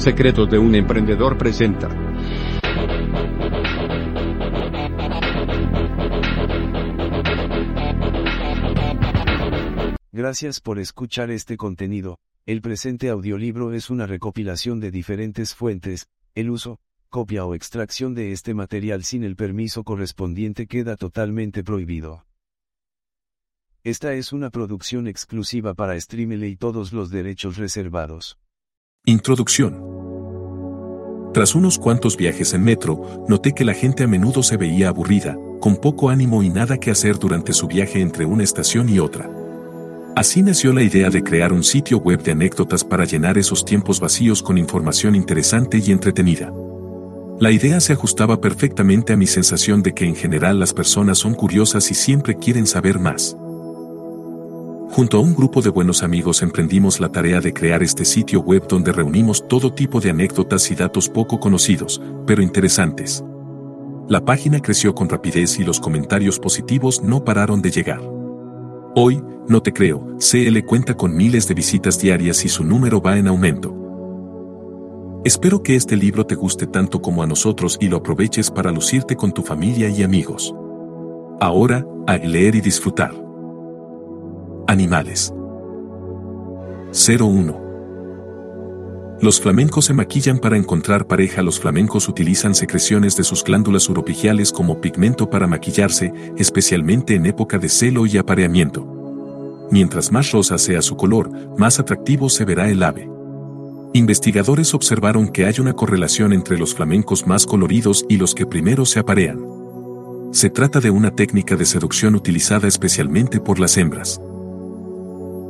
Secretos de un emprendedor presenta. Gracias por escuchar este contenido. El presente audiolibro es una recopilación de diferentes fuentes. El uso, copia o extracción de este material sin el permiso correspondiente queda totalmente prohibido. Esta es una producción exclusiva para Streamele y todos los derechos reservados. Introducción. Tras unos cuantos viajes en metro, noté que la gente a menudo se veía aburrida, con poco ánimo y nada que hacer durante su viaje entre una estación y otra. Así nació la idea de crear un sitio web de anécdotas para llenar esos tiempos vacíos con información interesante y entretenida. La idea se ajustaba perfectamente a mi sensación de que en general las personas son curiosas y siempre quieren saber más. Junto a un grupo de buenos amigos emprendimos la tarea de crear este sitio web donde reunimos todo tipo de anécdotas y datos poco conocidos, pero interesantes. La página creció con rapidez y los comentarios positivos no pararon de llegar. Hoy, no te creo, CL cuenta con miles de visitas diarias y su número va en aumento. Espero que este libro te guste tanto como a nosotros y lo aproveches para lucirte con tu familia y amigos. Ahora, a leer y disfrutar. Animales. 01. Los flamencos se maquillan para encontrar pareja. Los flamencos utilizan secreciones de sus glándulas uropigiales como pigmento para maquillarse, especialmente en época de celo y apareamiento. Mientras más rosa sea su color, más atractivo se verá el ave. Investigadores observaron que hay una correlación entre los flamencos más coloridos y los que primero se aparean. Se trata de una técnica de seducción utilizada especialmente por las hembras.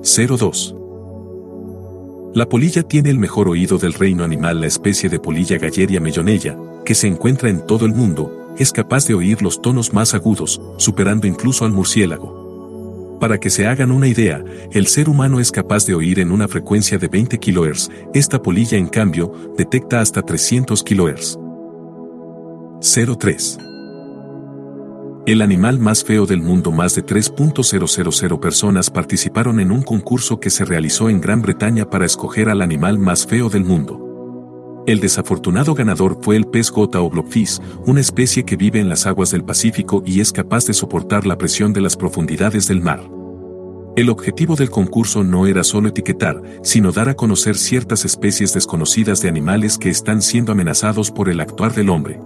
02. La polilla tiene el mejor oído del reino animal. La especie de polilla galleria mellonella, que se encuentra en todo el mundo, es capaz de oír los tonos más agudos, superando incluso al murciélago. Para que se hagan una idea, el ser humano es capaz de oír en una frecuencia de 20 kHz, esta polilla en cambio, detecta hasta 300 kHz. 03. El animal más feo del mundo más de 3.000 personas participaron en un concurso que se realizó en Gran Bretaña para escoger al animal más feo del mundo. El desafortunado ganador fue el pez gota o blobfish, una especie que vive en las aguas del Pacífico y es capaz de soportar la presión de las profundidades del mar. El objetivo del concurso no era solo etiquetar, sino dar a conocer ciertas especies desconocidas de animales que están siendo amenazados por el actuar del hombre.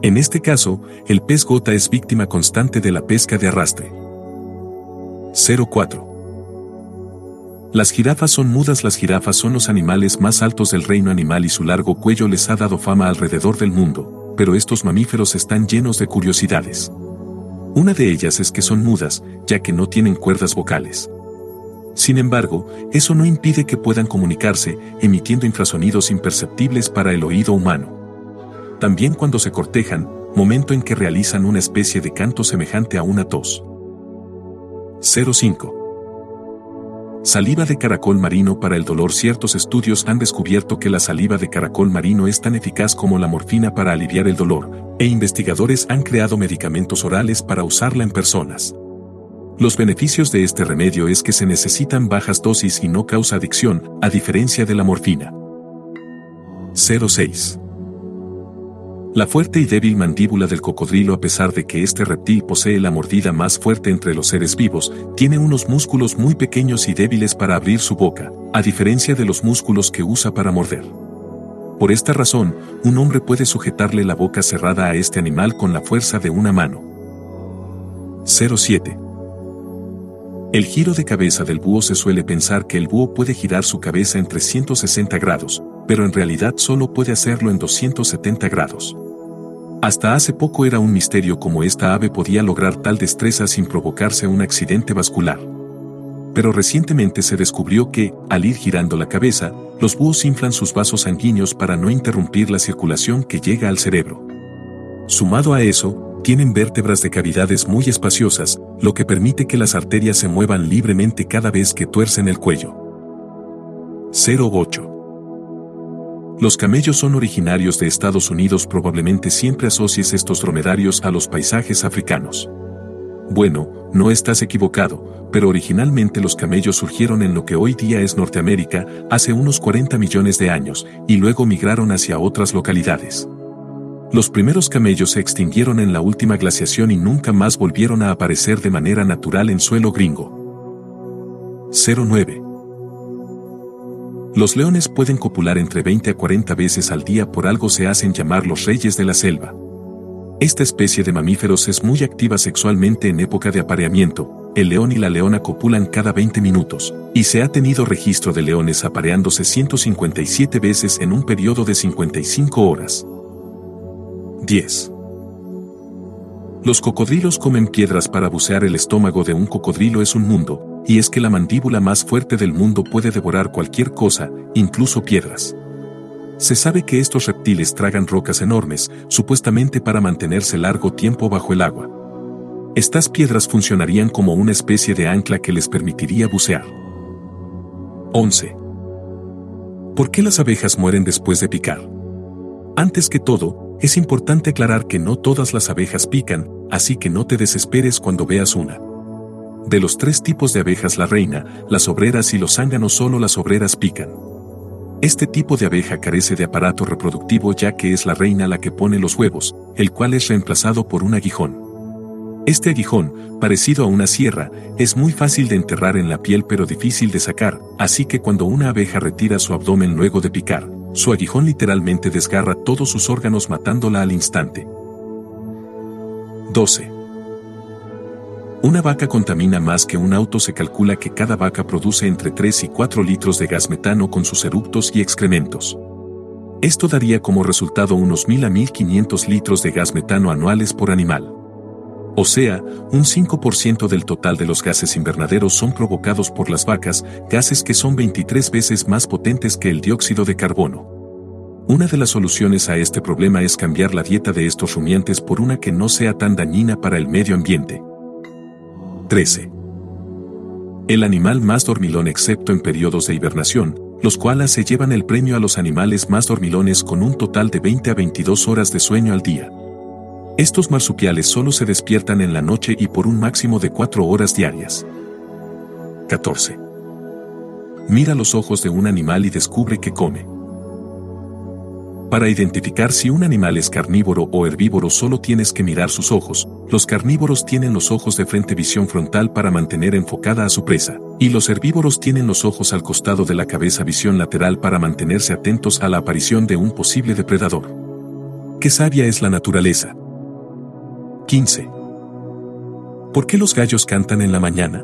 En este caso, el pez gota es víctima constante de la pesca de arrastre. 04. Las jirafas son mudas. Las jirafas son los animales más altos del reino animal y su largo cuello les ha dado fama alrededor del mundo, pero estos mamíferos están llenos de curiosidades. Una de ellas es que son mudas, ya que no tienen cuerdas vocales. Sin embargo, eso no impide que puedan comunicarse, emitiendo infrasonidos imperceptibles para el oído humano también cuando se cortejan, momento en que realizan una especie de canto semejante a una tos. 05. Saliva de caracol marino para el dolor Ciertos estudios han descubierto que la saliva de caracol marino es tan eficaz como la morfina para aliviar el dolor, e investigadores han creado medicamentos orales para usarla en personas. Los beneficios de este remedio es que se necesitan bajas dosis y no causa adicción, a diferencia de la morfina. 06. La fuerte y débil mandíbula del cocodrilo a pesar de que este reptil posee la mordida más fuerte entre los seres vivos, tiene unos músculos muy pequeños y débiles para abrir su boca, a diferencia de los músculos que usa para morder. Por esta razón, un hombre puede sujetarle la boca cerrada a este animal con la fuerza de una mano. 07. El giro de cabeza del búho se suele pensar que el búho puede girar su cabeza en 360 grados, pero en realidad solo puede hacerlo en 270 grados. Hasta hace poco era un misterio cómo esta ave podía lograr tal destreza sin provocarse un accidente vascular. Pero recientemente se descubrió que, al ir girando la cabeza, los búhos inflan sus vasos sanguíneos para no interrumpir la circulación que llega al cerebro. Sumado a eso, tienen vértebras de cavidades muy espaciosas, lo que permite que las arterias se muevan libremente cada vez que tuercen el cuello. 08. Los camellos son originarios de Estados Unidos probablemente siempre asocies estos dromedarios a los paisajes africanos. Bueno, no estás equivocado, pero originalmente los camellos surgieron en lo que hoy día es Norteamérica hace unos 40 millones de años y luego migraron hacia otras localidades. Los primeros camellos se extinguieron en la última glaciación y nunca más volvieron a aparecer de manera natural en suelo gringo. 09. Los leones pueden copular entre 20 a 40 veces al día por algo se hacen llamar los reyes de la selva. Esta especie de mamíferos es muy activa sexualmente en época de apareamiento, el león y la leona copulan cada 20 minutos, y se ha tenido registro de leones apareándose 157 veces en un periodo de 55 horas. 10. Los cocodrilos comen piedras para bucear el estómago de un cocodrilo es un mundo, y es que la mandíbula más fuerte del mundo puede devorar cualquier cosa, incluso piedras. Se sabe que estos reptiles tragan rocas enormes, supuestamente para mantenerse largo tiempo bajo el agua. Estas piedras funcionarían como una especie de ancla que les permitiría bucear. 11. ¿Por qué las abejas mueren después de picar? Antes que todo, es importante aclarar que no todas las abejas pican, así que no te desesperes cuando veas una. De los tres tipos de abejas la reina, las obreras y los zánganos solo las obreras pican. Este tipo de abeja carece de aparato reproductivo ya que es la reina la que pone los huevos, el cual es reemplazado por un aguijón. Este aguijón, parecido a una sierra, es muy fácil de enterrar en la piel pero difícil de sacar, así que cuando una abeja retira su abdomen luego de picar, su aguijón literalmente desgarra todos sus órganos matándola al instante. 12. Una vaca contamina más que un auto se calcula que cada vaca produce entre 3 y 4 litros de gas metano con sus eructos y excrementos. Esto daría como resultado unos 1000 a 1500 litros de gas metano anuales por animal. O sea, un 5% del total de los gases invernaderos son provocados por las vacas, gases que son 23 veces más potentes que el dióxido de carbono. Una de las soluciones a este problema es cambiar la dieta de estos rumiantes por una que no sea tan dañina para el medio ambiente. 13. El animal más dormilón excepto en periodos de hibernación, los koalas se llevan el premio a los animales más dormilones con un total de 20 a 22 horas de sueño al día. Estos marsupiales solo se despiertan en la noche y por un máximo de 4 horas diarias. 14. Mira los ojos de un animal y descubre que come. Para identificar si un animal es carnívoro o herbívoro solo tienes que mirar sus ojos. Los carnívoros tienen los ojos de frente visión frontal para mantener enfocada a su presa, y los herbívoros tienen los ojos al costado de la cabeza visión lateral para mantenerse atentos a la aparición de un posible depredador. Qué sabia es la naturaleza. 15. ¿Por qué los gallos cantan en la mañana?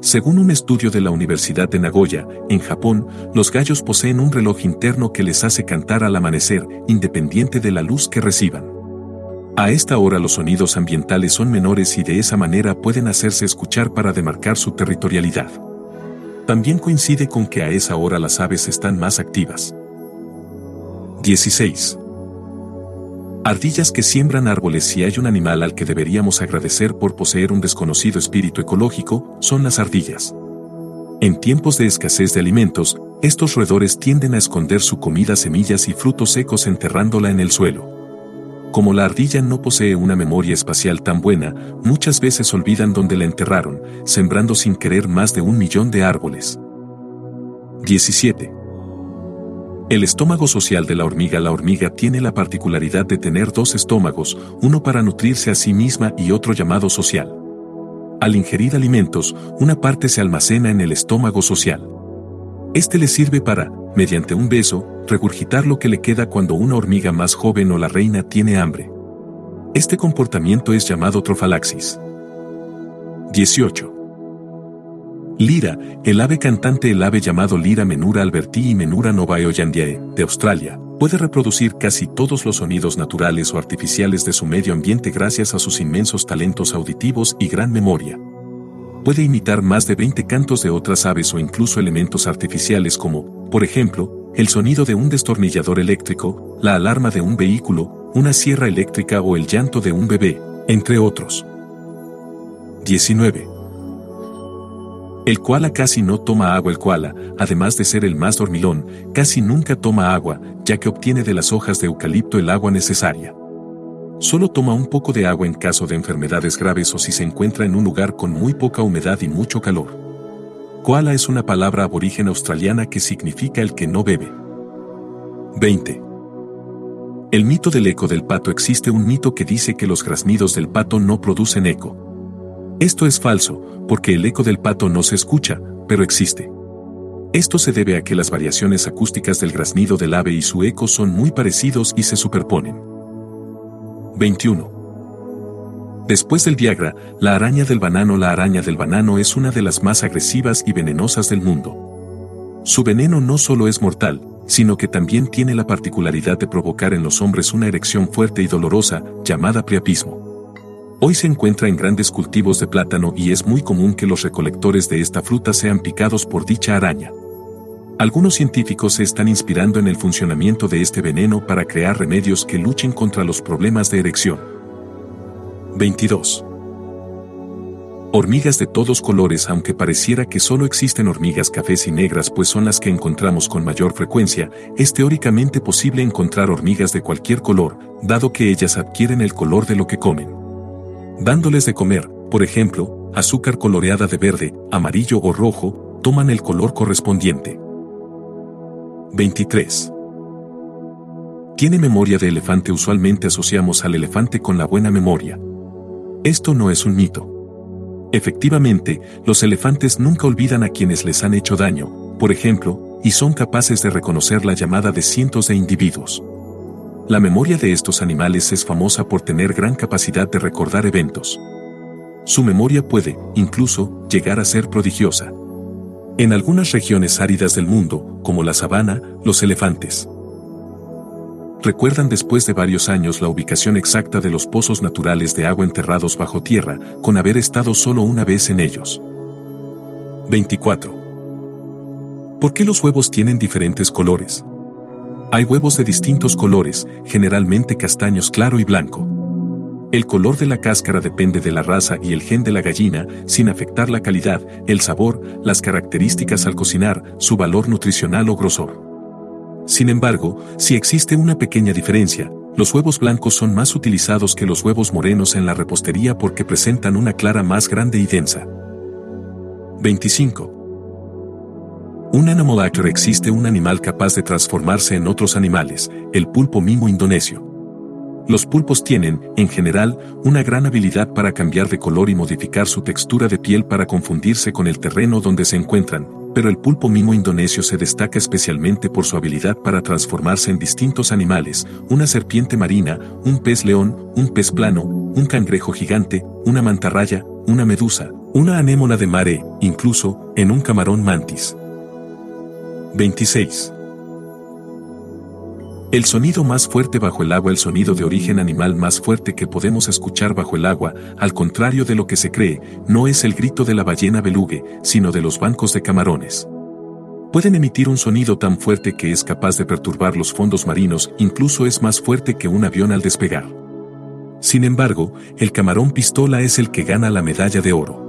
Según un estudio de la Universidad de Nagoya, en Japón, los gallos poseen un reloj interno que les hace cantar al amanecer, independiente de la luz que reciban. A esta hora los sonidos ambientales son menores y de esa manera pueden hacerse escuchar para demarcar su territorialidad. También coincide con que a esa hora las aves están más activas. 16. Ardillas que siembran árboles si hay un animal al que deberíamos agradecer por poseer un desconocido espíritu ecológico, son las ardillas. En tiempos de escasez de alimentos, estos roedores tienden a esconder su comida semillas y frutos secos enterrándola en el suelo. Como la ardilla no posee una memoria espacial tan buena, muchas veces olvidan dónde la enterraron, sembrando sin querer más de un millón de árboles. 17. El estómago social de la hormiga La hormiga tiene la particularidad de tener dos estómagos, uno para nutrirse a sí misma y otro llamado social. Al ingerir alimentos, una parte se almacena en el estómago social. Este le sirve para, mediante un beso, regurgitar lo que le queda cuando una hormiga más joven o la reina tiene hambre. Este comportamiento es llamado trofalaxis. 18. Lira, el ave cantante el ave llamado Lira menura alberti y menura novaeoyandiae, de Australia, puede reproducir casi todos los sonidos naturales o artificiales de su medio ambiente gracias a sus inmensos talentos auditivos y gran memoria. Puede imitar más de 20 cantos de otras aves o incluso elementos artificiales como, por ejemplo, el sonido de un destornillador eléctrico, la alarma de un vehículo, una sierra eléctrica o el llanto de un bebé, entre otros. 19. El koala casi no toma agua. El koala, además de ser el más dormilón, casi nunca toma agua, ya que obtiene de las hojas de eucalipto el agua necesaria. Solo toma un poco de agua en caso de enfermedades graves o si se encuentra en un lugar con muy poca humedad y mucho calor. Koala es una palabra aborigen australiana que significa el que no bebe. 20. El mito del eco del pato existe un mito que dice que los graznidos del pato no producen eco. Esto es falso, porque el eco del pato no se escucha, pero existe. Esto se debe a que las variaciones acústicas del graznido del ave y su eco son muy parecidos y se superponen. 21. Después del Viagra, la araña del banano La araña del banano es una de las más agresivas y venenosas del mundo. Su veneno no solo es mortal, sino que también tiene la particularidad de provocar en los hombres una erección fuerte y dolorosa, llamada priapismo. Hoy se encuentra en grandes cultivos de plátano y es muy común que los recolectores de esta fruta sean picados por dicha araña. Algunos científicos se están inspirando en el funcionamiento de este veneno para crear remedios que luchen contra los problemas de erección. 22. Hormigas de todos colores aunque pareciera que solo existen hormigas cafés y negras pues son las que encontramos con mayor frecuencia, es teóricamente posible encontrar hormigas de cualquier color, dado que ellas adquieren el color de lo que comen dándoles de comer, por ejemplo, azúcar coloreada de verde, amarillo o rojo, toman el color correspondiente. 23. Tiene memoria de elefante usualmente asociamos al elefante con la buena memoria. Esto no es un mito. Efectivamente, los elefantes nunca olvidan a quienes les han hecho daño, por ejemplo, y son capaces de reconocer la llamada de cientos de individuos. La memoria de estos animales es famosa por tener gran capacidad de recordar eventos. Su memoria puede, incluso, llegar a ser prodigiosa. En algunas regiones áridas del mundo, como la sabana, los elefantes recuerdan después de varios años la ubicación exacta de los pozos naturales de agua enterrados bajo tierra, con haber estado solo una vez en ellos. 24. ¿Por qué los huevos tienen diferentes colores? Hay huevos de distintos colores, generalmente castaños claro y blanco. El color de la cáscara depende de la raza y el gen de la gallina, sin afectar la calidad, el sabor, las características al cocinar, su valor nutricional o grosor. Sin embargo, si existe una pequeña diferencia, los huevos blancos son más utilizados que los huevos morenos en la repostería porque presentan una clara más grande y densa. 25. Un Animal existe un animal capaz de transformarse en otros animales, el pulpo mimo indonesio. Los pulpos tienen, en general, una gran habilidad para cambiar de color y modificar su textura de piel para confundirse con el terreno donde se encuentran, pero el pulpo mimo indonesio se destaca especialmente por su habilidad para transformarse en distintos animales, una serpiente marina, un pez león, un pez plano, un cangrejo gigante, una mantarraya, una medusa, una anémona de mare, incluso, en un camarón mantis. 26. El sonido más fuerte bajo el agua, el sonido de origen animal más fuerte que podemos escuchar bajo el agua, al contrario de lo que se cree, no es el grito de la ballena belugue, sino de los bancos de camarones. Pueden emitir un sonido tan fuerte que es capaz de perturbar los fondos marinos, incluso es más fuerte que un avión al despegar. Sin embargo, el camarón pistola es el que gana la medalla de oro.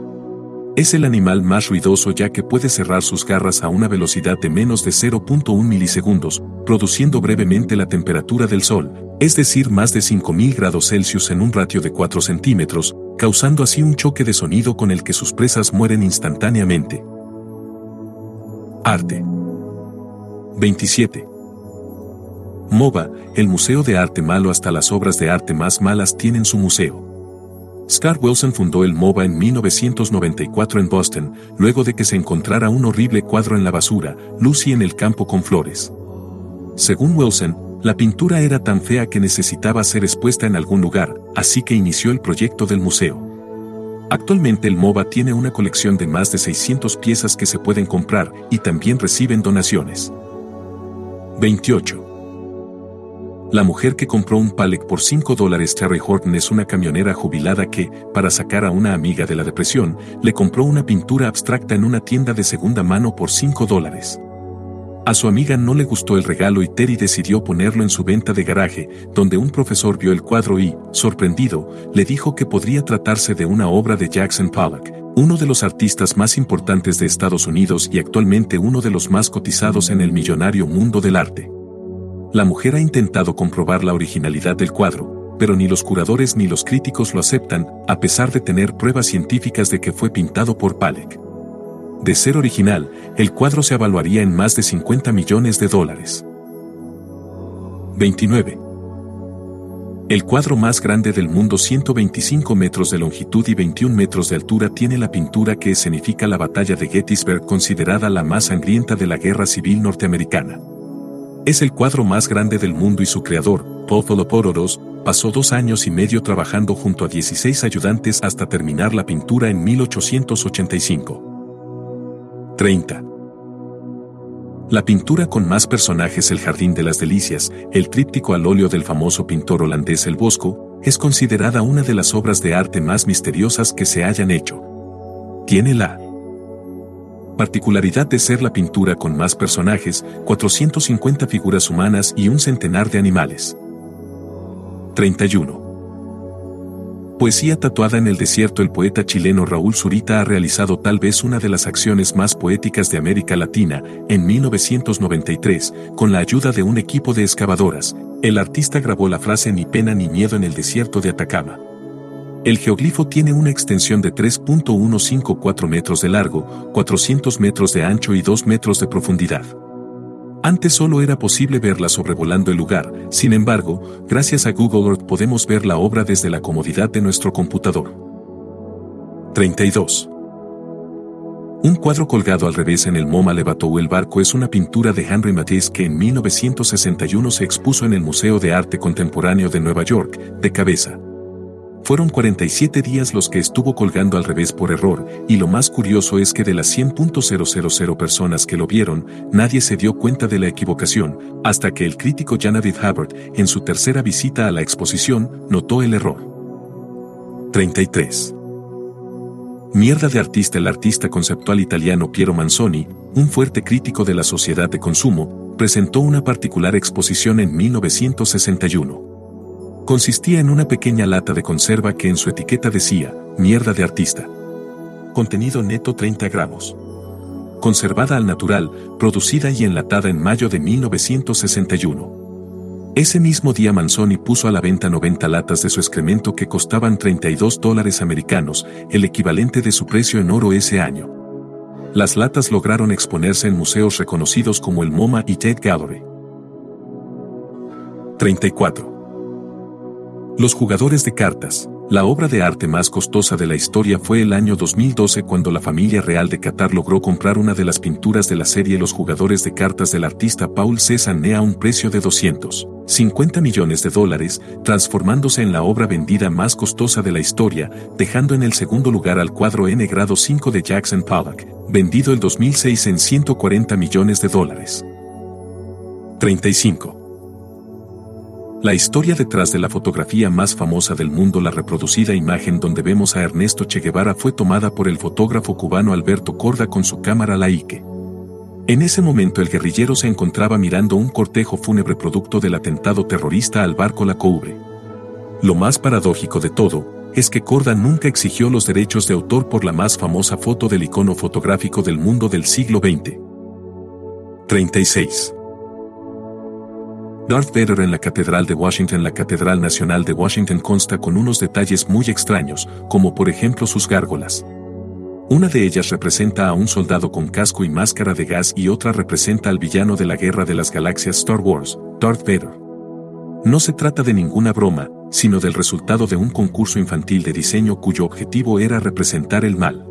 Es el animal más ruidoso ya que puede cerrar sus garras a una velocidad de menos de 0.1 milisegundos, produciendo brevemente la temperatura del Sol, es decir, más de 5.000 grados Celsius en un ratio de 4 centímetros, causando así un choque de sonido con el que sus presas mueren instantáneamente. Arte. 27. MOBA, el Museo de Arte Malo hasta las obras de arte más malas tienen su museo. Scar Wilson fundó el MOBA en 1994 en Boston, luego de que se encontrara un horrible cuadro en la basura, Lucy en el campo con flores. Según Wilson, la pintura era tan fea que necesitaba ser expuesta en algún lugar, así que inició el proyecto del museo. Actualmente el MOBA tiene una colección de más de 600 piezas que se pueden comprar y también reciben donaciones. 28. La mujer que compró un Palek por 5 dólares Terry Horton es una camionera jubilada que, para sacar a una amiga de la depresión, le compró una pintura abstracta en una tienda de segunda mano por 5 dólares. A su amiga no le gustó el regalo y Terry decidió ponerlo en su venta de garaje, donde un profesor vio el cuadro y, sorprendido, le dijo que podría tratarse de una obra de Jackson Pollock, uno de los artistas más importantes de Estados Unidos y actualmente uno de los más cotizados en el millonario mundo del arte. La mujer ha intentado comprobar la originalidad del cuadro, pero ni los curadores ni los críticos lo aceptan, a pesar de tener pruebas científicas de que fue pintado por Palek. De ser original, el cuadro se evaluaría en más de 50 millones de dólares. 29. El cuadro más grande del mundo 125 metros de longitud y 21 metros de altura tiene la pintura que escenifica la batalla de Gettysburg considerada la más sangrienta de la guerra civil norteamericana. Es el cuadro más grande del mundo y su creador, Pororos, pasó dos años y medio trabajando junto a 16 ayudantes hasta terminar la pintura en 1885. 30. La pintura con más personajes El Jardín de las Delicias, el tríptico al óleo del famoso pintor holandés El Bosco, es considerada una de las obras de arte más misteriosas que se hayan hecho. Tiene la particularidad de ser la pintura con más personajes, 450 figuras humanas y un centenar de animales. 31. Poesía tatuada en el desierto El poeta chileno Raúl Zurita ha realizado tal vez una de las acciones más poéticas de América Latina, en 1993, con la ayuda de un equipo de excavadoras, el artista grabó la frase Ni pena ni miedo en el desierto de Atacama. El geoglifo tiene una extensión de 3.154 metros de largo, 400 metros de ancho y 2 metros de profundidad. Antes solo era posible verla sobrevolando el lugar, sin embargo, gracias a Google Earth podemos ver la obra desde la comodidad de nuestro computador. 32. Un cuadro colgado al revés en el MoMA Levatou el barco es una pintura de Henry Matisse que en 1961 se expuso en el Museo de Arte Contemporáneo de Nueva York, de cabeza. Fueron 47 días los que estuvo colgando al revés por error, y lo más curioso es que de las 100.000 personas que lo vieron, nadie se dio cuenta de la equivocación, hasta que el crítico Janavid Hubbard, en su tercera visita a la exposición, notó el error. 33. Mierda de artista El artista conceptual italiano Piero Manzoni, un fuerte crítico de la sociedad de consumo, presentó una particular exposición en 1961 consistía en una pequeña lata de conserva que en su etiqueta decía, mierda de artista. Contenido neto 30 gramos. Conservada al natural, producida y enlatada en mayo de 1961. Ese mismo día Manzoni puso a la venta 90 latas de su excremento que costaban 32 dólares americanos, el equivalente de su precio en oro ese año. Las latas lograron exponerse en museos reconocidos como el MoMA y Tate Gallery. 34. Los jugadores de cartas. La obra de arte más costosa de la historia fue el año 2012 cuando la familia real de Qatar logró comprar una de las pinturas de la serie Los jugadores de cartas del artista Paul Cézanne a un precio de 250 millones de dólares, transformándose en la obra vendida más costosa de la historia, dejando en el segundo lugar al cuadro N grado 5 de Jackson Pollock, vendido el 2006 en 140 millones de dólares. 35. La historia detrás de la fotografía más famosa del mundo, la reproducida imagen donde vemos a Ernesto Che Guevara fue tomada por el fotógrafo cubano Alberto Corda con su cámara Laike. En ese momento el guerrillero se encontraba mirando un cortejo fúnebre producto del atentado terrorista al barco La Coube. Lo más paradójico de todo, es que Corda nunca exigió los derechos de autor por la más famosa foto del icono fotográfico del mundo del siglo XX. 36. Darth Vader en la Catedral de Washington La Catedral Nacional de Washington consta con unos detalles muy extraños, como por ejemplo sus gárgolas. Una de ellas representa a un soldado con casco y máscara de gas y otra representa al villano de la Guerra de las Galaxias Star Wars, Darth Vader. No se trata de ninguna broma, sino del resultado de un concurso infantil de diseño cuyo objetivo era representar el mal.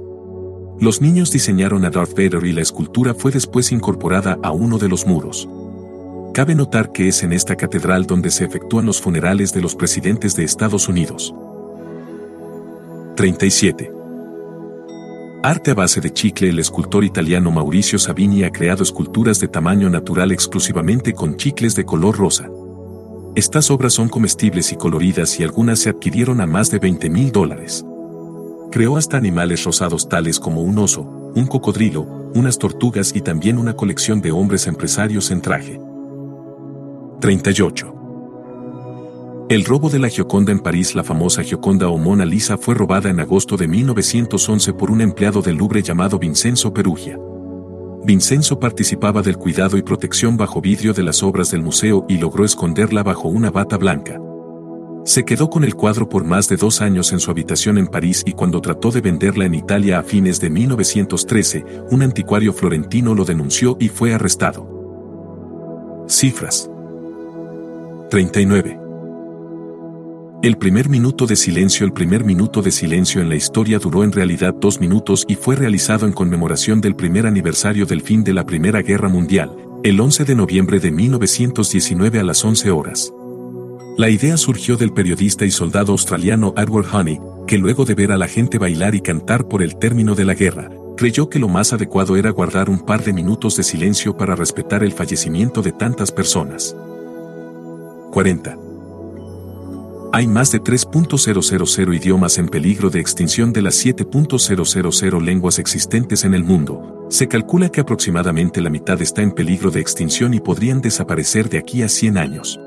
Los niños diseñaron a Darth Vader y la escultura fue después incorporada a uno de los muros. Cabe notar que es en esta catedral donde se efectúan los funerales de los presidentes de Estados Unidos. 37. Arte a base de chicle El escultor italiano Mauricio Sabini ha creado esculturas de tamaño natural exclusivamente con chicles de color rosa. Estas obras son comestibles y coloridas y algunas se adquirieron a más de 20 mil dólares. Creó hasta animales rosados tales como un oso, un cocodrilo, unas tortugas y también una colección de hombres empresarios en traje. 38. El robo de la Gioconda en París La famosa Gioconda o Mona Lisa fue robada en agosto de 1911 por un empleado del Louvre llamado Vincenzo Perugia. Vincenzo participaba del cuidado y protección bajo vidrio de las obras del museo y logró esconderla bajo una bata blanca. Se quedó con el cuadro por más de dos años en su habitación en París y cuando trató de venderla en Italia a fines de 1913, un anticuario florentino lo denunció y fue arrestado. Cifras. 39. El primer minuto de silencio El primer minuto de silencio en la historia duró en realidad dos minutos y fue realizado en conmemoración del primer aniversario del fin de la Primera Guerra Mundial, el 11 de noviembre de 1919 a las 11 horas. La idea surgió del periodista y soldado australiano Edward Honey, que luego de ver a la gente bailar y cantar por el término de la guerra, creyó que lo más adecuado era guardar un par de minutos de silencio para respetar el fallecimiento de tantas personas. 40. Hay más de 3.000 idiomas en peligro de extinción de las 7.000 lenguas existentes en el mundo. Se calcula que aproximadamente la mitad está en peligro de extinción y podrían desaparecer de aquí a 100 años.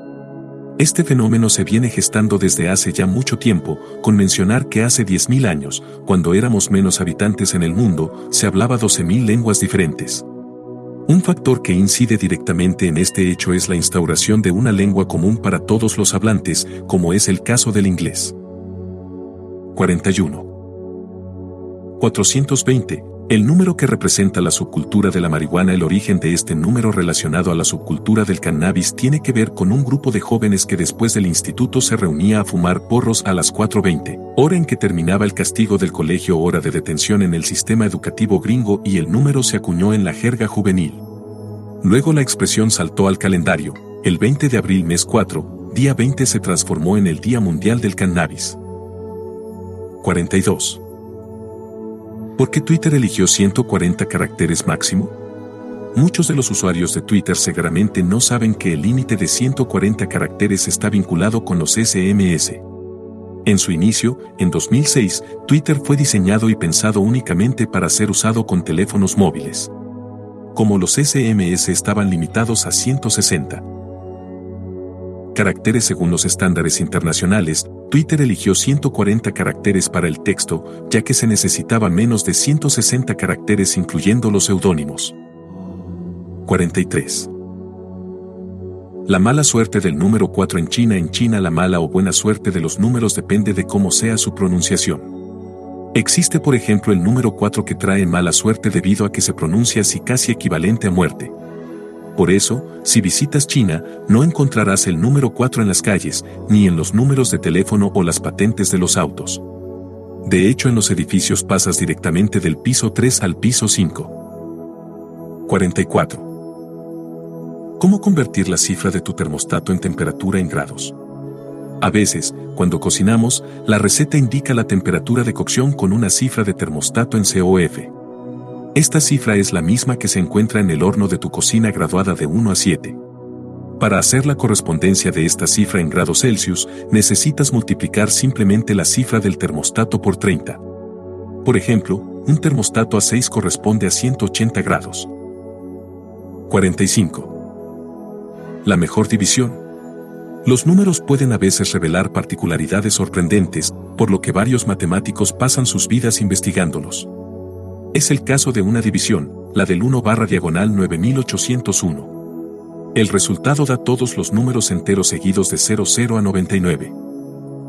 Este fenómeno se viene gestando desde hace ya mucho tiempo, con mencionar que hace 10.000 años, cuando éramos menos habitantes en el mundo, se hablaba 12.000 lenguas diferentes. Un factor que incide directamente en este hecho es la instauración de una lengua común para todos los hablantes, como es el caso del inglés. 41. 420. El número que representa la subcultura de la marihuana El origen de este número relacionado a la subcultura del cannabis tiene que ver con un grupo de jóvenes que después del instituto se reunía a fumar porros a las 4.20, hora en que terminaba el castigo del colegio hora de detención en el sistema educativo gringo y el número se acuñó en la jerga juvenil. Luego la expresión saltó al calendario, el 20 de abril mes 4, día 20 se transformó en el Día Mundial del Cannabis. 42. ¿Por qué Twitter eligió 140 caracteres máximo? Muchos de los usuarios de Twitter seguramente no saben que el límite de 140 caracteres está vinculado con los SMS. En su inicio, en 2006, Twitter fue diseñado y pensado únicamente para ser usado con teléfonos móviles. Como los SMS estaban limitados a 160 caracteres según los estándares internacionales, Twitter eligió 140 caracteres para el texto, ya que se necesitaba menos de 160 caracteres incluyendo los seudónimos. 43. La mala suerte del número 4 en China En China la mala o buena suerte de los números depende de cómo sea su pronunciación. Existe por ejemplo el número 4 que trae mala suerte debido a que se pronuncia así casi equivalente a muerte, por eso, si visitas China, no encontrarás el número 4 en las calles, ni en los números de teléfono o las patentes de los autos. De hecho, en los edificios pasas directamente del piso 3 al piso 5. 44. ¿Cómo convertir la cifra de tu termostato en temperatura en grados? A veces, cuando cocinamos, la receta indica la temperatura de cocción con una cifra de termostato en COF. Esta cifra es la misma que se encuentra en el horno de tu cocina graduada de 1 a 7. Para hacer la correspondencia de esta cifra en grados Celsius, necesitas multiplicar simplemente la cifra del termostato por 30. Por ejemplo, un termostato a 6 corresponde a 180 grados. 45. La mejor división. Los números pueden a veces revelar particularidades sorprendentes, por lo que varios matemáticos pasan sus vidas investigándolos. Es el caso de una división, la del 1 barra diagonal 9801. El resultado da todos los números enteros seguidos de 00 a 99.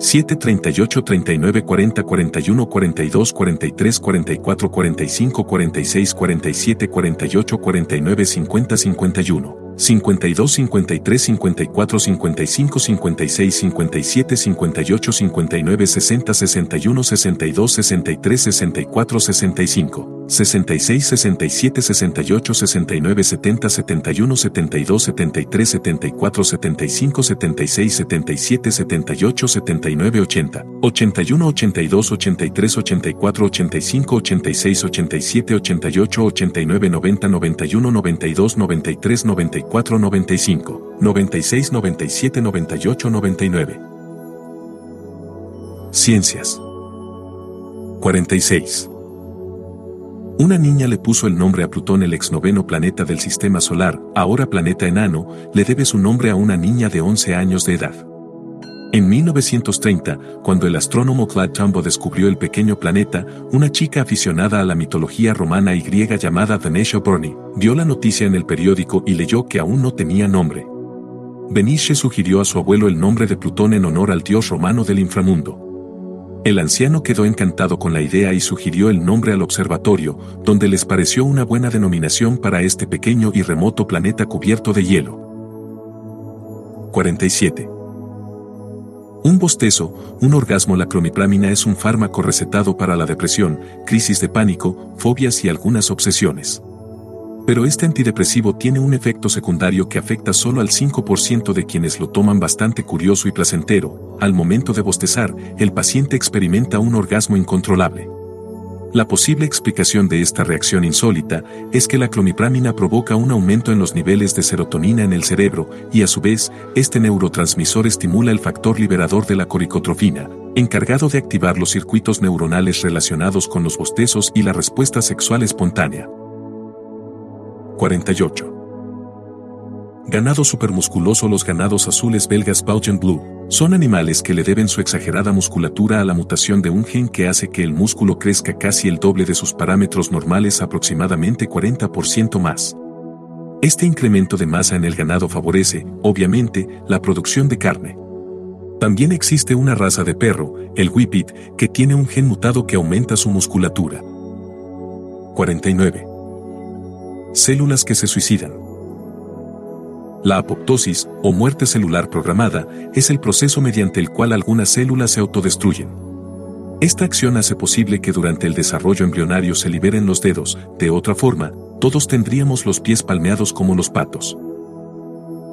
21 22 23 24 25 26 27 28 29 30 31 32 33 34 35 36 30 7 38 39 40 41 42 43 44 45 46 47 48 49 50 51 52 53 54 55 56 57 58 59 60 61 62 63 64 65 66 67 68 69 70 71 72 73 74 75 76 77 78 79 80 81 82 83 84 85 86 87 88 89 90 91 92 93 94 95 96 97 98 99 Ciencias. 46 una niña le puso el nombre a Plutón, el ex noveno planeta del sistema solar, ahora planeta enano, le debe su nombre a una niña de 11 años de edad. En 1930, cuando el astrónomo Claude Tombaugh descubrió el pequeño planeta, una chica aficionada a la mitología romana y griega llamada Venetia Burney, vio la noticia en el periódico y leyó que aún no tenía nombre. Benice sugirió a su abuelo el nombre de Plutón en honor al dios romano del inframundo. El anciano quedó encantado con la idea y sugirió el nombre al observatorio, donde les pareció una buena denominación para este pequeño y remoto planeta cubierto de hielo. 47. Un bostezo, un orgasmo La clomipramina es un fármaco recetado para la depresión, crisis de pánico, fobias y algunas obsesiones. Pero este antidepresivo tiene un efecto secundario que afecta solo al 5% de quienes lo toman bastante curioso y placentero. Al momento de bostezar, el paciente experimenta un orgasmo incontrolable. La posible explicación de esta reacción insólita es que la clomipramina provoca un aumento en los niveles de serotonina en el cerebro y a su vez, este neurotransmisor estimula el factor liberador de la coricotrofina, encargado de activar los circuitos neuronales relacionados con los bostezos y la respuesta sexual espontánea. 48. Ganado supermusculoso Los ganados azules belgas Belgian Blue son animales que le deben su exagerada musculatura a la mutación de un gen que hace que el músculo crezca casi el doble de sus parámetros normales aproximadamente 40% más. Este incremento de masa en el ganado favorece, obviamente, la producción de carne. También existe una raza de perro, el Whippet, que tiene un gen mutado que aumenta su musculatura. 49. Células que se suicidan. La apoptosis, o muerte celular programada, es el proceso mediante el cual algunas células se autodestruyen. Esta acción hace posible que durante el desarrollo embrionario se liberen los dedos, de otra forma, todos tendríamos los pies palmeados como los patos.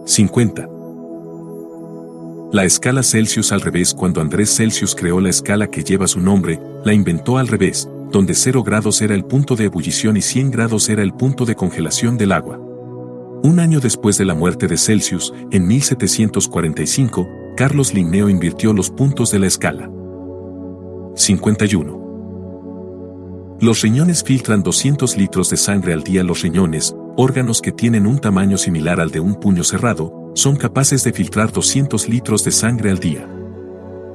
50. La escala Celsius al revés Cuando Andrés Celsius creó la escala que lleva su nombre, la inventó al revés, donde 0 grados era el punto de ebullición y 100 grados era el punto de congelación del agua. Un año después de la muerte de Celsius, en 1745, Carlos Linneo invirtió los puntos de la escala. 51. Los riñones filtran 200 litros de sangre al día. Los riñones, órganos que tienen un tamaño similar al de un puño cerrado, son capaces de filtrar 200 litros de sangre al día.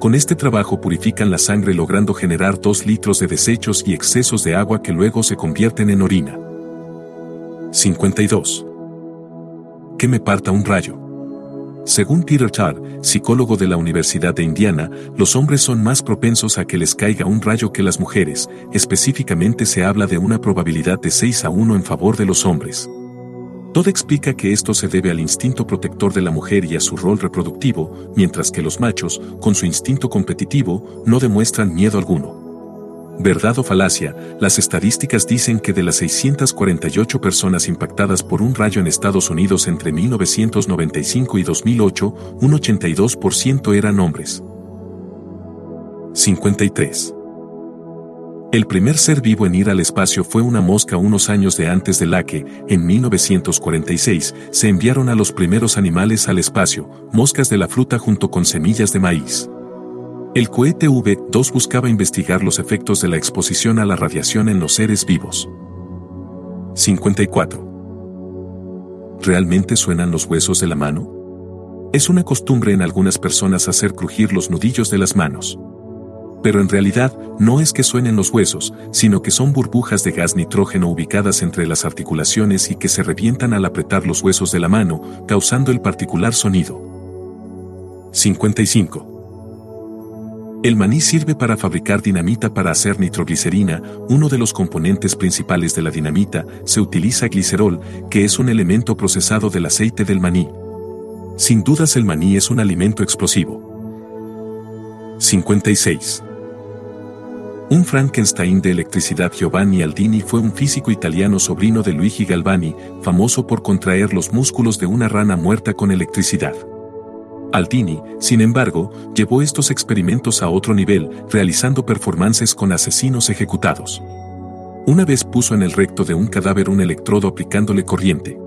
Con este trabajo purifican la sangre logrando generar 2 litros de desechos y excesos de agua que luego se convierten en orina. 52. Que me parta un rayo. Según Peter Todd, psicólogo de la Universidad de Indiana, los hombres son más propensos a que les caiga un rayo que las mujeres, específicamente se habla de una probabilidad de 6 a 1 en favor de los hombres. Todo explica que esto se debe al instinto protector de la mujer y a su rol reproductivo, mientras que los machos, con su instinto competitivo, no demuestran miedo alguno. Verdad o falacia, las estadísticas dicen que de las 648 personas impactadas por un rayo en Estados Unidos entre 1995 y 2008, un 82% eran hombres. 53. El primer ser vivo en ir al espacio fue una mosca unos años de antes de la que, en 1946, se enviaron a los primeros animales al espacio, moscas de la fruta junto con semillas de maíz. El cohete V-2 buscaba investigar los efectos de la exposición a la radiación en los seres vivos. 54. ¿realmente suenan los huesos de la mano? Es una costumbre en algunas personas hacer crujir los nudillos de las manos. Pero en realidad no es que suenen los huesos, sino que son burbujas de gas nitrógeno ubicadas entre las articulaciones y que se revientan al apretar los huesos de la mano, causando el particular sonido. 55. El maní sirve para fabricar dinamita para hacer nitroglicerina, uno de los componentes principales de la dinamita, se utiliza glicerol, que es un elemento procesado del aceite del maní. Sin dudas el maní es un alimento explosivo. 56. Un Frankenstein de electricidad Giovanni Aldini fue un físico italiano sobrino de Luigi Galvani, famoso por contraer los músculos de una rana muerta con electricidad. Aldini, sin embargo, llevó estos experimentos a otro nivel, realizando performances con asesinos ejecutados. Una vez puso en el recto de un cadáver un electrodo aplicándole corriente.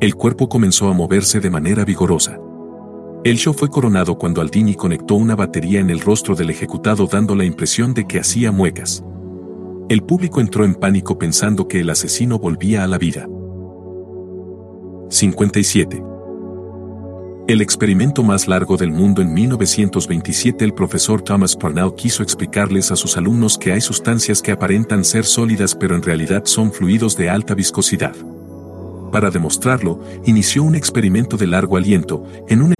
El cuerpo comenzó a moverse de manera vigorosa. El show fue coronado cuando Aldini conectó una batería en el rostro del ejecutado dando la impresión de que hacía muecas. El público entró en pánico pensando que el asesino volvía a la vida. 57. El experimento más largo del mundo en 1927 el profesor Thomas Parnell quiso explicarles a sus alumnos que hay sustancias que aparentan ser sólidas pero en realidad son fluidos de alta viscosidad. Para demostrarlo, inició un experimento de largo aliento en un...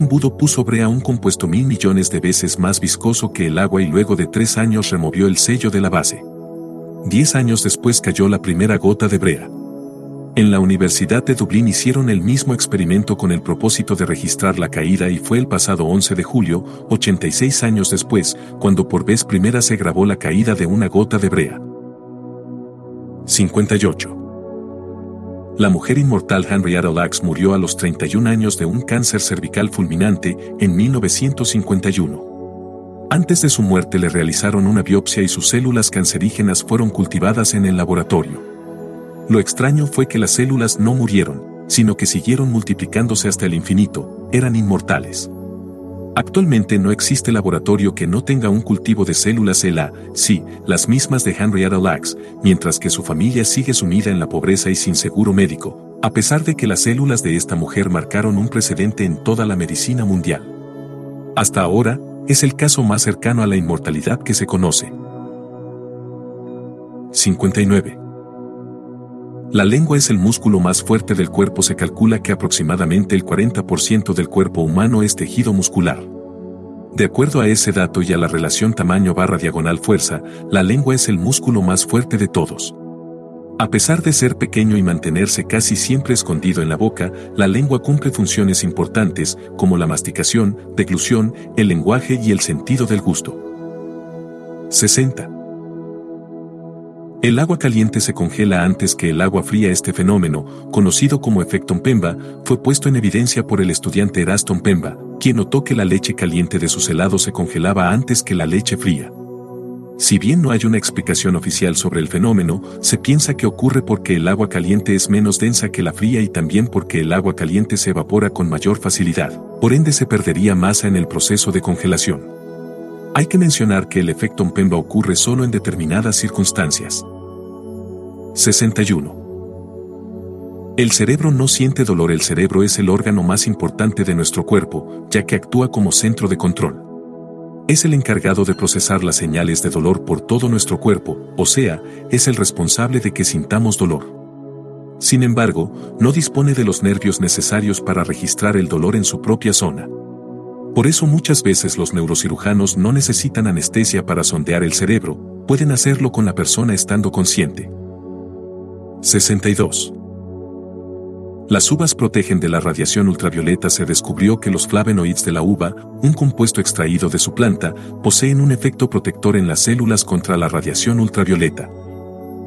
Budo puso brea un compuesto mil millones de veces más viscoso que el agua y luego de tres años removió el sello de la base. Diez años después cayó la primera gota de brea. En la Universidad de Dublín hicieron el mismo experimento con el propósito de registrar la caída y fue el pasado 11 de julio, 86 años después, cuando por vez primera se grabó la caída de una gota de brea. 58. La mujer inmortal Henrietta Lacks murió a los 31 años de un cáncer cervical fulminante en 1951. Antes de su muerte le realizaron una biopsia y sus células cancerígenas fueron cultivadas en el laboratorio. Lo extraño fue que las células no murieron, sino que siguieron multiplicándose hasta el infinito, eran inmortales. Actualmente no existe laboratorio que no tenga un cultivo de células ELA, sí, las mismas de Henrietta Lacks, mientras que su familia sigue sumida en la pobreza y sin seguro médico, a pesar de que las células de esta mujer marcaron un precedente en toda la medicina mundial. Hasta ahora, es el caso más cercano a la inmortalidad que se conoce. 59. La lengua es el músculo más fuerte del cuerpo. Se calcula que aproximadamente el 40% del cuerpo humano es tejido muscular. De acuerdo a ese dato y a la relación tamaño barra diagonal fuerza, la lengua es el músculo más fuerte de todos. A pesar de ser pequeño y mantenerse casi siempre escondido en la boca, la lengua cumple funciones importantes como la masticación, deglución, el lenguaje y el sentido del gusto. 60. El agua caliente se congela antes que el agua fría. Este fenómeno, conocido como efecto Pemba, fue puesto en evidencia por el estudiante Eraston Pemba, quien notó que la leche caliente de sus helados se congelaba antes que la leche fría. Si bien no hay una explicación oficial sobre el fenómeno, se piensa que ocurre porque el agua caliente es menos densa que la fría y también porque el agua caliente se evapora con mayor facilidad, por ende se perdería masa en el proceso de congelación. Hay que mencionar que el efecto Mpemba ocurre solo en determinadas circunstancias. 61. El cerebro no siente dolor. El cerebro es el órgano más importante de nuestro cuerpo, ya que actúa como centro de control es el encargado de procesar las señales de dolor por todo nuestro cuerpo, o sea, es el responsable de que sintamos dolor. Sin embargo, no dispone de los nervios necesarios para registrar el dolor en su propia zona. Por eso muchas veces los neurocirujanos no necesitan anestesia para sondear el cerebro, pueden hacerlo con la persona estando consciente. 62. Las uvas protegen de la radiación ultravioleta. Se descubrió que los flavonoides de la uva, un compuesto extraído de su planta, poseen un efecto protector en las células contra la radiación ultravioleta.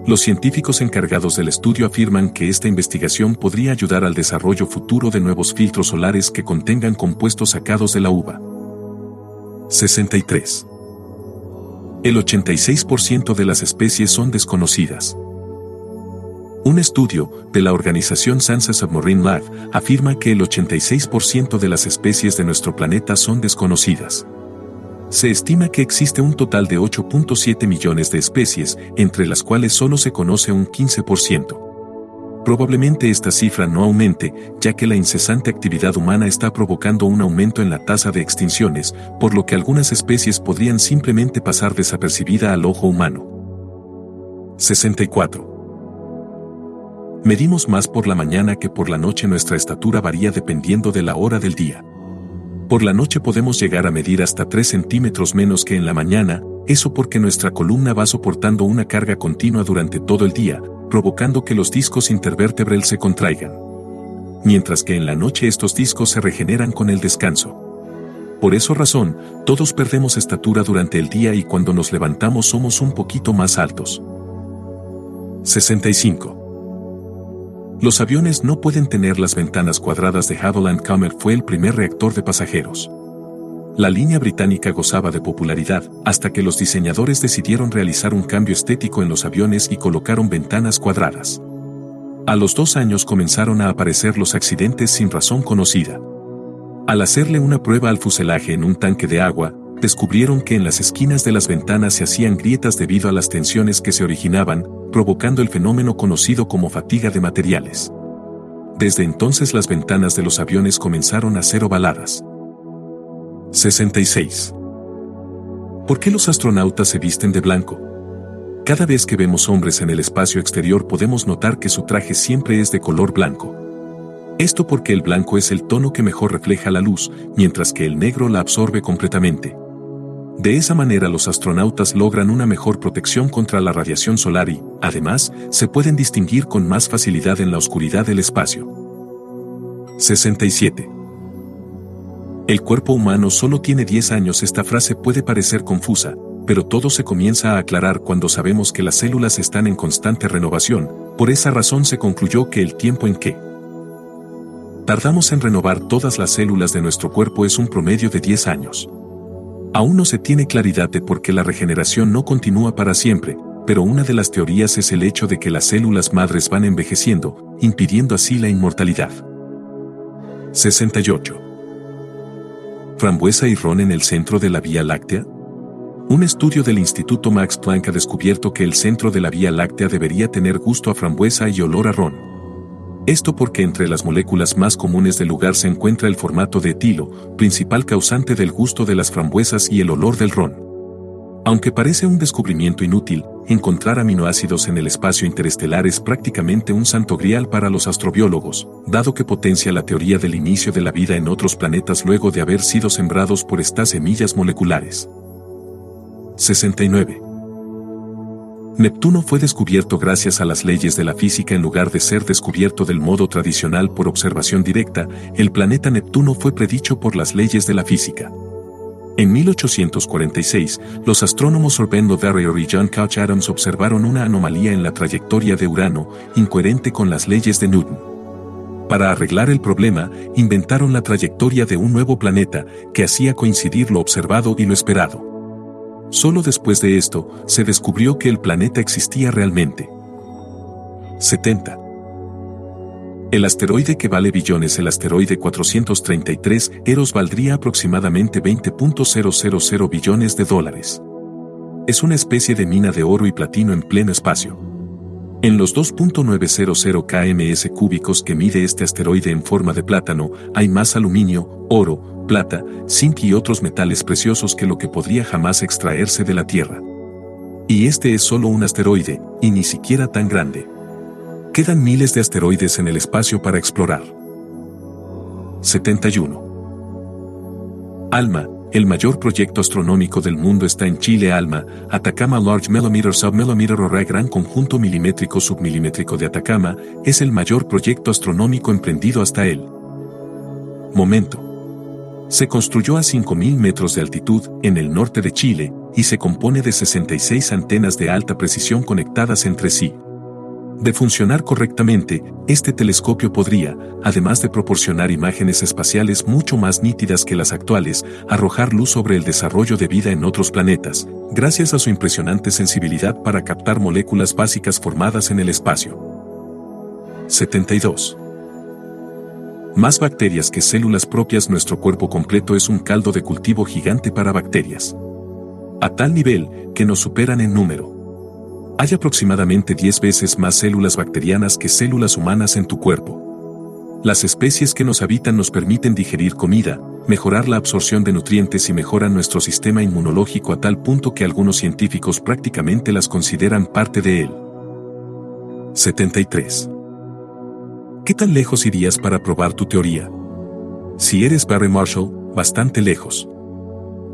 Los científicos encargados del estudio afirman que esta investigación podría ayudar al desarrollo futuro de nuevos filtros solares que contengan compuestos sacados de la uva. 63. El 86% de las especies son desconocidas. Un estudio de la organización Sciences Submarine Lab afirma que el 86% de las especies de nuestro planeta son desconocidas. Se estima que existe un total de 8.7 millones de especies, entre las cuales solo se conoce un 15%. Probablemente esta cifra no aumente, ya que la incesante actividad humana está provocando un aumento en la tasa de extinciones, por lo que algunas especies podrían simplemente pasar desapercibida al ojo humano. 64. Medimos más por la mañana que por la noche nuestra estatura varía dependiendo de la hora del día. Por la noche podemos llegar a medir hasta 3 centímetros menos que en la mañana, eso porque nuestra columna va soportando una carga continua durante todo el día, provocando que los discos intervertebrales se contraigan. Mientras que en la noche estos discos se regeneran con el descanso. Por esa razón, todos perdemos estatura durante el día y cuando nos levantamos somos un poquito más altos. 65. Los aviones no pueden tener las ventanas cuadradas de Havilland Comer fue el primer reactor de pasajeros. La línea británica gozaba de popularidad hasta que los diseñadores decidieron realizar un cambio estético en los aviones y colocaron ventanas cuadradas. A los dos años comenzaron a aparecer los accidentes sin razón conocida. Al hacerle una prueba al fuselaje en un tanque de agua, descubrieron que en las esquinas de las ventanas se hacían grietas debido a las tensiones que se originaban, provocando el fenómeno conocido como fatiga de materiales. Desde entonces las ventanas de los aviones comenzaron a ser ovaladas. 66. ¿Por qué los astronautas se visten de blanco? Cada vez que vemos hombres en el espacio exterior podemos notar que su traje siempre es de color blanco. Esto porque el blanco es el tono que mejor refleja la luz, mientras que el negro la absorbe completamente. De esa manera los astronautas logran una mejor protección contra la radiación solar y, además, se pueden distinguir con más facilidad en la oscuridad del espacio. 67. El cuerpo humano solo tiene 10 años. Esta frase puede parecer confusa, pero todo se comienza a aclarar cuando sabemos que las células están en constante renovación, por esa razón se concluyó que el tiempo en que tardamos en renovar todas las células de nuestro cuerpo es un promedio de 10 años. Aún no se tiene claridad de por qué la regeneración no continúa para siempre, pero una de las teorías es el hecho de que las células madres van envejeciendo, impidiendo así la inmortalidad. 68. ¿Frambuesa y ron en el centro de la Vía Láctea? Un estudio del Instituto Max Planck ha descubierto que el centro de la Vía Láctea debería tener gusto a frambuesa y olor a ron. Esto porque entre las moléculas más comunes del lugar se encuentra el formato de etilo, principal causante del gusto de las frambuesas y el olor del ron. Aunque parece un descubrimiento inútil, encontrar aminoácidos en el espacio interestelar es prácticamente un santo grial para los astrobiólogos, dado que potencia la teoría del inicio de la vida en otros planetas luego de haber sido sembrados por estas semillas moleculares. 69. Neptuno fue descubierto gracias a las leyes de la física en lugar de ser descubierto del modo tradicional por observación directa, el planeta Neptuno fue predicho por las leyes de la física. En 1846, los astrónomos Orbendo Darrier y John Couch Adams observaron una anomalía en la trayectoria de Urano, incoherente con las leyes de Newton. Para arreglar el problema, inventaron la trayectoria de un nuevo planeta que hacía coincidir lo observado y lo esperado. Solo después de esto, se descubrió que el planeta existía realmente. 70. El asteroide que vale billones, el asteroide 433 Eros valdría aproximadamente 20.000 billones de dólares. Es una especie de mina de oro y platino en pleno espacio. En los 2.900 kms cúbicos que mide este asteroide en forma de plátano, hay más aluminio, oro, plata, zinc y otros metales preciosos que lo que podría jamás extraerse de la Tierra. Y este es solo un asteroide, y ni siquiera tan grande. Quedan miles de asteroides en el espacio para explorar. 71. ALMA, el mayor proyecto astronómico del mundo está en Chile ALMA, Atacama Large Millimeter Submillimeter Array Gran Conjunto Milimétrico Submilimétrico de Atacama, es el mayor proyecto astronómico emprendido hasta él. Momento. Se construyó a 5.000 metros de altitud, en el norte de Chile, y se compone de 66 antenas de alta precisión conectadas entre sí. De funcionar correctamente, este telescopio podría, además de proporcionar imágenes espaciales mucho más nítidas que las actuales, arrojar luz sobre el desarrollo de vida en otros planetas, gracias a su impresionante sensibilidad para captar moléculas básicas formadas en el espacio. 72. Más bacterias que células propias nuestro cuerpo completo es un caldo de cultivo gigante para bacterias. A tal nivel que nos superan en número. Hay aproximadamente 10 veces más células bacterianas que células humanas en tu cuerpo. Las especies que nos habitan nos permiten digerir comida, mejorar la absorción de nutrientes y mejoran nuestro sistema inmunológico a tal punto que algunos científicos prácticamente las consideran parte de él. 73. ¿Qué tan lejos irías para probar tu teoría? Si eres Barry Marshall, bastante lejos.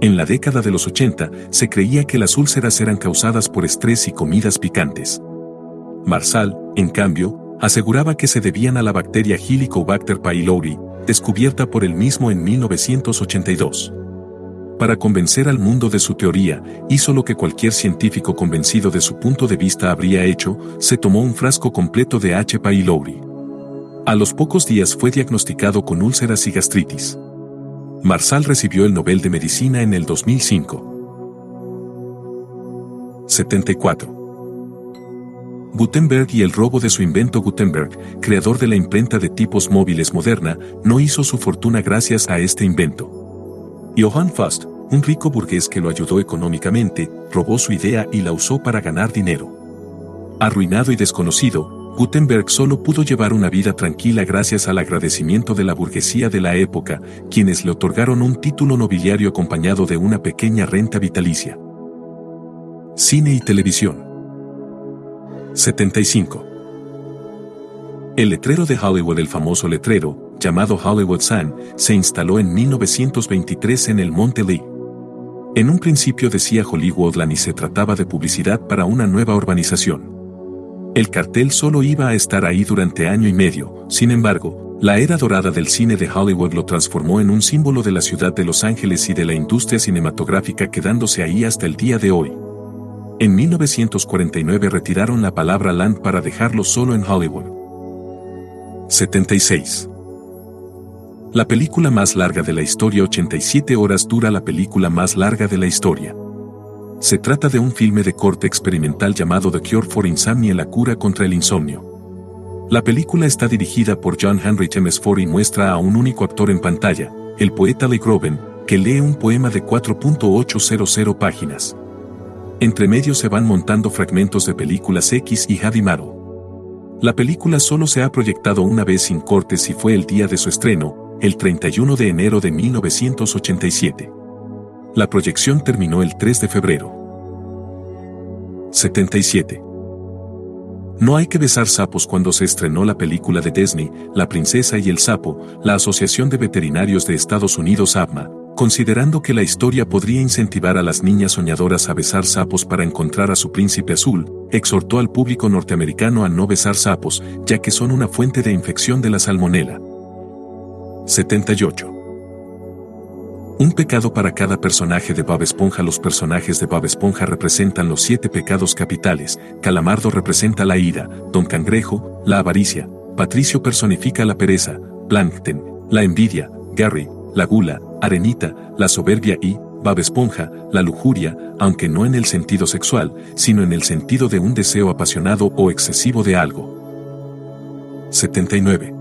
En la década de los 80 se creía que las úlceras eran causadas por estrés y comidas picantes. Marsal, en cambio, aseguraba que se debían a la bacteria Helicobacter pylori, descubierta por él mismo en 1982. Para convencer al mundo de su teoría, hizo lo que cualquier científico convencido de su punto de vista habría hecho, se tomó un frasco completo de H. pylori. A los pocos días fue diagnosticado con úlceras y gastritis. Marsal recibió el Nobel de Medicina en el 2005. 74. Gutenberg y el robo de su invento Gutenberg, creador de la imprenta de tipos móviles moderna, no hizo su fortuna gracias a este invento. Johann Faust, un rico burgués que lo ayudó económicamente, robó su idea y la usó para ganar dinero. Arruinado y desconocido, Gutenberg solo pudo llevar una vida tranquila gracias al agradecimiento de la burguesía de la época, quienes le otorgaron un título nobiliario acompañado de una pequeña renta vitalicia. Cine y televisión. 75. El letrero de Hollywood, el famoso letrero, llamado Hollywood Sign, se instaló en 1923 en el Monte Lee. En un principio decía Hollywoodland y se trataba de publicidad para una nueva urbanización. El cartel solo iba a estar ahí durante año y medio, sin embargo, la era dorada del cine de Hollywood lo transformó en un símbolo de la ciudad de Los Ángeles y de la industria cinematográfica quedándose ahí hasta el día de hoy. En 1949 retiraron la palabra land para dejarlo solo en Hollywood. 76. La película más larga de la historia 87 horas dura la película más larga de la historia. Se trata de un filme de corte experimental llamado The Cure for Insomnia la cura contra el insomnio. La película está dirigida por John Henry James Ford y muestra a un único actor en pantalla, el poeta Lee Groben, que lee un poema de 4.800 páginas. Entre medio se van montando fragmentos de películas X y Javi Maro. La película solo se ha proyectado una vez sin cortes y fue el día de su estreno, el 31 de enero de 1987. La proyección terminó el 3 de febrero. 77. No hay que besar sapos cuando se estrenó la película de Disney, La princesa y el sapo, la Asociación de Veterinarios de Estados Unidos ABMA, considerando que la historia podría incentivar a las niñas soñadoras a besar sapos para encontrar a su príncipe azul, exhortó al público norteamericano a no besar sapos, ya que son una fuente de infección de la salmonela. 78. Un pecado para cada personaje de Bob Esponja. Los personajes de Bob Esponja representan los siete pecados capitales. Calamardo representa la ira, Don Cangrejo, la avaricia, Patricio personifica la pereza, Plankton, la envidia, Gary, la gula, Arenita, la soberbia y, Bab Esponja, la lujuria, aunque no en el sentido sexual, sino en el sentido de un deseo apasionado o excesivo de algo. 79.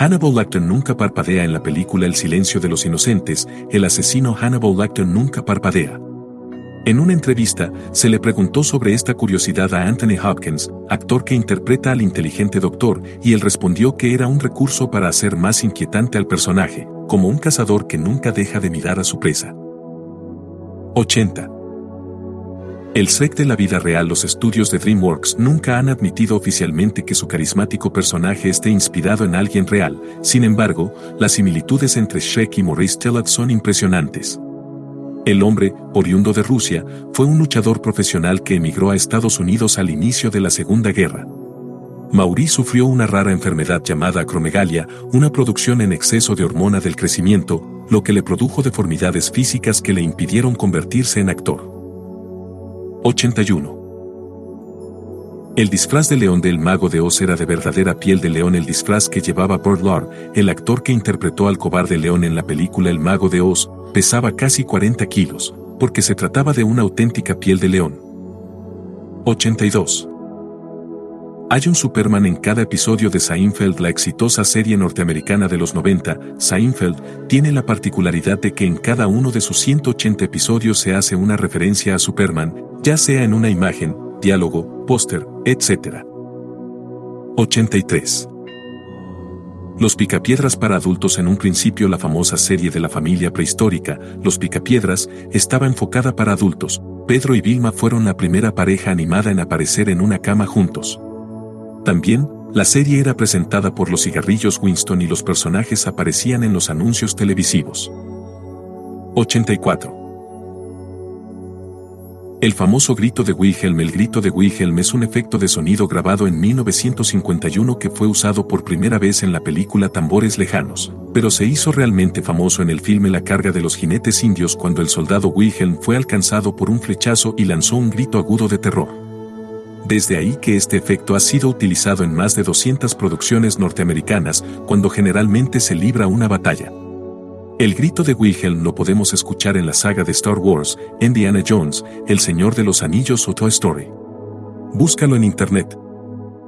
Hannibal Lecter nunca parpadea en la película El silencio de los inocentes, el asesino Hannibal Lecter nunca parpadea. En una entrevista, se le preguntó sobre esta curiosidad a Anthony Hopkins, actor que interpreta al inteligente doctor, y él respondió que era un recurso para hacer más inquietante al personaje, como un cazador que nunca deja de mirar a su presa. 80. El SEC de la vida real Los estudios de DreamWorks nunca han admitido oficialmente que su carismático personaje esté inspirado en alguien real, sin embargo, las similitudes entre Shrek y Maurice Telat son impresionantes. El hombre, oriundo de Rusia, fue un luchador profesional que emigró a Estados Unidos al inicio de la Segunda Guerra. Maurice sufrió una rara enfermedad llamada acromegalia, una producción en exceso de hormona del crecimiento, lo que le produjo deformidades físicas que le impidieron convertirse en actor. 81. El disfraz de león del mago de Oz era de verdadera piel de león. El disfraz que llevaba Burt Lord, el actor que interpretó al cobarde león en la película El mago de Oz, pesaba casi 40 kilos, porque se trataba de una auténtica piel de león. 82. Hay un Superman en cada episodio de Seinfeld, la exitosa serie norteamericana de los 90. Seinfeld tiene la particularidad de que en cada uno de sus 180 episodios se hace una referencia a Superman, ya sea en una imagen, diálogo, póster, etc. 83. Los Picapiedras para adultos en un principio la famosa serie de la familia prehistórica, Los Picapiedras, estaba enfocada para adultos. Pedro y Vilma fueron la primera pareja animada en aparecer en una cama juntos. También, la serie era presentada por los cigarrillos Winston y los personajes aparecían en los anuncios televisivos. 84. El famoso grito de Wilhelm El grito de Wilhelm es un efecto de sonido grabado en 1951 que fue usado por primera vez en la película Tambores Lejanos, pero se hizo realmente famoso en el filme La carga de los jinetes indios cuando el soldado Wilhelm fue alcanzado por un flechazo y lanzó un grito agudo de terror. Desde ahí que este efecto ha sido utilizado en más de 200 producciones norteamericanas cuando generalmente se libra una batalla. El grito de Wilhelm lo podemos escuchar en la saga de Star Wars, Indiana Jones, El Señor de los Anillos o Toy Story. Búscalo en Internet.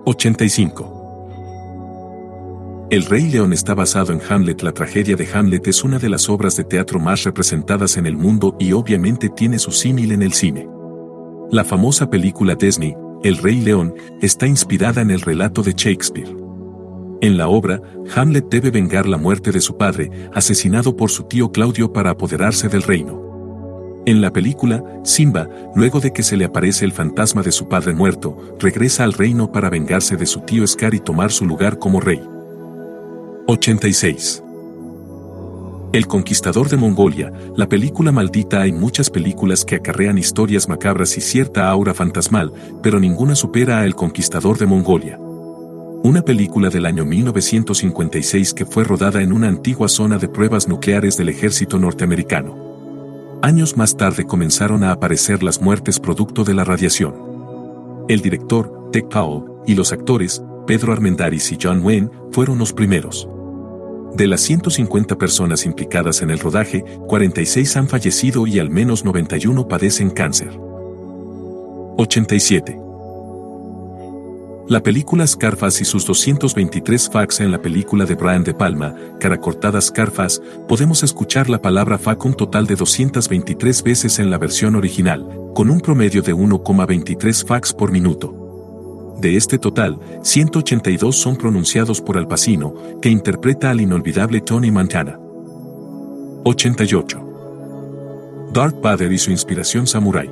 85. El Rey León está basado en Hamlet. La tragedia de Hamlet es una de las obras de teatro más representadas en el mundo y obviamente tiene su símil en el cine. La famosa película Disney, El Rey León, está inspirada en el relato de Shakespeare. En la obra, Hamlet debe vengar la muerte de su padre, asesinado por su tío Claudio para apoderarse del reino. En la película, Simba, luego de que se le aparece el fantasma de su padre muerto, regresa al reino para vengarse de su tío Scar y tomar su lugar como rey. 86. El Conquistador de Mongolia, la película maldita hay muchas películas que acarrean historias macabras y cierta aura fantasmal, pero ninguna supera a El Conquistador de Mongolia una película del año 1956 que fue rodada en una antigua zona de pruebas nucleares del ejército norteamericano. Años más tarde comenzaron a aparecer las muertes producto de la radiación. El director, Tech Powell, y los actores, Pedro Armendáriz y John Wayne, fueron los primeros. De las 150 personas implicadas en el rodaje, 46 han fallecido y al menos 91 padecen cáncer. 87. La película Scarface y sus 223 fax en la película de Brian De Palma, cara cortada Scarface, podemos escuchar la palabra fac un total de 223 veces en la versión original, con un promedio de 1,23 fax por minuto. De este total, 182 son pronunciados por Al Pacino, que interpreta al inolvidable Tony Montana. 88. Darth Vader y su inspiración samurai.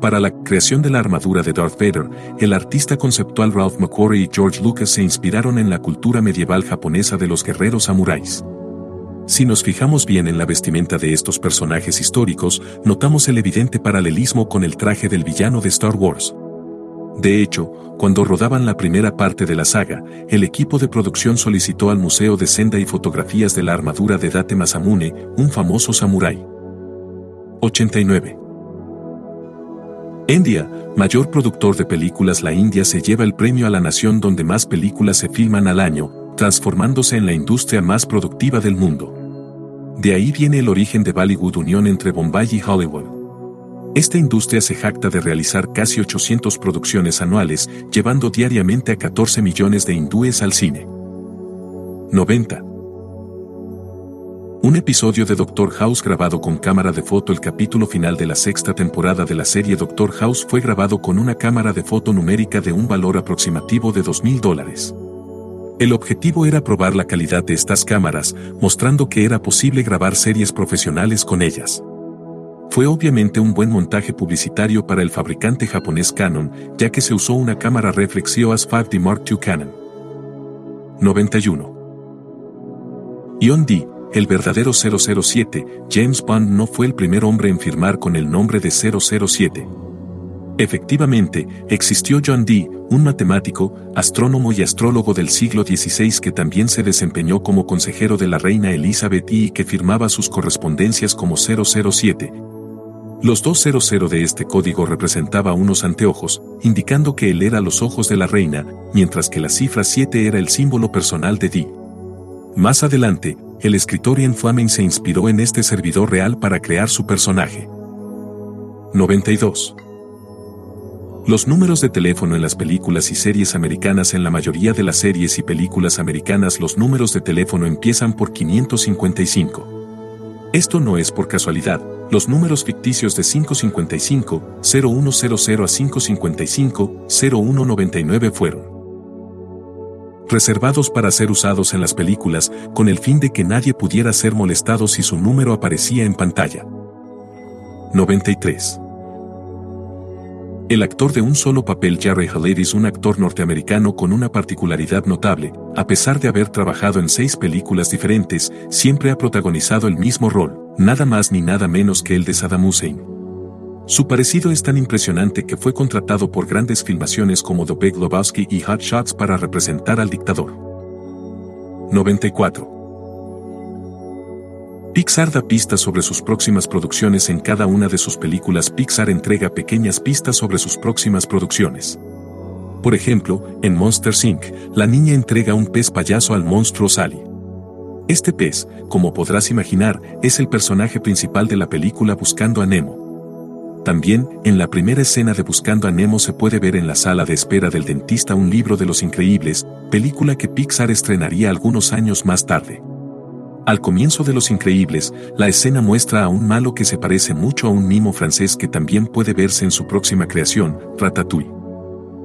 Para la creación de la armadura de Darth Vader, el artista conceptual Ralph McQuarrie y George Lucas se inspiraron en la cultura medieval japonesa de los guerreros samuráis. Si nos fijamos bien en la vestimenta de estos personajes históricos, notamos el evidente paralelismo con el traje del villano de Star Wars. De hecho, cuando rodaban la primera parte de la saga, el equipo de producción solicitó al Museo de Senda y fotografías de la armadura de Date Masamune, un famoso samurái. 89. India, mayor productor de películas La India se lleva el premio a la nación donde más películas se filman al año, transformándose en la industria más productiva del mundo. De ahí viene el origen de Bollywood unión entre Bombay y Hollywood. Esta industria se jacta de realizar casi 800 producciones anuales, llevando diariamente a 14 millones de hindúes al cine. 90. Un episodio de Doctor House grabado con cámara de foto El capítulo final de la sexta temporada de la serie Doctor House fue grabado con una cámara de foto numérica de un valor aproximativo de 2.000 dólares. El objetivo era probar la calidad de estas cámaras, mostrando que era posible grabar series profesionales con ellas. Fue obviamente un buen montaje publicitario para el fabricante japonés Canon, ya que se usó una cámara reflex EOS 5D Mark II Canon. 91. Ion D., el verdadero 007, James Bond no fue el primer hombre en firmar con el nombre de 007. Efectivamente, existió John Dee, un matemático, astrónomo y astrólogo del siglo XVI que también se desempeñó como consejero de la reina Elizabeth y que firmaba sus correspondencias como 007, los dos 00 de este código representaba unos anteojos, indicando que él era los ojos de la reina, mientras que la cifra 7 era el símbolo personal de Dee. Más adelante, el escritor Ian Fleming se inspiró en este servidor real para crear su personaje. 92. Los números de teléfono en las películas y series americanas En la mayoría de las series y películas americanas los números de teléfono empiezan por 555. Esto no es por casualidad, los números ficticios de 555-0100 a 555-0199 fueron reservados para ser usados en las películas con el fin de que nadie pudiera ser molestado si su número aparecía en pantalla. 93. El actor de un solo papel Jerry Haller es un actor norteamericano con una particularidad notable, a pesar de haber trabajado en seis películas diferentes, siempre ha protagonizado el mismo rol, nada más ni nada menos que el de Saddam Hussein. Su parecido es tan impresionante que fue contratado por grandes filmaciones como The Big Lebowski y Hot Shots para representar al dictador. 94. Pixar da pistas sobre sus próximas producciones en cada una de sus películas. Pixar entrega pequeñas pistas sobre sus próximas producciones. Por ejemplo, en Monster Inc., la niña entrega un pez payaso al monstruo Sally. Este pez, como podrás imaginar, es el personaje principal de la película Buscando a Nemo. También, en la primera escena de Buscando a Nemo se puede ver en la sala de espera del dentista un libro de los increíbles, película que Pixar estrenaría algunos años más tarde. Al comienzo de Los Increíbles, la escena muestra a un malo que se parece mucho a un mimo francés que también puede verse en su próxima creación, Ratatouille.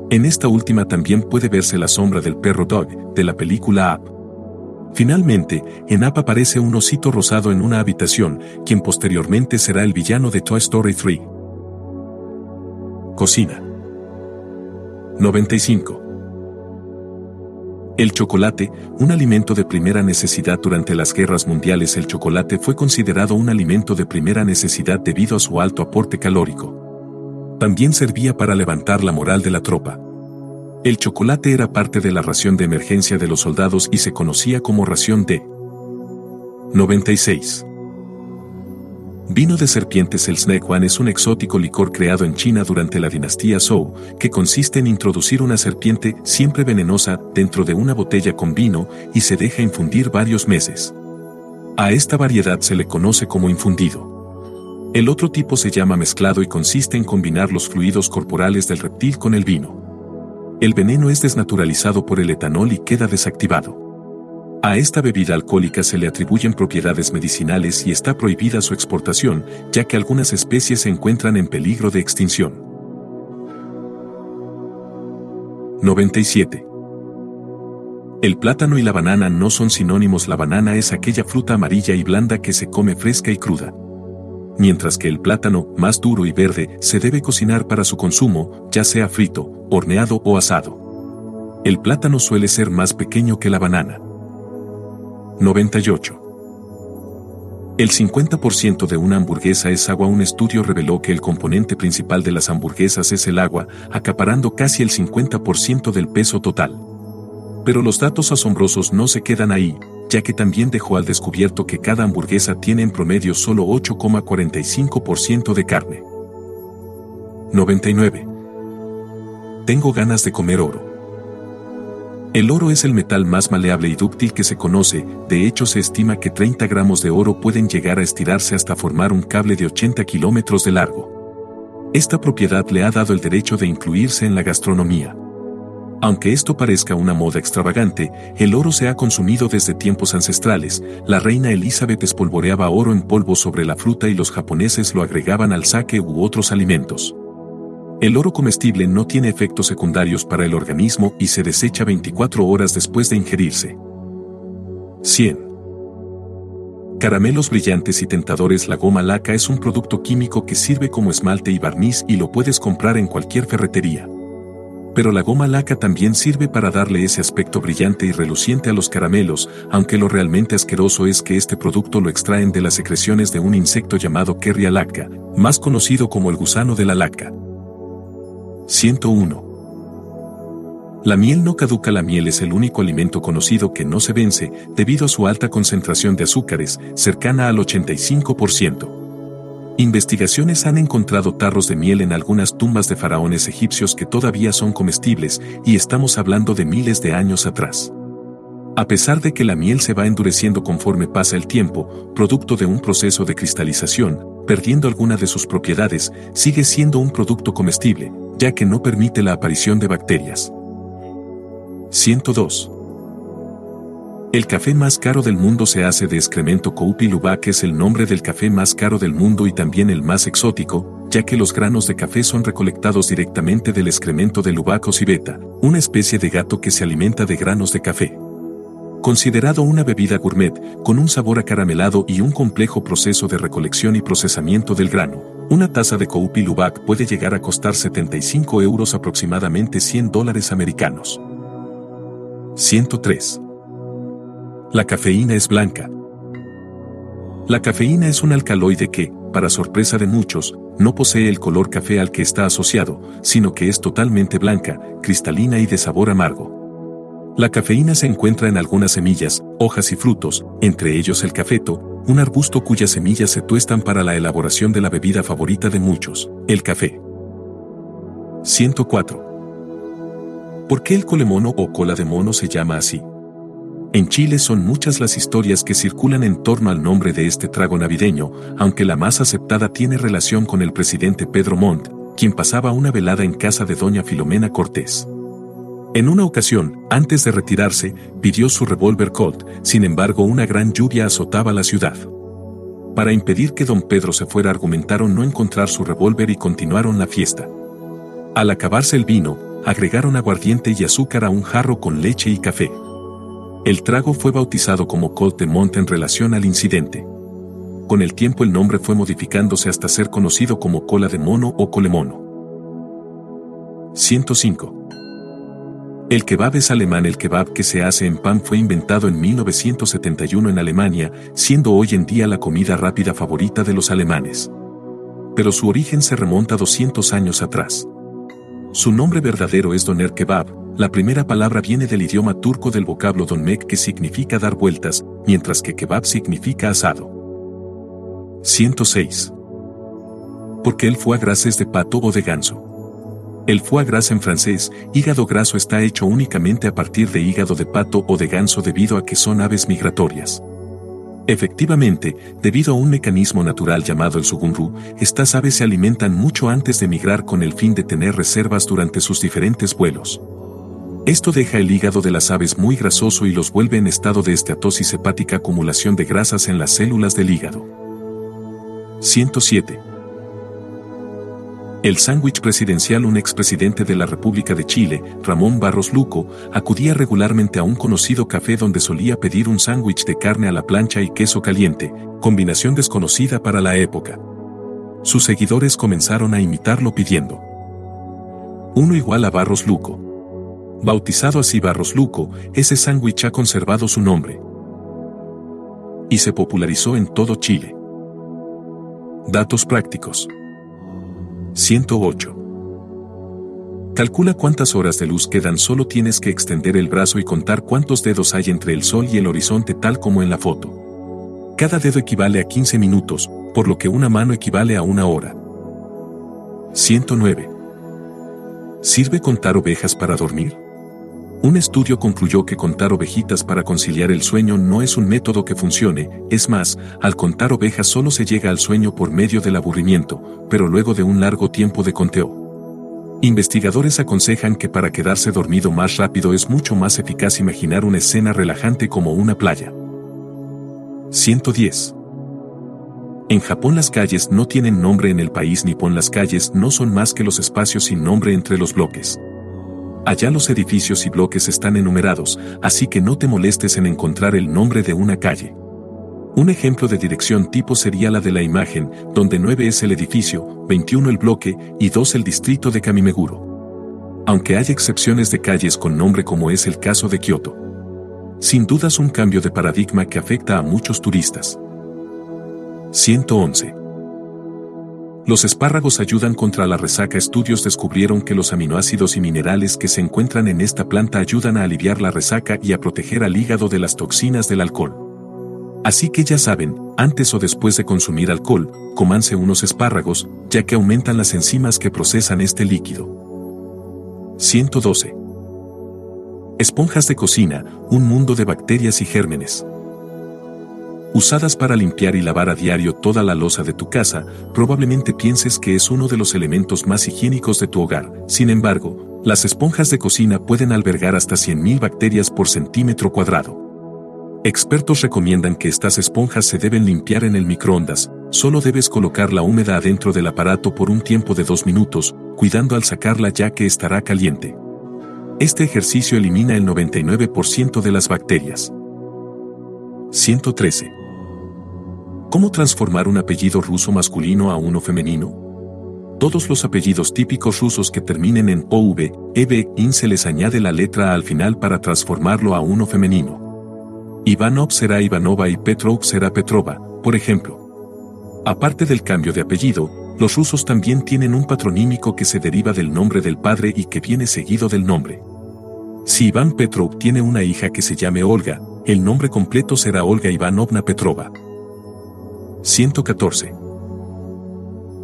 En esta última también puede verse la sombra del perro Dog, de la película Up. Finalmente, en Up aparece un osito rosado en una habitación, quien posteriormente será el villano de Toy Story 3. Cocina. 95. El chocolate, un alimento de primera necesidad durante las guerras mundiales, el chocolate fue considerado un alimento de primera necesidad debido a su alto aporte calórico. También servía para levantar la moral de la tropa. El chocolate era parte de la ración de emergencia de los soldados y se conocía como ración de 96. Vino de serpientes El One es un exótico licor creado en China durante la dinastía Zhou, que consiste en introducir una serpiente siempre venenosa dentro de una botella con vino y se deja infundir varios meses. A esta variedad se le conoce como infundido. El otro tipo se llama mezclado y consiste en combinar los fluidos corporales del reptil con el vino. El veneno es desnaturalizado por el etanol y queda desactivado. A esta bebida alcohólica se le atribuyen propiedades medicinales y está prohibida su exportación, ya que algunas especies se encuentran en peligro de extinción. 97. El plátano y la banana no son sinónimos. La banana es aquella fruta amarilla y blanda que se come fresca y cruda. Mientras que el plátano, más duro y verde, se debe cocinar para su consumo, ya sea frito, horneado o asado. El plátano suele ser más pequeño que la banana. 98. El 50% de una hamburguesa es agua. Un estudio reveló que el componente principal de las hamburguesas es el agua, acaparando casi el 50% del peso total. Pero los datos asombrosos no se quedan ahí, ya que también dejó al descubierto que cada hamburguesa tiene en promedio solo 8,45% de carne. 99. Tengo ganas de comer oro. El oro es el metal más maleable y dúctil que se conoce, de hecho se estima que 30 gramos de oro pueden llegar a estirarse hasta formar un cable de 80 kilómetros de largo. Esta propiedad le ha dado el derecho de incluirse en la gastronomía. Aunque esto parezca una moda extravagante, el oro se ha consumido desde tiempos ancestrales, la reina Elizabeth espolvoreaba oro en polvo sobre la fruta y los japoneses lo agregaban al sake u otros alimentos. El oro comestible no tiene efectos secundarios para el organismo y se desecha 24 horas después de ingerirse. 100. Caramelos brillantes y tentadores La goma laca es un producto químico que sirve como esmalte y barniz y lo puedes comprar en cualquier ferretería. Pero la goma laca también sirve para darle ese aspecto brillante y reluciente a los caramelos, aunque lo realmente asqueroso es que este producto lo extraen de las secreciones de un insecto llamado Kerria laca, más conocido como el gusano de la laca. 101. La miel no caduca. La miel es el único alimento conocido que no se vence debido a su alta concentración de azúcares, cercana al 85%. Investigaciones han encontrado tarros de miel en algunas tumbas de faraones egipcios que todavía son comestibles, y estamos hablando de miles de años atrás. A pesar de que la miel se va endureciendo conforme pasa el tiempo, producto de un proceso de cristalización, perdiendo alguna de sus propiedades, sigue siendo un producto comestible, ya que no permite la aparición de bacterias. 102. El café más caro del mundo se hace de excremento Koupi Luwak es el nombre del café más caro del mundo y también el más exótico, ya que los granos de café son recolectados directamente del excremento de Luwak o civeta, una especie de gato que se alimenta de granos de café. Considerado una bebida gourmet, con un sabor acaramelado y un complejo proceso de recolección y procesamiento del grano, una taza de Koupi Luwak puede llegar a costar 75 euros aproximadamente 100 dólares americanos. 103. La cafeína es blanca. La cafeína es un alcaloide que, para sorpresa de muchos, no posee el color café al que está asociado, sino que es totalmente blanca, cristalina y de sabor amargo. La cafeína se encuentra en algunas semillas, hojas y frutos, entre ellos el cafeto, un arbusto cuyas semillas se tuestan para la elaboración de la bebida favorita de muchos, el café. 104. ¿Por qué el colemono o cola de mono se llama así? En Chile son muchas las historias que circulan en torno al nombre de este trago navideño, aunque la más aceptada tiene relación con el presidente Pedro Montt, quien pasaba una velada en casa de doña Filomena Cortés. En una ocasión, antes de retirarse, pidió su revólver Colt, sin embargo una gran lluvia azotaba la ciudad. Para impedir que don Pedro se fuera argumentaron no encontrar su revólver y continuaron la fiesta. Al acabarse el vino, agregaron aguardiente y azúcar a un jarro con leche y café. El trago fue bautizado como Colt de Monte en relación al incidente. Con el tiempo el nombre fue modificándose hasta ser conocido como cola de mono o colemono. 105. El kebab es alemán. El kebab que se hace en pan fue inventado en 1971 en Alemania, siendo hoy en día la comida rápida favorita de los alemanes. Pero su origen se remonta 200 años atrás. Su nombre verdadero es doner kebab, la primera palabra viene del idioma turco del vocablo donmek que significa dar vueltas, mientras que kebab significa asado. 106. ¿Por qué el foie gras es de pato o de ganso? El foie gras en francés, hígado graso está hecho únicamente a partir de hígado de pato o de ganso debido a que son aves migratorias. Efectivamente, debido a un mecanismo natural llamado el sugunru, estas aves se alimentan mucho antes de migrar con el fin de tener reservas durante sus diferentes vuelos. Esto deja el hígado de las aves muy grasoso y los vuelve en estado de esteatosis hepática acumulación de grasas en las células del hígado. 107. El sándwich presidencial Un expresidente de la República de Chile, Ramón Barros Luco, acudía regularmente a un conocido café donde solía pedir un sándwich de carne a la plancha y queso caliente, combinación desconocida para la época. Sus seguidores comenzaron a imitarlo pidiendo uno igual a Barros Luco. Bautizado así Barros Luco, ese sándwich ha conservado su nombre. y se popularizó en todo Chile. Datos prácticos. 108. Calcula cuántas horas de luz quedan, solo tienes que extender el brazo y contar cuántos dedos hay entre el sol y el horizonte tal como en la foto. Cada dedo equivale a 15 minutos, por lo que una mano equivale a una hora. 109. ¿Sirve contar ovejas para dormir? Un estudio concluyó que contar ovejitas para conciliar el sueño no es un método que funcione, es más, al contar ovejas solo se llega al sueño por medio del aburrimiento, pero luego de un largo tiempo de conteo. Investigadores aconsejan que para quedarse dormido más rápido es mucho más eficaz imaginar una escena relajante como una playa. 110. En Japón las calles no tienen nombre en el país nipón las calles no son más que los espacios sin nombre entre los bloques. Allá los edificios y bloques están enumerados, así que no te molestes en encontrar el nombre de una calle. Un ejemplo de dirección tipo sería la de la imagen, donde 9 es el edificio, 21 el bloque y 2 el distrito de Kamimeguro. Aunque hay excepciones de calles con nombre como es el caso de Kioto. Sin dudas un cambio de paradigma que afecta a muchos turistas. 111. Los espárragos ayudan contra la resaca. Estudios descubrieron que los aminoácidos y minerales que se encuentran en esta planta ayudan a aliviar la resaca y a proteger al hígado de las toxinas del alcohol. Así que ya saben, antes o después de consumir alcohol, comanse unos espárragos, ya que aumentan las enzimas que procesan este líquido. 112. Esponjas de cocina, un mundo de bacterias y gérmenes. Usadas para limpiar y lavar a diario toda la losa de tu casa, probablemente pienses que es uno de los elementos más higiénicos de tu hogar. Sin embargo, las esponjas de cocina pueden albergar hasta 100.000 bacterias por centímetro cuadrado. Expertos recomiendan que estas esponjas se deben limpiar en el microondas, solo debes colocarla húmeda adentro del aparato por un tiempo de dos minutos, cuidando al sacarla ya que estará caliente. Este ejercicio elimina el 99% de las bacterias. 113. ¿Cómo transformar un apellido ruso masculino a uno femenino? Todos los apellidos típicos rusos que terminen en OV, EV, IN se les añade la letra al final para transformarlo a uno femenino. Ivanov será Ivanova y Petrov será Petrova, por ejemplo. Aparte del cambio de apellido, los rusos también tienen un patronímico que se deriva del nombre del padre y que viene seguido del nombre. Si Iván Petrov tiene una hija que se llame Olga, el nombre completo será Olga Ivanovna Petrova. 114.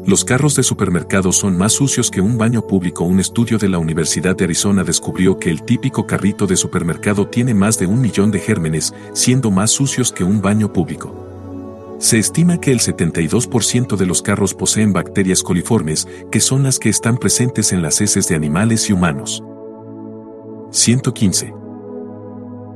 Los carros de supermercado son más sucios que un baño público. Un estudio de la Universidad de Arizona descubrió que el típico carrito de supermercado tiene más de un millón de gérmenes, siendo más sucios que un baño público. Se estima que el 72% de los carros poseen bacterias coliformes, que son las que están presentes en las heces de animales y humanos. 115.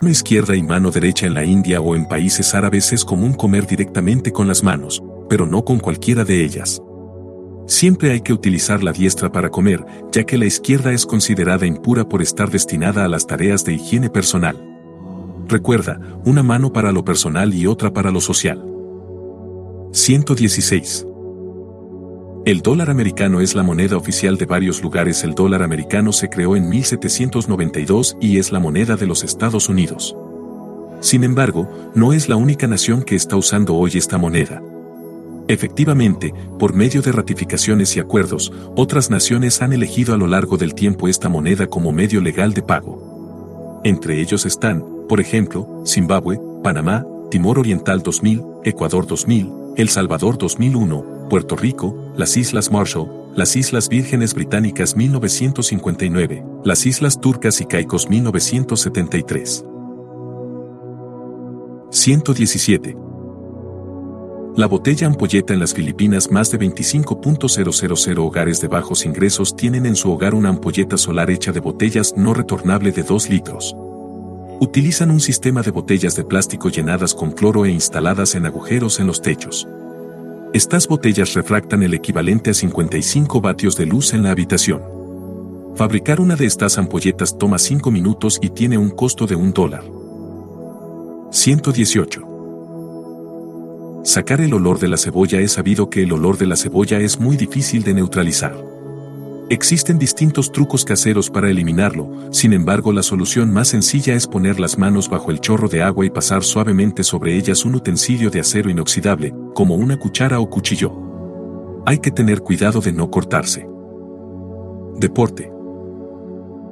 Mano izquierda y mano derecha en la India o en países árabes es común comer directamente con las manos, pero no con cualquiera de ellas. Siempre hay que utilizar la diestra para comer, ya que la izquierda es considerada impura por estar destinada a las tareas de higiene personal. Recuerda, una mano para lo personal y otra para lo social. 116. El dólar americano es la moneda oficial de varios lugares. El dólar americano se creó en 1792 y es la moneda de los Estados Unidos. Sin embargo, no es la única nación que está usando hoy esta moneda. Efectivamente, por medio de ratificaciones y acuerdos, otras naciones han elegido a lo largo del tiempo esta moneda como medio legal de pago. Entre ellos están, por ejemplo, Zimbabue, Panamá, Timor Oriental 2000, Ecuador 2000, El Salvador 2001, Puerto Rico, las Islas Marshall, las Islas Vírgenes Británicas 1959, las Islas Turcas y Caicos 1973. 117. La botella ampolleta en las Filipinas más de 25.000 hogares de bajos ingresos tienen en su hogar una ampolleta solar hecha de botellas no retornable de 2 litros. Utilizan un sistema de botellas de plástico llenadas con cloro e instaladas en agujeros en los techos. Estas botellas refractan el equivalente a 55 vatios de luz en la habitación. Fabricar una de estas ampolletas toma 5 minutos y tiene un costo de un dólar. 118. Sacar el olor de la cebolla es sabido que el olor de la cebolla es muy difícil de neutralizar. Existen distintos trucos caseros para eliminarlo, sin embargo la solución más sencilla es poner las manos bajo el chorro de agua y pasar suavemente sobre ellas un utensilio de acero inoxidable, como una cuchara o cuchillo. Hay que tener cuidado de no cortarse. Deporte.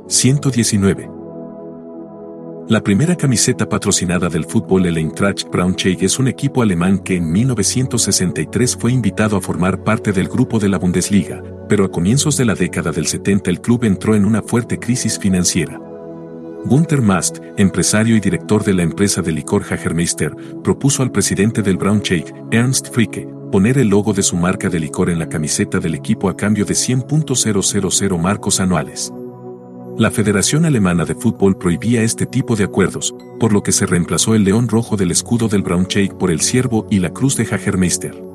119. La primera camiseta patrocinada del fútbol el Eintracht Braunschweig es un equipo alemán que en 1963 fue invitado a formar parte del grupo de la Bundesliga, pero a comienzos de la década del 70 el club entró en una fuerte crisis financiera. Gunther Mast, empresario y director de la empresa de licor Hagermeister, propuso al presidente del Braunschweig, Ernst Fricke, poner el logo de su marca de licor en la camiseta del equipo a cambio de 100.000 marcos anuales. La Federación Alemana de Fútbol prohibía este tipo de acuerdos, por lo que se reemplazó el león rojo del escudo del Braunschweig por el ciervo y la cruz de Hagermeister.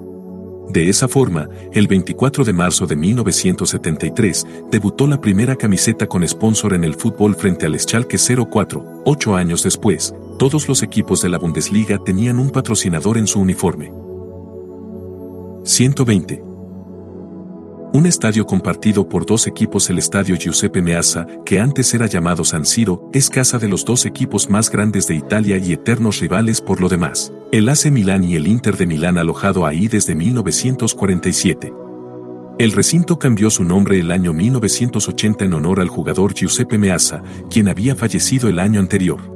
De esa forma, el 24 de marzo de 1973, debutó la primera camiseta con sponsor en el fútbol frente al Schalke 04. Ocho años después, todos los equipos de la Bundesliga tenían un patrocinador en su uniforme. 120. Un estadio compartido por dos equipos el estadio Giuseppe Meazza, que antes era llamado San Siro, es casa de los dos equipos más grandes de Italia y eternos rivales por lo demás, el AC Milán y el Inter de Milán alojado ahí desde 1947. El recinto cambió su nombre el año 1980 en honor al jugador Giuseppe Meazza, quien había fallecido el año anterior.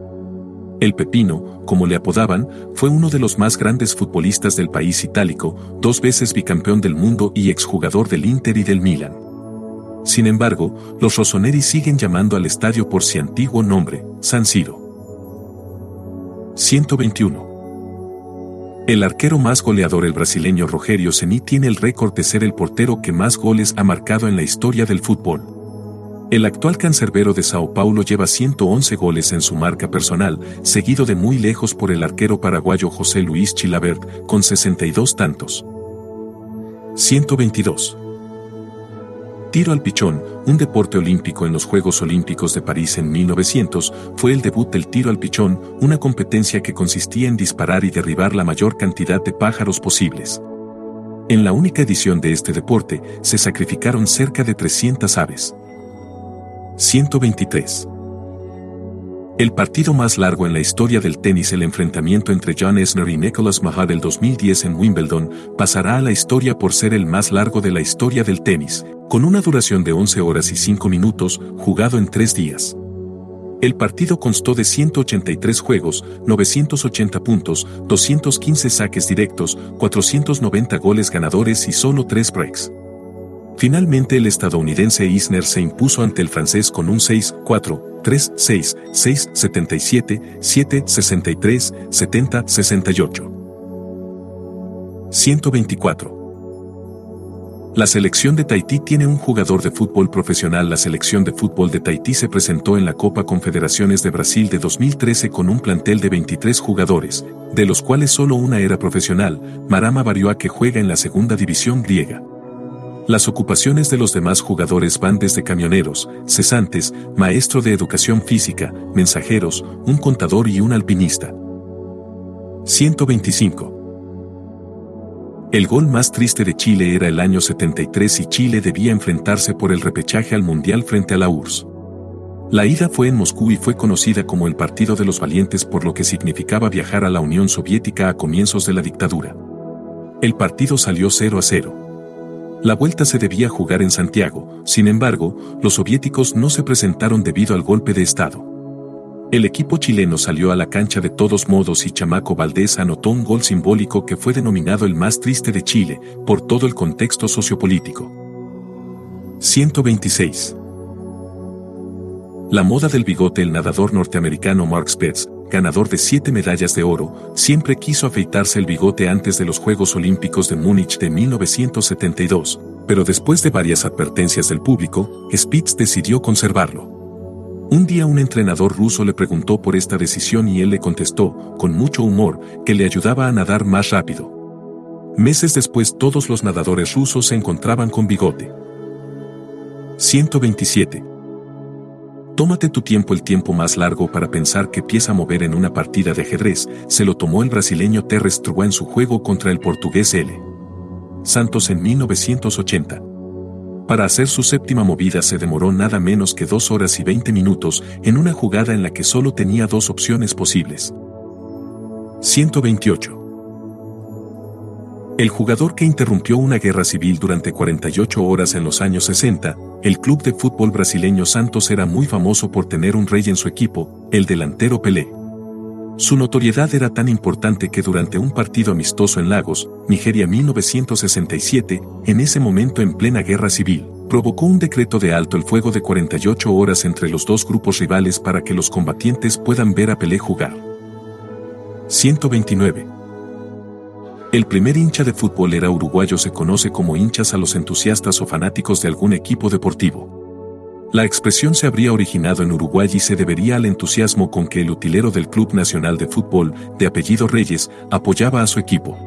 El Pepino, como le apodaban, fue uno de los más grandes futbolistas del país itálico, dos veces bicampeón del mundo y exjugador del Inter y del Milan. Sin embargo, los Rossoneri siguen llamando al estadio por su antiguo nombre, San Siro. 121. El arquero más goleador el brasileño Rogerio Ceni tiene el récord de ser el portero que más goles ha marcado en la historia del fútbol. El actual cancerbero de Sao Paulo lleva 111 goles en su marca personal, seguido de muy lejos por el arquero paraguayo José Luis Chilabert, con 62 tantos. 122. Tiro al pichón, un deporte olímpico en los Juegos Olímpicos de París en 1900, fue el debut del tiro al pichón, una competencia que consistía en disparar y derribar la mayor cantidad de pájaros posibles. En la única edición de este deporte, se sacrificaron cerca de 300 aves. 123. El partido más largo en la historia del tenis, el enfrentamiento entre John Esner y Nicholas Mahar del 2010 en Wimbledon, pasará a la historia por ser el más largo de la historia del tenis, con una duración de 11 horas y 5 minutos, jugado en 3 días. El partido constó de 183 juegos, 980 puntos, 215 saques directos, 490 goles ganadores y solo 3 breaks. Finalmente el estadounidense Isner se impuso ante el francés con un 6-4, 3-6, 6-77, 7-63, 70-68. 124. La selección de Tahití tiene un jugador de fútbol profesional. La selección de fútbol de Tahití se presentó en la Copa Confederaciones de Brasil de 2013 con un plantel de 23 jugadores, de los cuales solo una era profesional, Marama Barioa que juega en la segunda división griega. Las ocupaciones de los demás jugadores van desde camioneros, cesantes, maestro de educación física, mensajeros, un contador y un alpinista. 125. El gol más triste de Chile era el año 73 y Chile debía enfrentarse por el repechaje al Mundial frente a la URSS. La ida fue en Moscú y fue conocida como el Partido de los Valientes por lo que significaba viajar a la Unión Soviética a comienzos de la dictadura. El partido salió 0 a 0. La vuelta se debía jugar en Santiago, sin embargo, los soviéticos no se presentaron debido al golpe de Estado. El equipo chileno salió a la cancha de todos modos y Chamaco Valdés anotó un gol simbólico que fue denominado el más triste de Chile, por todo el contexto sociopolítico. 126. La moda del bigote El nadador norteamericano Mark Spitz, ganador de siete medallas de oro, siempre quiso afeitarse el bigote antes de los Juegos Olímpicos de Múnich de 1972, pero después de varias advertencias del público, Spitz decidió conservarlo. Un día un entrenador ruso le preguntó por esta decisión y él le contestó, con mucho humor, que le ayudaba a nadar más rápido. Meses después todos los nadadores rusos se encontraban con bigote. 127. Tómate tu tiempo el tiempo más largo para pensar qué pieza mover en una partida de ajedrez, se lo tomó el brasileño Terres en su juego contra el portugués L. Santos en 1980. Para hacer su séptima movida se demoró nada menos que dos horas y 20 minutos en una jugada en la que solo tenía dos opciones posibles. 128. El jugador que interrumpió una guerra civil durante 48 horas en los años 60, el club de fútbol brasileño Santos era muy famoso por tener un rey en su equipo, el delantero Pelé. Su notoriedad era tan importante que durante un partido amistoso en Lagos, Nigeria 1967, en ese momento en plena guerra civil, provocó un decreto de alto el fuego de 48 horas entre los dos grupos rivales para que los combatientes puedan ver a Pelé jugar. 129. El primer hincha de fútbol era uruguayo se conoce como hinchas a los entusiastas o fanáticos de algún equipo deportivo. La expresión se habría originado en Uruguay y se debería al entusiasmo con que el utilero del Club Nacional de Fútbol, de apellido Reyes, apoyaba a su equipo.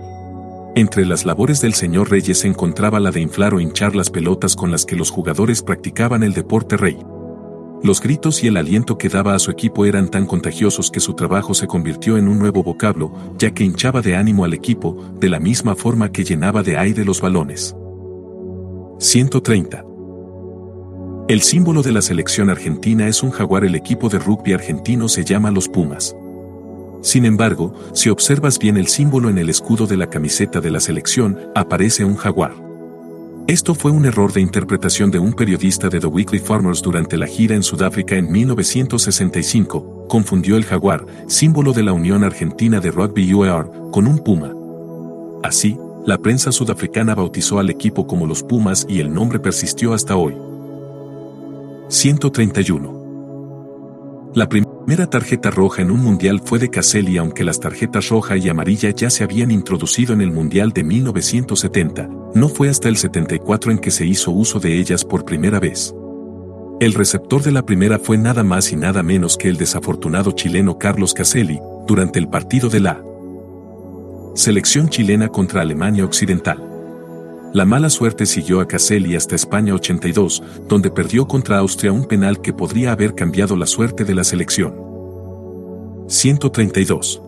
Entre las labores del señor Reyes se encontraba la de inflar o hinchar las pelotas con las que los jugadores practicaban el deporte rey. Los gritos y el aliento que daba a su equipo eran tan contagiosos que su trabajo se convirtió en un nuevo vocablo, ya que hinchaba de ánimo al equipo, de la misma forma que llenaba de aire los balones. 130. El símbolo de la selección argentina es un jaguar. El equipo de rugby argentino se llama los Pumas. Sin embargo, si observas bien el símbolo en el escudo de la camiseta de la selección, aparece un jaguar. Esto fue un error de interpretación de un periodista de The Weekly Farmers durante la gira en Sudáfrica en 1965, confundió el jaguar, símbolo de la Unión Argentina de Rugby UAR, con un puma. Así, la prensa sudafricana bautizó al equipo como los Pumas y el nombre persistió hasta hoy. 131. La primera tarjeta roja en un mundial fue de Caselli aunque las tarjetas roja y amarilla ya se habían introducido en el mundial de 1970, no fue hasta el 74 en que se hizo uso de ellas por primera vez. El receptor de la primera fue nada más y nada menos que el desafortunado chileno Carlos Caselli, durante el partido de la selección chilena contra Alemania Occidental. La mala suerte siguió a Caselli hasta España 82, donde perdió contra Austria un penal que podría haber cambiado la suerte de la selección. 132.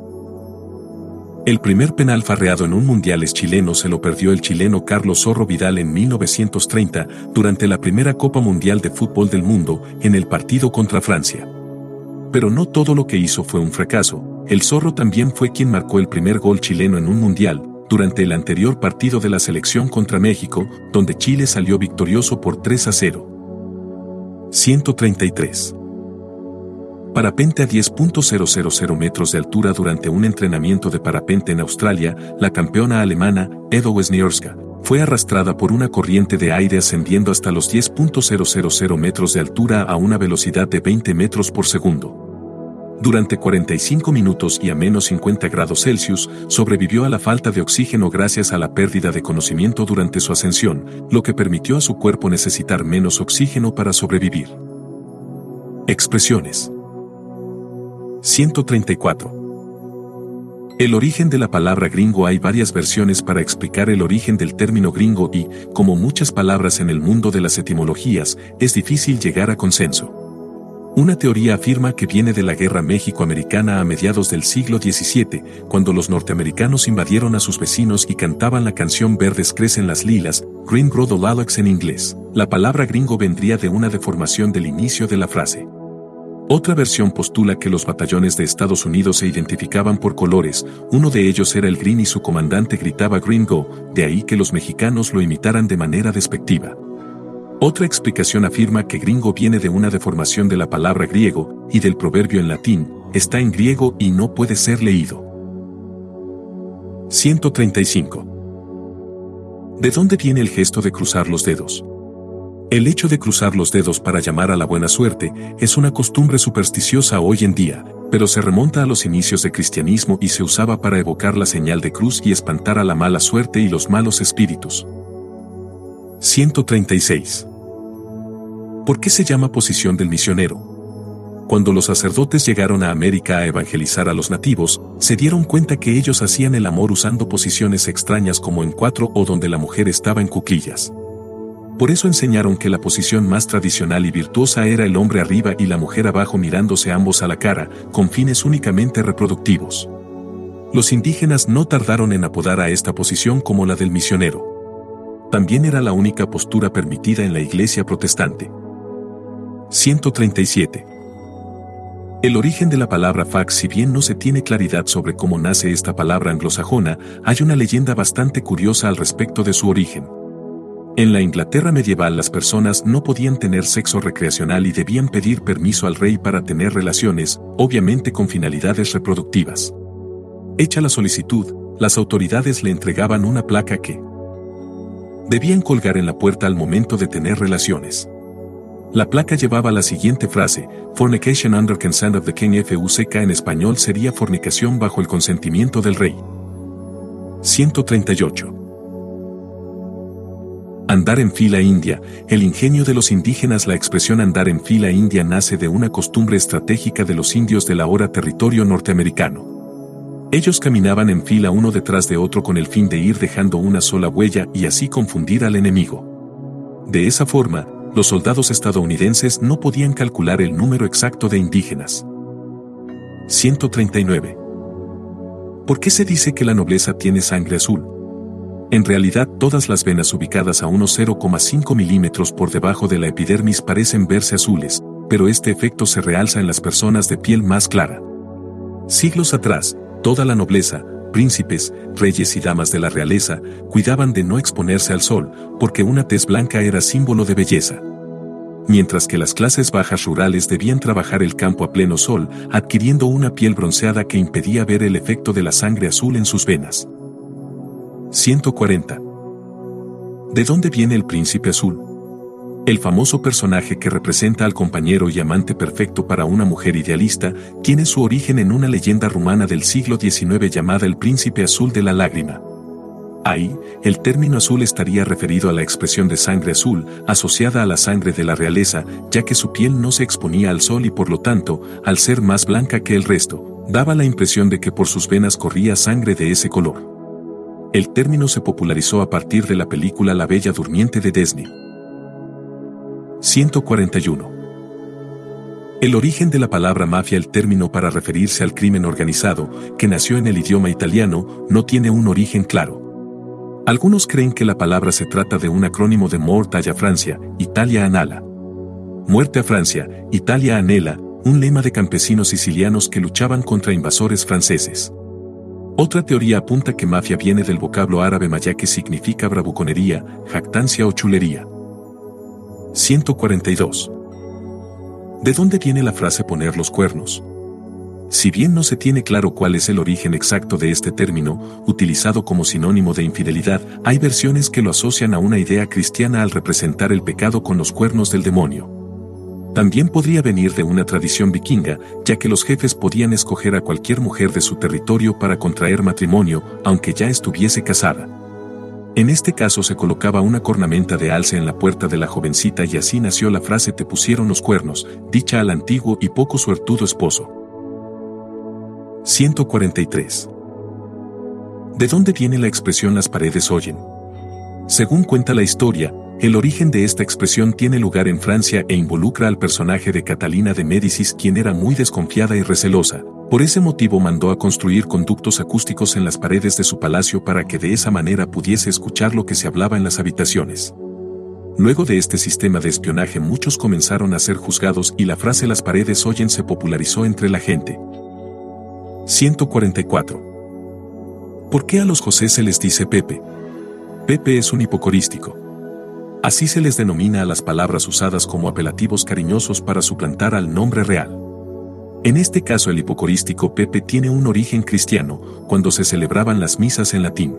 El primer penal farreado en un mundiales chileno se lo perdió el chileno Carlos Zorro Vidal en 1930, durante la primera Copa Mundial de Fútbol del Mundo, en el partido contra Francia. Pero no todo lo que hizo fue un fracaso, el Zorro también fue quien marcó el primer gol chileno en un mundial, durante el anterior partido de la selección contra México, donde Chile salió victorioso por 3 a 0. 133. Parapente a 10.000 metros de altura durante un entrenamiento de parapente en Australia, la campeona alemana, Edo Wisniewska, fue arrastrada por una corriente de aire ascendiendo hasta los 10.000 metros de altura a una velocidad de 20 metros por segundo durante 45 minutos y a menos 50 grados Celsius, sobrevivió a la falta de oxígeno gracias a la pérdida de conocimiento durante su ascensión, lo que permitió a su cuerpo necesitar menos oxígeno para sobrevivir. Expresiones 134. El origen de la palabra gringo hay varias versiones para explicar el origen del término gringo y, como muchas palabras en el mundo de las etimologías, es difícil llegar a consenso. Una teoría afirma que viene de la Guerra México-Americana a mediados del siglo XVII, cuando los norteamericanos invadieron a sus vecinos y cantaban la canción Verdes crecen las lilas, Green Grow the Lilacs en inglés. La palabra gringo vendría de una deformación del inicio de la frase. Otra versión postula que los batallones de Estados Unidos se identificaban por colores, uno de ellos era el green y su comandante gritaba Green Go, de ahí que los mexicanos lo imitaran de manera despectiva. Otra explicación afirma que gringo viene de una deformación de la palabra griego y del proverbio en latín, está en griego y no puede ser leído. 135. ¿De dónde viene el gesto de cruzar los dedos? El hecho de cruzar los dedos para llamar a la buena suerte es una costumbre supersticiosa hoy en día, pero se remonta a los inicios del cristianismo y se usaba para evocar la señal de cruz y espantar a la mala suerte y los malos espíritus. 136. ¿Por qué se llama posición del misionero? Cuando los sacerdotes llegaron a América a evangelizar a los nativos, se dieron cuenta que ellos hacían el amor usando posiciones extrañas como en cuatro o donde la mujer estaba en cuclillas. Por eso enseñaron que la posición más tradicional y virtuosa era el hombre arriba y la mujer abajo mirándose ambos a la cara, con fines únicamente reproductivos. Los indígenas no tardaron en apodar a esta posición como la del misionero. También era la única postura permitida en la iglesia protestante. 137. El origen de la palabra fax, si bien no se tiene claridad sobre cómo nace esta palabra anglosajona, hay una leyenda bastante curiosa al respecto de su origen. En la Inglaterra medieval las personas no podían tener sexo recreacional y debían pedir permiso al rey para tener relaciones, obviamente con finalidades reproductivas. Hecha la solicitud, las autoridades le entregaban una placa que debían colgar en la puerta al momento de tener relaciones. La placa llevaba la siguiente frase, Fornication under consent of the king FUCK en español sería fornicación bajo el consentimiento del rey. 138. Andar en fila india, el ingenio de los indígenas La expresión andar en fila india nace de una costumbre estratégica de los indios del ahora territorio norteamericano. Ellos caminaban en fila uno detrás de otro con el fin de ir dejando una sola huella y así confundir al enemigo. De esa forma, los soldados estadounidenses no podían calcular el número exacto de indígenas. 139. ¿Por qué se dice que la nobleza tiene sangre azul? En realidad todas las venas ubicadas a unos 0,5 milímetros por debajo de la epidermis parecen verse azules, pero este efecto se realza en las personas de piel más clara. Siglos atrás, toda la nobleza, príncipes, reyes y damas de la realeza, cuidaban de no exponerse al sol, porque una tez blanca era símbolo de belleza. Mientras que las clases bajas rurales debían trabajar el campo a pleno sol, adquiriendo una piel bronceada que impedía ver el efecto de la sangre azul en sus venas. 140. ¿De dónde viene el príncipe azul? El famoso personaje que representa al compañero y amante perfecto para una mujer idealista tiene su origen en una leyenda rumana del siglo XIX llamada el príncipe azul de la lágrima. Ahí, el término azul estaría referido a la expresión de sangre azul, asociada a la sangre de la realeza, ya que su piel no se exponía al sol y por lo tanto, al ser más blanca que el resto, daba la impresión de que por sus venas corría sangre de ese color. El término se popularizó a partir de la película La Bella Durmiente de Disney. 141. El origen de la palabra mafia, el término para referirse al crimen organizado, que nació en el idioma italiano, no tiene un origen claro. Algunos creen que la palabra se trata de un acrónimo de Mort a Francia, Italia anala. Muerte a Francia, Italia anhela, un lema de campesinos sicilianos que luchaban contra invasores franceses. Otra teoría apunta que mafia viene del vocablo árabe maya que significa bravuconería, jactancia o chulería. 142. ¿De dónde viene la frase poner los cuernos? Si bien no se tiene claro cuál es el origen exacto de este término, utilizado como sinónimo de infidelidad, hay versiones que lo asocian a una idea cristiana al representar el pecado con los cuernos del demonio. También podría venir de una tradición vikinga, ya que los jefes podían escoger a cualquier mujer de su territorio para contraer matrimonio, aunque ya estuviese casada. En este caso se colocaba una cornamenta de alce en la puerta de la jovencita y así nació la frase te pusieron los cuernos, dicha al antiguo y poco suertudo esposo. 143. ¿De dónde viene la expresión las paredes oyen? Según cuenta la historia, el origen de esta expresión tiene lugar en Francia e involucra al personaje de Catalina de Médicis quien era muy desconfiada y recelosa. Por ese motivo mandó a construir conductos acústicos en las paredes de su palacio para que de esa manera pudiese escuchar lo que se hablaba en las habitaciones. Luego de este sistema de espionaje muchos comenzaron a ser juzgados y la frase las paredes oyen se popularizó entre la gente. 144. ¿Por qué a los José se les dice Pepe? Pepe es un hipocorístico. Así se les denomina a las palabras usadas como apelativos cariñosos para suplantar al nombre real. En este caso el hipocorístico Pepe tiene un origen cristiano, cuando se celebraban las misas en latín.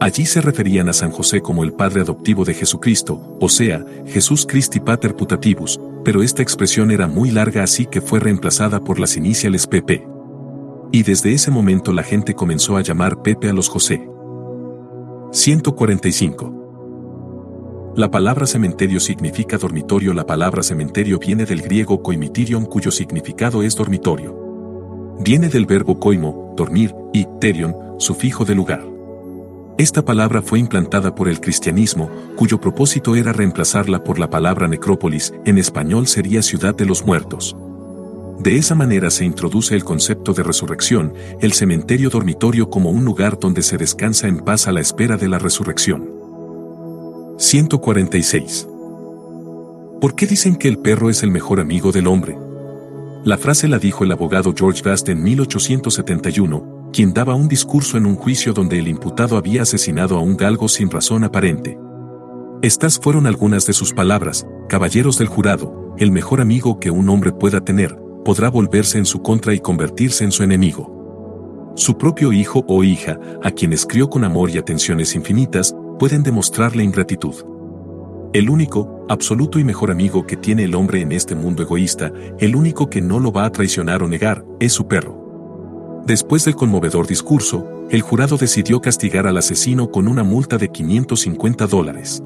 Allí se referían a San José como el padre adoptivo de Jesucristo, o sea, Jesús Christi Pater Putativus, pero esta expresión era muy larga así que fue reemplazada por las iniciales Pepe. Y desde ese momento la gente comenzó a llamar Pepe a los José. 145. La palabra cementerio significa dormitorio. La palabra cementerio viene del griego koimitirion cuyo significado es dormitorio. Viene del verbo koimo, dormir, y terion, sufijo de lugar. Esta palabra fue implantada por el cristianismo, cuyo propósito era reemplazarla por la palabra necrópolis, en español sería ciudad de los muertos. De esa manera se introduce el concepto de resurrección, el cementerio dormitorio como un lugar donde se descansa en paz a la espera de la resurrección. 146. ¿Por qué dicen que el perro es el mejor amigo del hombre? La frase la dijo el abogado George Bast en 1871, quien daba un discurso en un juicio donde el imputado había asesinado a un galgo sin razón aparente. Estas fueron algunas de sus palabras, caballeros del jurado, el mejor amigo que un hombre pueda tener, podrá volverse en su contra y convertirse en su enemigo. Su propio hijo o hija, a quienes crió con amor y atenciones infinitas, pueden demostrarle ingratitud. El único, absoluto y mejor amigo que tiene el hombre en este mundo egoísta, el único que no lo va a traicionar o negar, es su perro. Después del conmovedor discurso, el jurado decidió castigar al asesino con una multa de 550 dólares.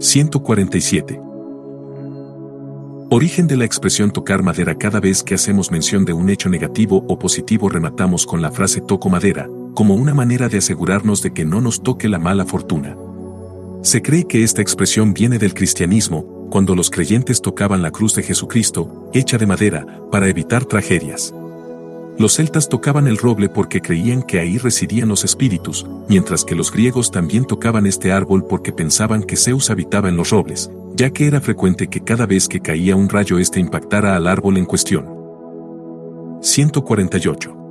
147. Origen de la expresión tocar madera cada vez que hacemos mención de un hecho negativo o positivo rematamos con la frase toco madera, como una manera de asegurarnos de que no nos toque la mala fortuna. Se cree que esta expresión viene del cristianismo, cuando los creyentes tocaban la cruz de Jesucristo, hecha de madera, para evitar tragedias. Los celtas tocaban el roble porque creían que ahí residían los espíritus, mientras que los griegos también tocaban este árbol porque pensaban que Zeus habitaba en los robles, ya que era frecuente que cada vez que caía un rayo éste impactara al árbol en cuestión. 148.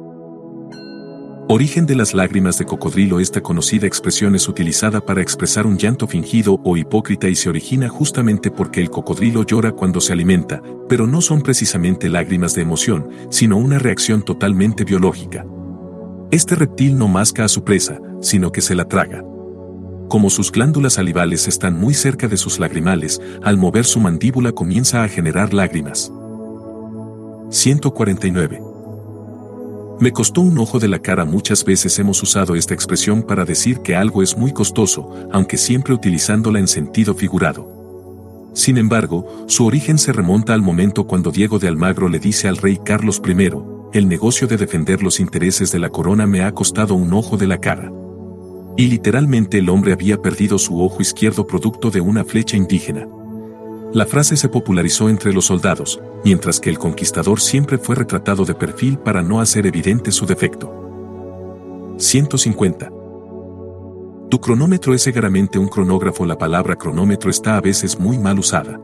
Origen de las lágrimas de cocodrilo Esta conocida expresión es utilizada para expresar un llanto fingido o hipócrita y se origina justamente porque el cocodrilo llora cuando se alimenta, pero no son precisamente lágrimas de emoción, sino una reacción totalmente biológica. Este reptil no masca a su presa, sino que se la traga. Como sus glándulas salivales están muy cerca de sus lagrimales, al mover su mandíbula comienza a generar lágrimas. 149. Me costó un ojo de la cara muchas veces hemos usado esta expresión para decir que algo es muy costoso, aunque siempre utilizándola en sentido figurado. Sin embargo, su origen se remonta al momento cuando Diego de Almagro le dice al rey Carlos I, el negocio de defender los intereses de la corona me ha costado un ojo de la cara. Y literalmente el hombre había perdido su ojo izquierdo producto de una flecha indígena. La frase se popularizó entre los soldados, mientras que el conquistador siempre fue retratado de perfil para no hacer evidente su defecto. 150. Tu cronómetro es seguramente un cronógrafo. La palabra cronómetro está a veces muy mal usada.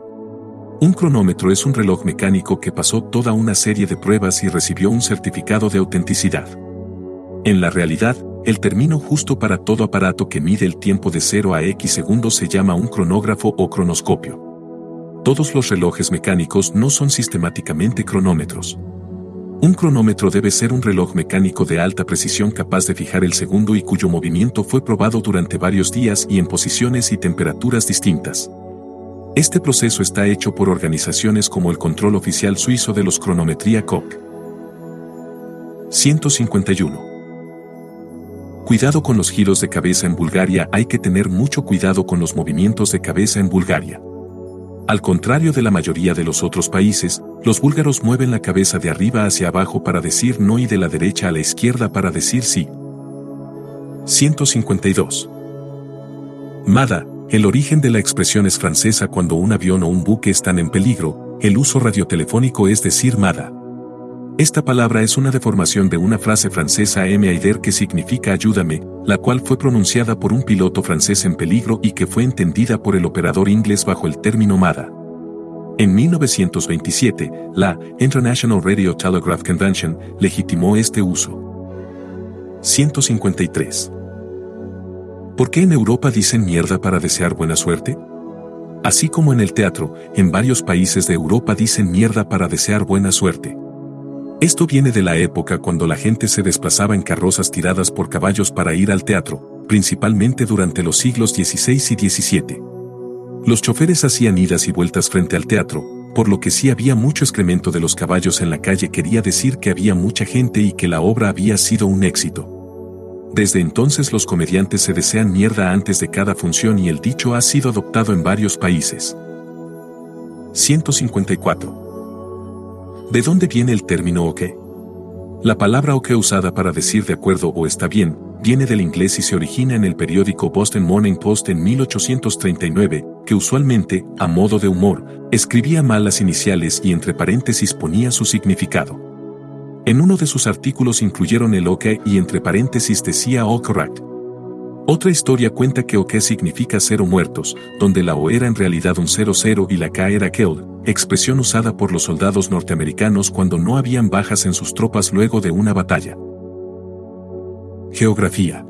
Un cronómetro es un reloj mecánico que pasó toda una serie de pruebas y recibió un certificado de autenticidad. En la realidad, el término justo para todo aparato que mide el tiempo de 0 a X segundos se llama un cronógrafo o cronoscopio. Todos los relojes mecánicos no son sistemáticamente cronómetros. Un cronómetro debe ser un reloj mecánico de alta precisión capaz de fijar el segundo y cuyo movimiento fue probado durante varios días y en posiciones y temperaturas distintas. Este proceso está hecho por organizaciones como el Control Oficial Suizo de los Cronometría COC. 151. Cuidado con los giros de cabeza en Bulgaria. Hay que tener mucho cuidado con los movimientos de cabeza en Bulgaria. Al contrario de la mayoría de los otros países, los búlgaros mueven la cabeza de arriba hacia abajo para decir no y de la derecha a la izquierda para decir sí. 152. Mada, el origen de la expresión es francesa cuando un avión o un buque están en peligro, el uso radiotelefónico es decir Mada. Esta palabra es una deformación de una frase francesa M. Aider que significa ayúdame, la cual fue pronunciada por un piloto francés en peligro y que fue entendida por el operador inglés bajo el término MADA. En 1927, la International Radio Telegraph Convention legitimó este uso. 153. ¿Por qué en Europa dicen mierda para desear buena suerte? Así como en el teatro, en varios países de Europa dicen mierda para desear buena suerte. Esto viene de la época cuando la gente se desplazaba en carrozas tiradas por caballos para ir al teatro, principalmente durante los siglos XVI y XVII. Los choferes hacían idas y vueltas frente al teatro, por lo que si había mucho excremento de los caballos en la calle quería decir que había mucha gente y que la obra había sido un éxito. Desde entonces los comediantes se desean mierda antes de cada función y el dicho ha sido adoptado en varios países. 154. ¿De dónde viene el término ok? La palabra ok usada para decir de acuerdo o está bien, viene del inglés y se origina en el periódico Boston Morning Post en 1839, que usualmente, a modo de humor, escribía mal las iniciales y entre paréntesis ponía su significado. En uno de sus artículos incluyeron el OK y entre paréntesis decía O correct. Otra historia cuenta que OK significa cero muertos, donde la O era en realidad un 00 y la K era killed, expresión usada por los soldados norteamericanos cuando no habían bajas en sus tropas luego de una batalla. Geografía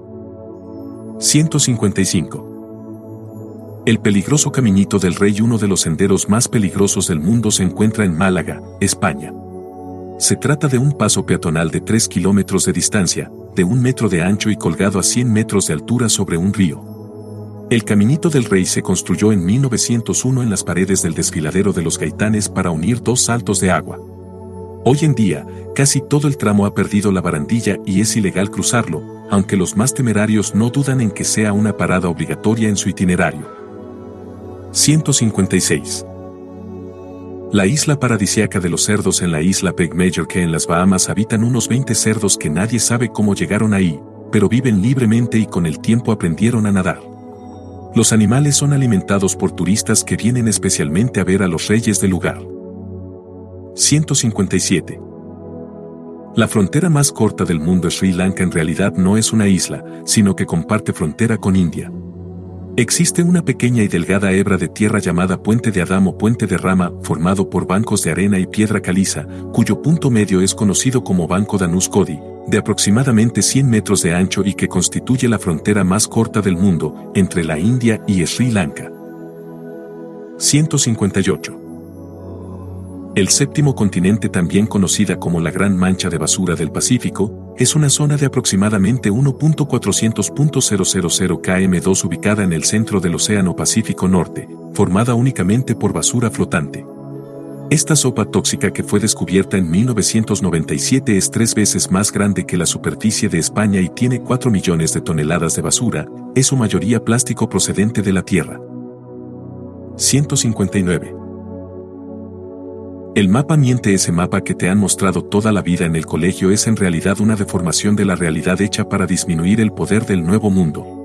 155. El peligroso Caminito del Rey, uno de los senderos más peligrosos del mundo, se encuentra en Málaga, España. Se trata de un paso peatonal de 3 kilómetros de distancia, de un metro de ancho y colgado a 100 metros de altura sobre un río. El Caminito del Rey se construyó en 1901 en las paredes del desfiladero de los Gaitanes para unir dos saltos de agua. Hoy en día, casi todo el tramo ha perdido la barandilla y es ilegal cruzarlo, aunque los más temerarios no dudan en que sea una parada obligatoria en su itinerario. 156. La isla paradisiaca de los cerdos en la isla Peg Major que en las Bahamas habitan unos 20 cerdos que nadie sabe cómo llegaron ahí, pero viven libremente y con el tiempo aprendieron a nadar. Los animales son alimentados por turistas que vienen especialmente a ver a los reyes del lugar. 157. La frontera más corta del mundo Sri Lanka en realidad no es una isla, sino que comparte frontera con India. Existe una pequeña y delgada hebra de tierra llamada Puente de Adamo Puente de Rama, formado por bancos de arena y piedra caliza, cuyo punto medio es conocido como Banco Danuskodi, de aproximadamente 100 metros de ancho y que constituye la frontera más corta del mundo, entre la India y Sri Lanka. 158. El séptimo continente, también conocida como la Gran Mancha de Basura del Pacífico, es una zona de aproximadamente 1.400.000 km2 ubicada en el centro del Océano Pacífico Norte, formada únicamente por basura flotante. Esta sopa tóxica que fue descubierta en 1997 es tres veces más grande que la superficie de España y tiene 4 millones de toneladas de basura, es su mayoría plástico procedente de la Tierra. 159. El mapa miente ese mapa que te han mostrado toda la vida en el colegio es en realidad una deformación de la realidad hecha para disminuir el poder del nuevo mundo.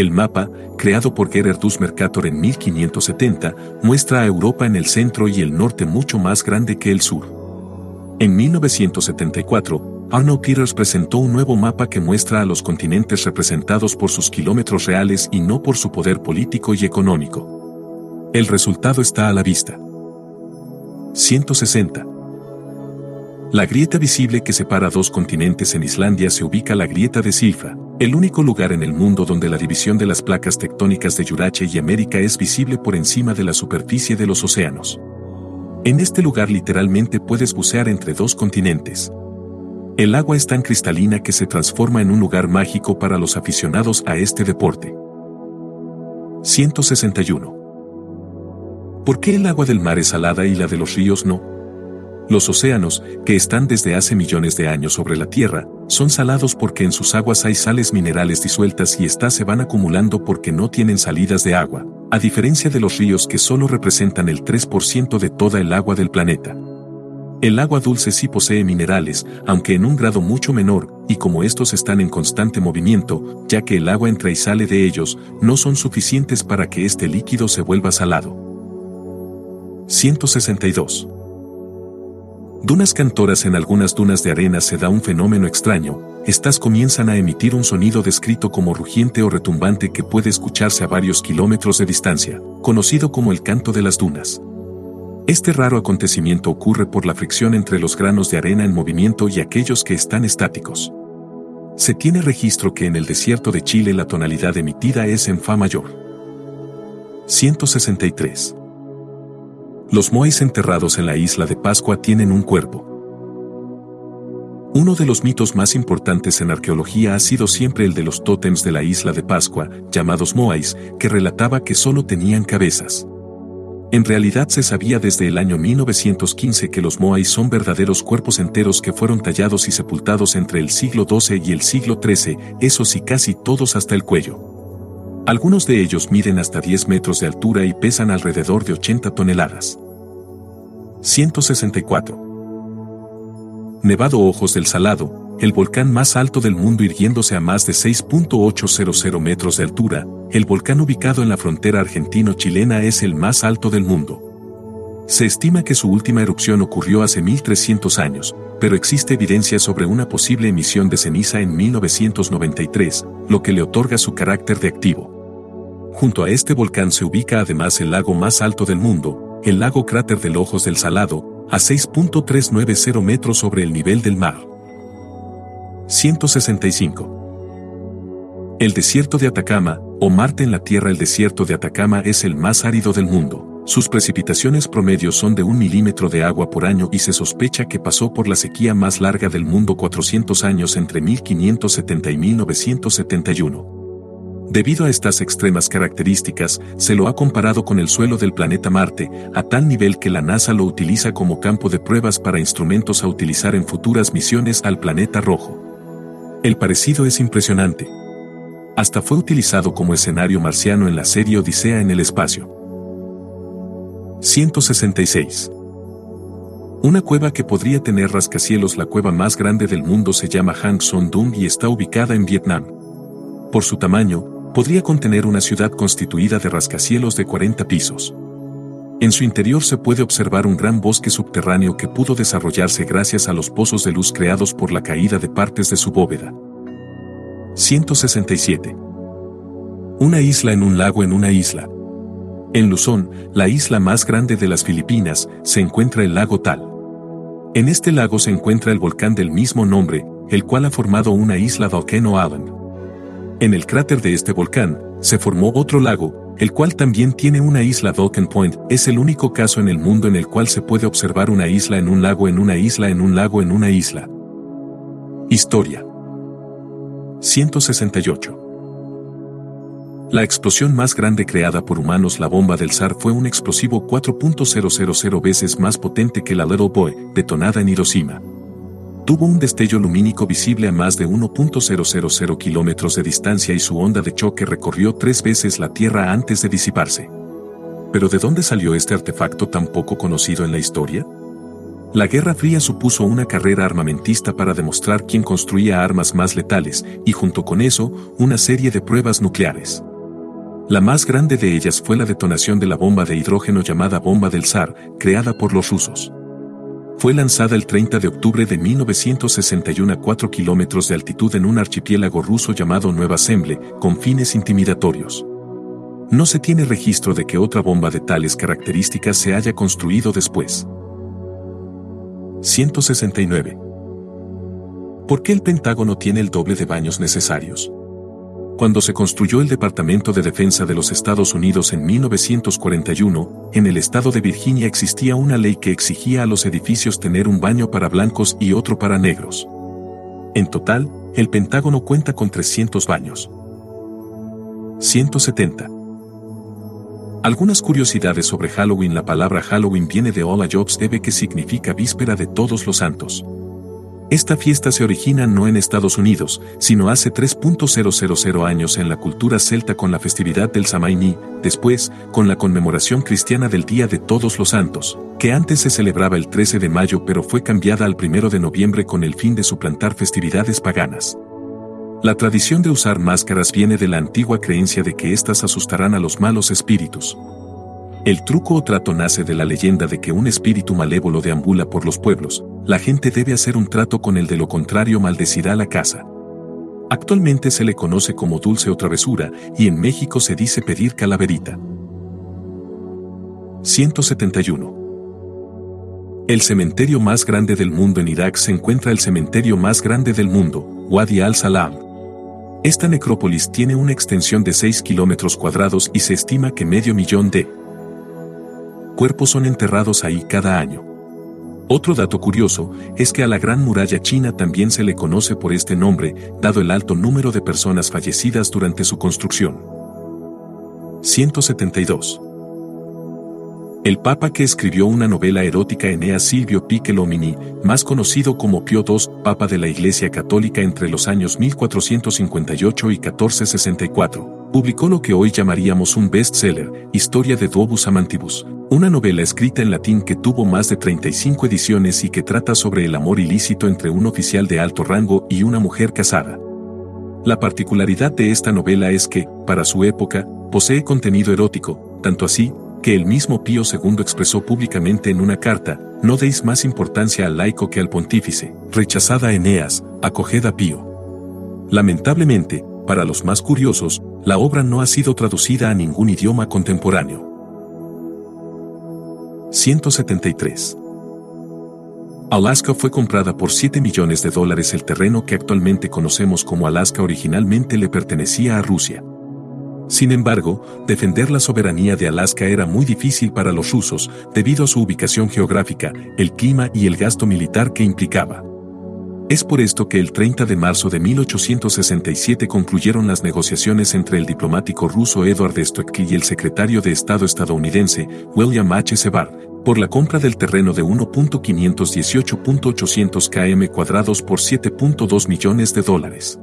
El mapa, creado por Gerardus Mercator en 1570, muestra a Europa en el centro y el norte mucho más grande que el sur. En 1974, Arno Peters presentó un nuevo mapa que muestra a los continentes representados por sus kilómetros reales y no por su poder político y económico. El resultado está a la vista. 160. La grieta visible que separa dos continentes en Islandia se ubica la grieta de Silfa, el único lugar en el mundo donde la división de las placas tectónicas de Yurache y América es visible por encima de la superficie de los océanos. En este lugar literalmente puedes bucear entre dos continentes. El agua es tan cristalina que se transforma en un lugar mágico para los aficionados a este deporte. 161. ¿Por qué el agua del mar es salada y la de los ríos no? Los océanos, que están desde hace millones de años sobre la Tierra, son salados porque en sus aguas hay sales minerales disueltas y éstas se van acumulando porque no tienen salidas de agua, a diferencia de los ríos que solo representan el 3% de toda el agua del planeta. El agua dulce sí posee minerales, aunque en un grado mucho menor, y como estos están en constante movimiento, ya que el agua entra y sale de ellos, no son suficientes para que este líquido se vuelva salado. 162. Dunas cantoras en algunas dunas de arena se da un fenómeno extraño, estas comienzan a emitir un sonido descrito como rugiente o retumbante que puede escucharse a varios kilómetros de distancia, conocido como el canto de las dunas. Este raro acontecimiento ocurre por la fricción entre los granos de arena en movimiento y aquellos que están estáticos. Se tiene registro que en el desierto de Chile la tonalidad emitida es en Fa mayor. 163. Los moais enterrados en la isla de Pascua tienen un cuerpo. Uno de los mitos más importantes en arqueología ha sido siempre el de los tótems de la isla de Pascua, llamados moais, que relataba que solo tenían cabezas. En realidad se sabía desde el año 1915 que los Moai son verdaderos cuerpos enteros que fueron tallados y sepultados entre el siglo XII y el siglo XIII, esos y casi todos hasta el cuello. Algunos de ellos miden hasta 10 metros de altura y pesan alrededor de 80 toneladas. 164. Nevado Ojos del Salado, el volcán más alto del mundo irguiéndose a más de 6.800 metros de altura, el volcán ubicado en la frontera argentino-chilena es el más alto del mundo. Se estima que su última erupción ocurrió hace 1300 años, pero existe evidencia sobre una posible emisión de ceniza en 1993, lo que le otorga su carácter de activo. Junto a este volcán se ubica además el lago más alto del mundo, el lago cráter del Ojos del Salado, a 6.390 metros sobre el nivel del mar. 165. El desierto de Atacama, o Marte en la Tierra El desierto de Atacama es el más árido del mundo. Sus precipitaciones promedios son de un milímetro de agua por año y se sospecha que pasó por la sequía más larga del mundo 400 años entre 1570 y 1971. Debido a estas extremas características, se lo ha comparado con el suelo del planeta Marte, a tal nivel que la NASA lo utiliza como campo de pruebas para instrumentos a utilizar en futuras misiones al planeta rojo. El parecido es impresionante. Hasta fue utilizado como escenario marciano en la serie Odisea en el espacio. 166. Una cueva que podría tener rascacielos La cueva más grande del mundo se llama Hang Son Dung y está ubicada en Vietnam. Por su tamaño, podría contener una ciudad constituida de rascacielos de 40 pisos. En su interior se puede observar un gran bosque subterráneo que pudo desarrollarse gracias a los pozos de luz creados por la caída de partes de su bóveda. 167. Una isla en un lago en una isla. En Luzón, la isla más grande de las Filipinas, se encuentra el lago Tal. En este lago se encuentra el volcán del mismo nombre, el cual ha formado una isla Volcano Island. En el cráter de este volcán, se formó otro lago, el cual también tiene una isla Vulcan Point, es el único caso en el mundo en el cual se puede observar una isla en un lago en una isla en un lago en una isla. Historia 168. La explosión más grande creada por humanos, la bomba del SAR, fue un explosivo 4.000 veces más potente que la Little Boy, detonada en Hiroshima. Tuvo un destello lumínico visible a más de 1.000 kilómetros de distancia y su onda de choque recorrió tres veces la Tierra antes de disiparse. ¿Pero de dónde salió este artefacto tan poco conocido en la historia? La Guerra Fría supuso una carrera armamentista para demostrar quién construía armas más letales, y junto con eso, una serie de pruebas nucleares. La más grande de ellas fue la detonación de la bomba de hidrógeno llamada bomba del zar, creada por los rusos. Fue lanzada el 30 de octubre de 1961 a 4 kilómetros de altitud en un archipiélago ruso llamado Nueva Semble, con fines intimidatorios. No se tiene registro de que otra bomba de tales características se haya construido después. 169. ¿Por qué el Pentágono tiene el doble de baños necesarios? Cuando se construyó el Departamento de Defensa de los Estados Unidos en 1941, en el estado de Virginia existía una ley que exigía a los edificios tener un baño para blancos y otro para negros. En total, el Pentágono cuenta con 300 baños. 170. Algunas curiosidades sobre Halloween La palabra Halloween viene de Ola Jobs debe que significa víspera de todos los santos. Esta fiesta se origina no en Estados Unidos, sino hace 3.000 años en la cultura celta con la festividad del Samaini, después, con la conmemoración cristiana del Día de Todos los Santos, que antes se celebraba el 13 de mayo pero fue cambiada al 1 de noviembre con el fin de suplantar festividades paganas. La tradición de usar máscaras viene de la antigua creencia de que éstas asustarán a los malos espíritus. El truco o trato nace de la leyenda de que un espíritu malévolo deambula por los pueblos, la gente debe hacer un trato con el de lo contrario maldecirá la casa. Actualmente se le conoce como dulce o travesura, y en México se dice pedir calaverita. 171. El cementerio más grande del mundo en Irak se encuentra el cementerio más grande del mundo, Wadi al-Salam. Esta necrópolis tiene una extensión de 6 kilómetros cuadrados y se estima que medio millón de cuerpos son enterrados ahí cada año. Otro dato curioso es que a la Gran Muralla China también se le conoce por este nombre, dado el alto número de personas fallecidas durante su construcción. 172. El papa que escribió una novela erótica Eneas Silvio Piccolomini, más conocido como Pío II, papa de la Iglesia Católica entre los años 1458 y 1464, publicó lo que hoy llamaríamos un bestseller, Historia de Duobus Amantibus, una novela escrita en latín que tuvo más de 35 ediciones y que trata sobre el amor ilícito entre un oficial de alto rango y una mujer casada. La particularidad de esta novela es que, para su época, posee contenido erótico, tanto así, que el mismo Pío II expresó públicamente en una carta, no deis más importancia al laico que al pontífice, rechazada Eneas, acoged a Pío. Lamentablemente, para los más curiosos, la obra no ha sido traducida a ningún idioma contemporáneo. 173. Alaska fue comprada por 7 millones de dólares el terreno que actualmente conocemos como Alaska originalmente le pertenecía a Rusia. Sin embargo, defender la soberanía de Alaska era muy difícil para los rusos debido a su ubicación geográfica, el clima y el gasto militar que implicaba. Es por esto que el 30 de marzo de 1867 concluyeron las negociaciones entre el diplomático ruso Edward Stoeckley y el secretario de Estado estadounidense, William H. Sevar, por la compra del terreno de 1.518.800 km cuadrados por 7.2 millones de dólares.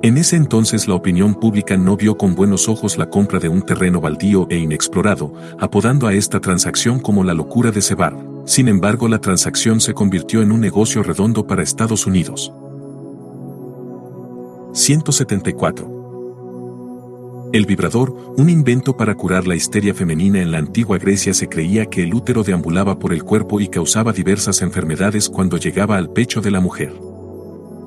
En ese entonces la opinión pública no vio con buenos ojos la compra de un terreno baldío e inexplorado, apodando a esta transacción como la locura de Cebar. Sin embargo, la transacción se convirtió en un negocio redondo para Estados Unidos. 174. El vibrador, un invento para curar la histeria femenina en la antigua Grecia se creía que el útero deambulaba por el cuerpo y causaba diversas enfermedades cuando llegaba al pecho de la mujer.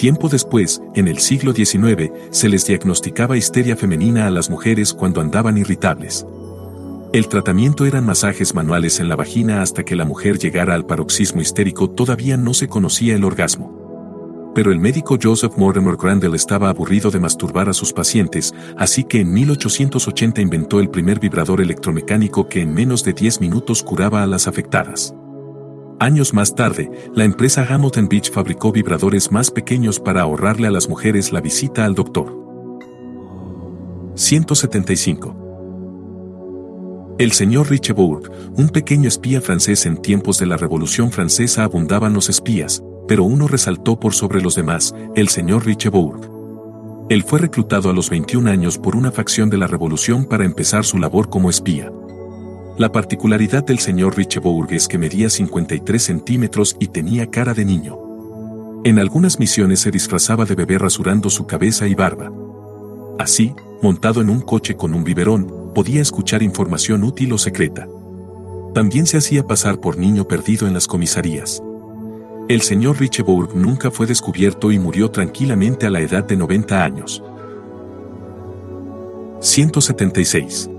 Tiempo después, en el siglo XIX, se les diagnosticaba histeria femenina a las mujeres cuando andaban irritables. El tratamiento eran masajes manuales en la vagina hasta que la mujer llegara al paroxismo histérico todavía no se conocía el orgasmo. Pero el médico Joseph Mortimer Grandel estaba aburrido de masturbar a sus pacientes, así que en 1880 inventó el primer vibrador electromecánico que en menos de 10 minutos curaba a las afectadas. Años más tarde, la empresa Hamilton Beach fabricó vibradores más pequeños para ahorrarle a las mujeres la visita al doctor. 175. El señor Richebourg, un pequeño espía francés en tiempos de la Revolución Francesa abundaban los espías, pero uno resaltó por sobre los demás, el señor Richebourg. Él fue reclutado a los 21 años por una facción de la Revolución para empezar su labor como espía. La particularidad del señor Richebourg es que medía 53 centímetros y tenía cara de niño. En algunas misiones se disfrazaba de bebé rasurando su cabeza y barba. Así, montado en un coche con un biberón, podía escuchar información útil o secreta. También se hacía pasar por niño perdido en las comisarías. El señor Richebourg nunca fue descubierto y murió tranquilamente a la edad de 90 años. 176.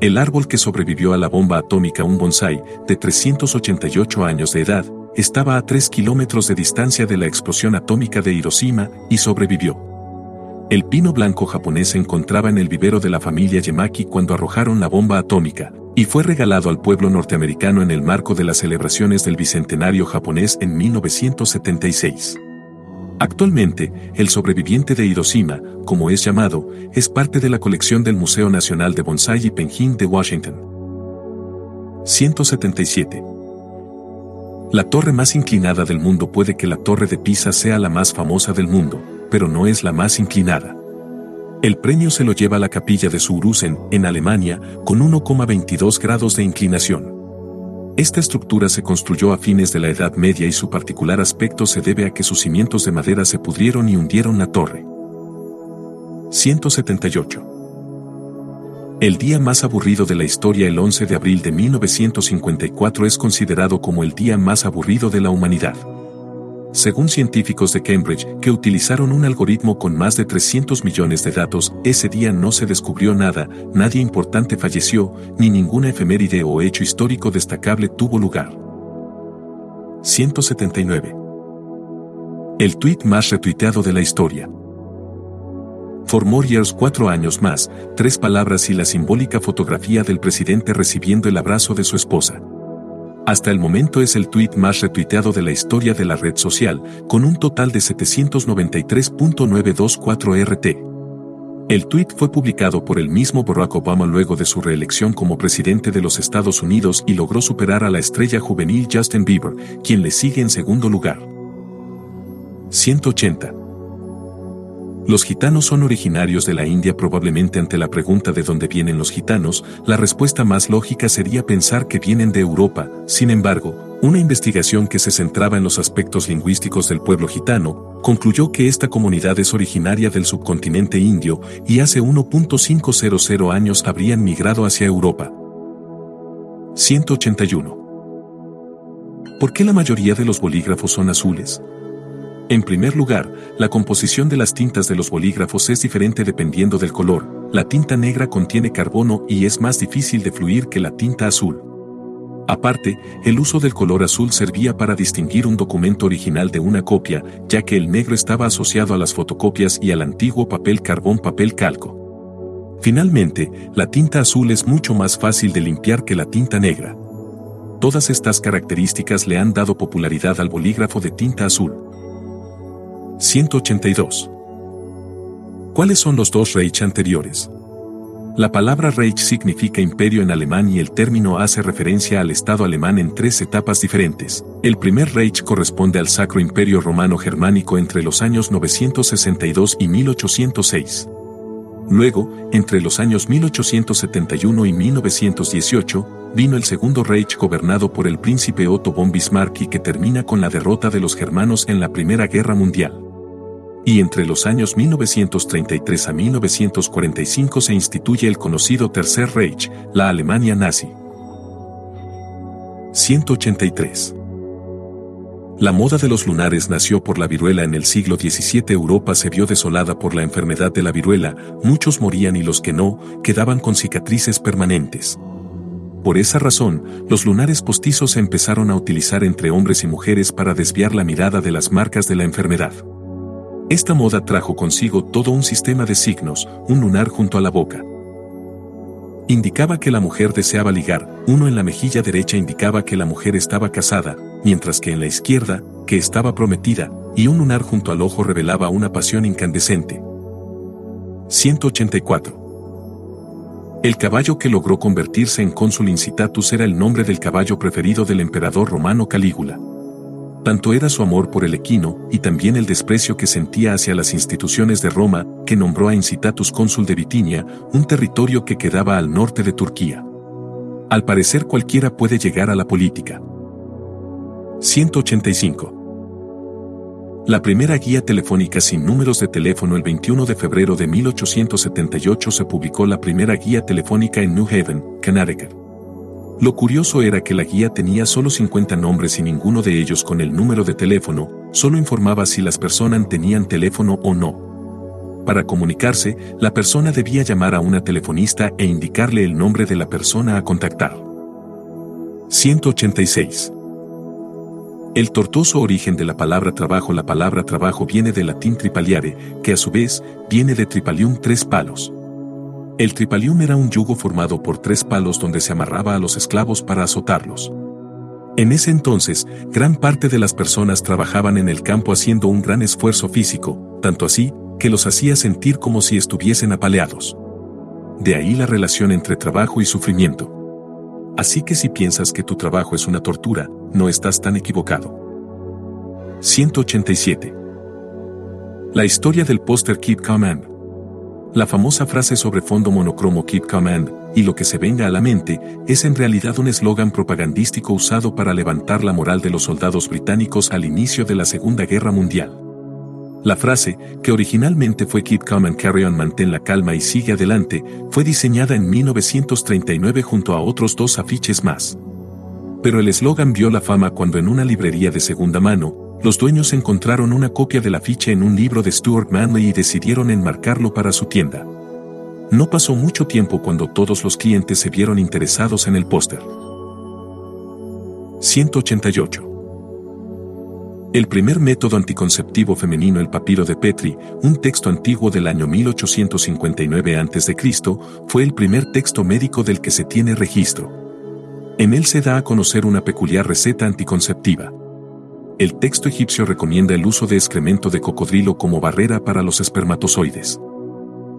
El árbol que sobrevivió a la bomba atómica, un bonsai, de 388 años de edad, estaba a 3 kilómetros de distancia de la explosión atómica de Hiroshima y sobrevivió. El pino blanco japonés se encontraba en el vivero de la familia Yamaki cuando arrojaron la bomba atómica, y fue regalado al pueblo norteamericano en el marco de las celebraciones del Bicentenario japonés en 1976. Actualmente, el sobreviviente de Hiroshima, como es llamado, es parte de la colección del Museo Nacional de Bonsai y Penguin de Washington. 177. La torre más inclinada del mundo puede que la torre de Pisa sea la más famosa del mundo, pero no es la más inclinada. El premio se lo lleva la capilla de Surusen, en Alemania, con 1,22 grados de inclinación. Esta estructura se construyó a fines de la Edad Media y su particular aspecto se debe a que sus cimientos de madera se pudrieron y hundieron la torre. 178. El día más aburrido de la historia el 11 de abril de 1954 es considerado como el día más aburrido de la humanidad según científicos de Cambridge, que utilizaron un algoritmo con más de 300 millones de datos, ese día no se descubrió nada, nadie importante falleció, ni ninguna efeméride o hecho histórico destacable tuvo lugar. 179. El tweet más retuiteado de la historia. For more years cuatro años más, tres palabras y la simbólica fotografía del presidente recibiendo el abrazo de su esposa. Hasta el momento es el tweet más retuiteado de la historia de la red social, con un total de 793.924 RT. El tuit fue publicado por el mismo Barack Obama luego de su reelección como presidente de los Estados Unidos y logró superar a la estrella juvenil Justin Bieber, quien le sigue en segundo lugar. 180. ¿Los gitanos son originarios de la India? Probablemente ante la pregunta de dónde vienen los gitanos, la respuesta más lógica sería pensar que vienen de Europa. Sin embargo, una investigación que se centraba en los aspectos lingüísticos del pueblo gitano, concluyó que esta comunidad es originaria del subcontinente indio y hace 1.500 años habrían migrado hacia Europa. 181. ¿Por qué la mayoría de los bolígrafos son azules? En primer lugar, la composición de las tintas de los bolígrafos es diferente dependiendo del color. La tinta negra contiene carbono y es más difícil de fluir que la tinta azul. Aparte, el uso del color azul servía para distinguir un documento original de una copia, ya que el negro estaba asociado a las fotocopias y al antiguo papel carbón papel calco. Finalmente, la tinta azul es mucho más fácil de limpiar que la tinta negra. Todas estas características le han dado popularidad al bolígrafo de tinta azul. 182. ¿Cuáles son los dos Reich anteriores? La palabra Reich significa imperio en alemán y el término hace referencia al Estado alemán en tres etapas diferentes. El primer Reich corresponde al Sacro Imperio Romano Germánico entre los años 962 y 1806. Luego, entre los años 1871 y 1918, vino el Segundo Reich gobernado por el príncipe Otto von Bismarck y que termina con la derrota de los germanos en la Primera Guerra Mundial y entre los años 1933 a 1945 se instituye el conocido Tercer Reich, la Alemania nazi. 183. La moda de los lunares nació por la viruela en el siglo XVII. Europa se vio desolada por la enfermedad de la viruela, muchos morían y los que no, quedaban con cicatrices permanentes. Por esa razón, los lunares postizos se empezaron a utilizar entre hombres y mujeres para desviar la mirada de las marcas de la enfermedad. Esta moda trajo consigo todo un sistema de signos, un lunar junto a la boca. Indicaba que la mujer deseaba ligar, uno en la mejilla derecha indicaba que la mujer estaba casada, mientras que en la izquierda, que estaba prometida, y un lunar junto al ojo revelaba una pasión incandescente. 184. El caballo que logró convertirse en cónsul incitatus era el nombre del caballo preferido del emperador romano Calígula. Tanto era su amor por el equino y también el desprecio que sentía hacia las instituciones de Roma, que nombró a Incitatus cónsul de Bitinia, un territorio que quedaba al norte de Turquía. Al parecer cualquiera puede llegar a la política. 185. La primera guía telefónica sin números de teléfono el 21 de febrero de 1878 se publicó la primera guía telefónica en New Haven, Connecticut. Lo curioso era que la guía tenía solo 50 nombres y ninguno de ellos con el número de teléfono, solo informaba si las personas tenían teléfono o no. Para comunicarse, la persona debía llamar a una telefonista e indicarle el nombre de la persona a contactar. 186. El tortuoso origen de la palabra trabajo La palabra trabajo viene del latín tripaliare, que a su vez viene de tripalium tres palos. El tripalium era un yugo formado por tres palos donde se amarraba a los esclavos para azotarlos. En ese entonces, gran parte de las personas trabajaban en el campo haciendo un gran esfuerzo físico, tanto así, que los hacía sentir como si estuviesen apaleados. De ahí la relación entre trabajo y sufrimiento. Así que si piensas que tu trabajo es una tortura, no estás tan equivocado. 187. La historia del póster Keep Command. La famosa frase sobre fondo monocromo Keep Command, y lo que se venga a la mente, es en realidad un eslogan propagandístico usado para levantar la moral de los soldados británicos al inicio de la Segunda Guerra Mundial. La frase, que originalmente fue Keep Calm and Carry On Mantén la calma y sigue adelante, fue diseñada en 1939 junto a otros dos afiches más. Pero el eslogan vio la fama cuando en una librería de segunda mano, los dueños encontraron una copia del afiche en un libro de Stuart Manley y decidieron enmarcarlo para su tienda. No pasó mucho tiempo cuando todos los clientes se vieron interesados en el póster. 188. El primer método anticonceptivo femenino el papiro de Petri, un texto antiguo del año 1859 a.C., fue el primer texto médico del que se tiene registro. En él se da a conocer una peculiar receta anticonceptiva. El texto egipcio recomienda el uso de excremento de cocodrilo como barrera para los espermatozoides.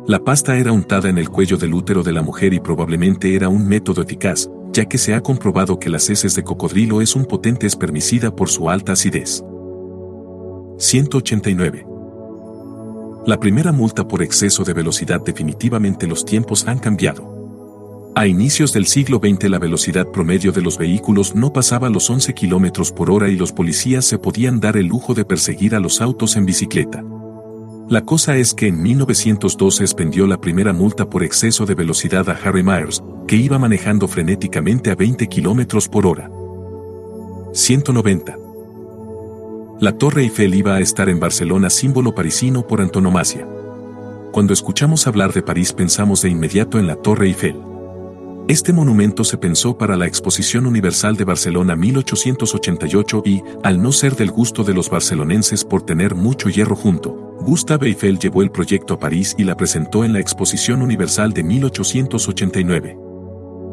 La pasta era untada en el cuello del útero de la mujer y probablemente era un método eficaz, ya que se ha comprobado que las heces de cocodrilo es un potente espermicida por su alta acidez. 189. La primera multa por exceso de velocidad definitivamente los tiempos han cambiado. A inicios del siglo XX la velocidad promedio de los vehículos no pasaba los 11 km por hora y los policías se podían dar el lujo de perseguir a los autos en bicicleta. La cosa es que en 1912 expendió la primera multa por exceso de velocidad a Harry Myers, que iba manejando frenéticamente a 20 km por hora. 190. La Torre Eiffel iba a estar en Barcelona símbolo parisino por antonomasia. Cuando escuchamos hablar de París pensamos de inmediato en la Torre Eiffel. Este monumento se pensó para la Exposición Universal de Barcelona 1888 y, al no ser del gusto de los barcelonenses por tener mucho hierro junto, Gustave Eiffel llevó el proyecto a París y la presentó en la Exposición Universal de 1889.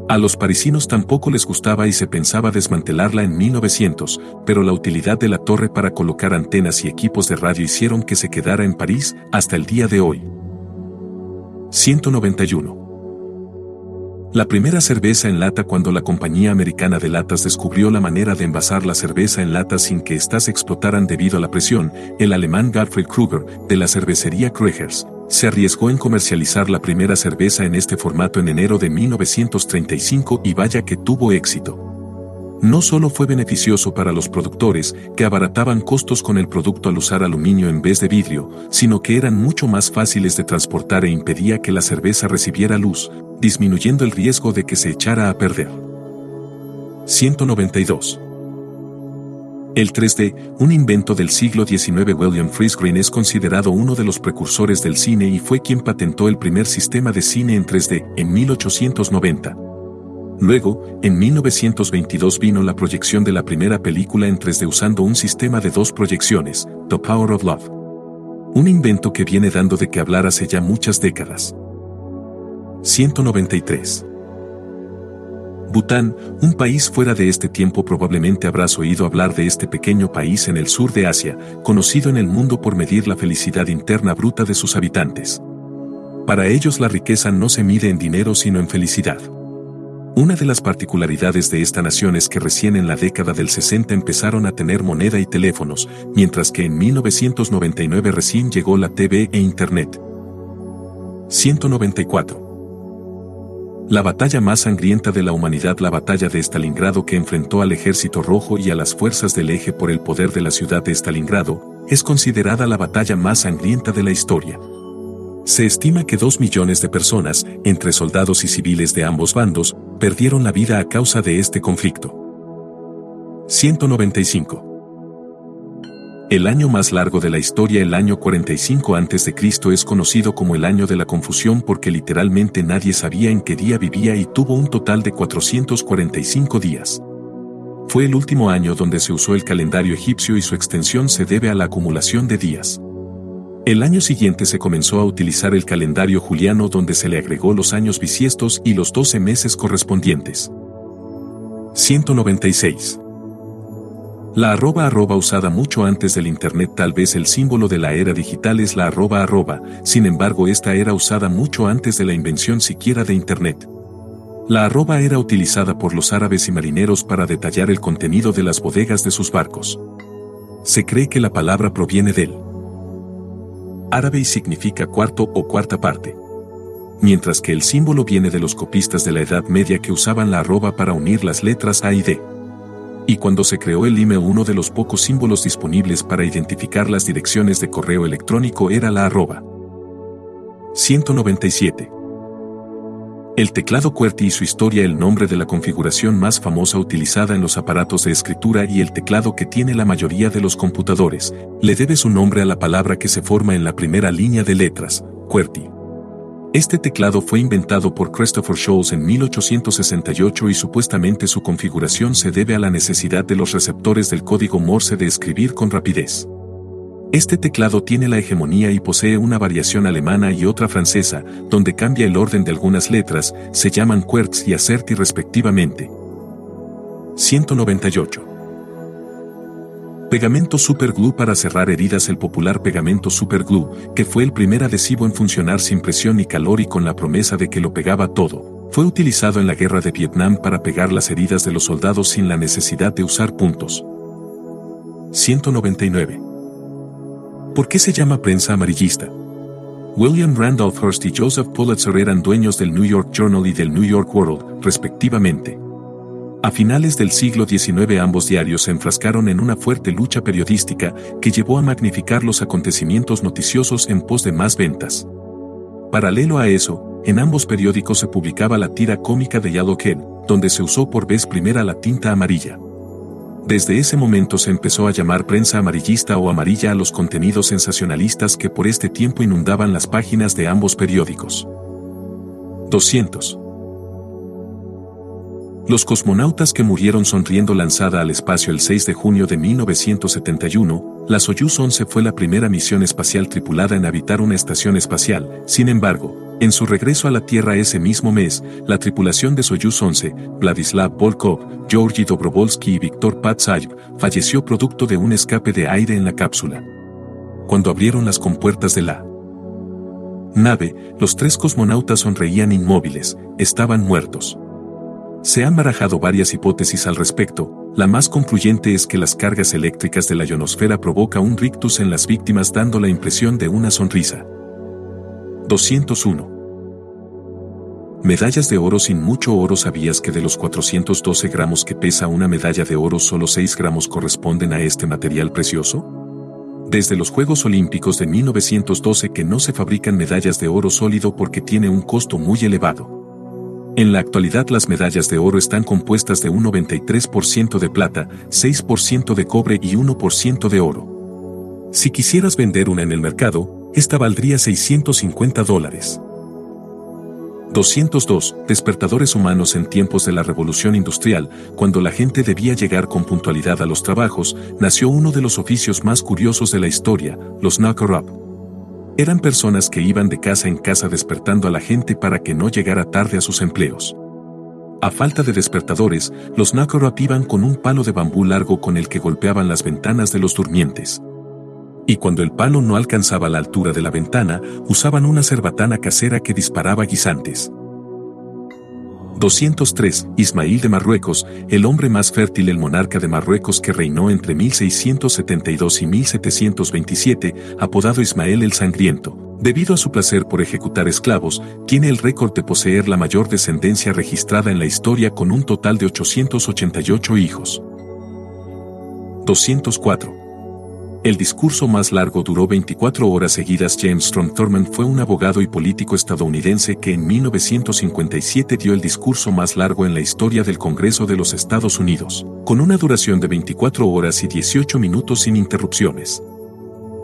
A los parisinos tampoco les gustaba y se pensaba desmantelarla en 1900, pero la utilidad de la torre para colocar antenas y equipos de radio hicieron que se quedara en París hasta el día de hoy. 191. La primera cerveza en lata cuando la compañía americana de latas descubrió la manera de envasar la cerveza en lata sin que éstas explotaran debido a la presión, el alemán Gottfried Kruger, de la cervecería Kruegers, se arriesgó en comercializar la primera cerveza en este formato en enero de 1935 y vaya que tuvo éxito no solo fue beneficioso para los productores, que abarataban costos con el producto al usar aluminio en vez de vidrio, sino que eran mucho más fáciles de transportar e impedía que la cerveza recibiera luz, disminuyendo el riesgo de que se echara a perder. 192. El 3D, un invento del siglo XIX William Friese es considerado uno de los precursores del cine y fue quien patentó el primer sistema de cine en 3D, en 1890. Luego, en 1922 vino la proyección de la primera película en 3D usando un sistema de dos proyecciones, The Power of Love. Un invento que viene dando de que hablar hace ya muchas décadas. 193. Bután, un país fuera de este tiempo probablemente habrás oído hablar de este pequeño país en el sur de Asia, conocido en el mundo por medir la felicidad interna bruta de sus habitantes. Para ellos la riqueza no se mide en dinero sino en felicidad. Una de las particularidades de esta nación es que recién en la década del 60 empezaron a tener moneda y teléfonos, mientras que en 1999 recién llegó la TV e Internet. 194. La batalla más sangrienta de la humanidad, la batalla de Stalingrado que enfrentó al ejército rojo y a las fuerzas del eje por el poder de la ciudad de Stalingrado, es considerada la batalla más sangrienta de la historia. Se estima que dos millones de personas, entre soldados y civiles de ambos bandos, perdieron la vida a causa de este conflicto. 195. El año más largo de la historia, el año 45 a.C., es conocido como el año de la confusión porque literalmente nadie sabía en qué día vivía y tuvo un total de 445 días. Fue el último año donde se usó el calendario egipcio y su extensión se debe a la acumulación de días. El año siguiente se comenzó a utilizar el calendario juliano donde se le agregó los años bisiestos y los 12 meses correspondientes. 196. La arroba arroba usada mucho antes del Internet tal vez el símbolo de la era digital es la arroba arroba, sin embargo esta era usada mucho antes de la invención siquiera de Internet. La arroba era utilizada por los árabes y marineros para detallar el contenido de las bodegas de sus barcos. Se cree que la palabra proviene del árabe y significa cuarto o cuarta parte. Mientras que el símbolo viene de los copistas de la Edad Media que usaban la arroba para unir las letras A y D. Y cuando se creó el email uno de los pocos símbolos disponibles para identificar las direcciones de correo electrónico era la arroba. 197. El teclado QWERTY y su historia el nombre de la configuración más famosa utilizada en los aparatos de escritura y el teclado que tiene la mayoría de los computadores, le debe su nombre a la palabra que se forma en la primera línea de letras, QWERTY. Este teclado fue inventado por Christopher Scholz en 1868 y supuestamente su configuración se debe a la necesidad de los receptores del código Morse de escribir con rapidez. Este teclado tiene la hegemonía y posee una variación alemana y otra francesa, donde cambia el orden de algunas letras, se llaman QWERTZ y ASERTY respectivamente. 198. Pegamento Superglue para cerrar heridas El popular pegamento Superglue, que fue el primer adhesivo en funcionar sin presión ni calor y con la promesa de que lo pegaba todo, fue utilizado en la guerra de Vietnam para pegar las heridas de los soldados sin la necesidad de usar puntos. 199. ¿Por qué se llama prensa amarillista? William Randolph Hearst y Joseph Pulitzer eran dueños del New York Journal y del New York World, respectivamente. A finales del siglo XIX ambos diarios se enfrascaron en una fuerte lucha periodística que llevó a magnificar los acontecimientos noticiosos en pos de más ventas. Paralelo a eso, en ambos periódicos se publicaba la tira cómica de Yellowhead, donde se usó por vez primera la tinta amarilla. Desde ese momento se empezó a llamar prensa amarillista o amarilla a los contenidos sensacionalistas que por este tiempo inundaban las páginas de ambos periódicos. 200. Los cosmonautas que murieron sonriendo lanzada al espacio el 6 de junio de 1971, la Soyuz 11 fue la primera misión espacial tripulada en habitar una estación espacial, sin embargo, en su regreso a la Tierra ese mismo mes, la tripulación de Soyuz 11, Vladislav Volkov, Georgi Dobrovolsky y Viktor Patsayev, falleció producto de un escape de aire en la cápsula. Cuando abrieron las compuertas de la nave, los tres cosmonautas sonreían inmóviles, estaban muertos. Se han barajado varias hipótesis al respecto, la más concluyente es que las cargas eléctricas de la ionosfera provoca un rictus en las víctimas dando la impresión de una sonrisa. 201. Medallas de oro sin mucho oro ¿Sabías que de los 412 gramos que pesa una medalla de oro solo 6 gramos corresponden a este material precioso? Desde los Juegos Olímpicos de 1912 que no se fabrican medallas de oro sólido porque tiene un costo muy elevado. En la actualidad las medallas de oro están compuestas de un 93% de plata, 6% de cobre y 1% de oro. Si quisieras vender una en el mercado, esta valdría 650 dólares. 202. Despertadores humanos en tiempos de la revolución industrial, cuando la gente debía llegar con puntualidad a los trabajos, nació uno de los oficios más curiosos de la historia, los knocker-up. Eran personas que iban de casa en casa despertando a la gente para que no llegara tarde a sus empleos. A falta de despertadores, los knocker-up iban con un palo de bambú largo con el que golpeaban las ventanas de los durmientes y cuando el palo no alcanzaba la altura de la ventana, usaban una cerbatana casera que disparaba guisantes. 203. Ismail de Marruecos, el hombre más fértil, el monarca de Marruecos que reinó entre 1672 y 1727, apodado Ismael el Sangriento, debido a su placer por ejecutar esclavos, tiene el récord de poseer la mayor descendencia registrada en la historia con un total de 888 hijos. 204. El discurso más largo duró 24 horas seguidas. James Strong fue un abogado y político estadounidense que en 1957 dio el discurso más largo en la historia del Congreso de los Estados Unidos, con una duración de 24 horas y 18 minutos sin interrupciones.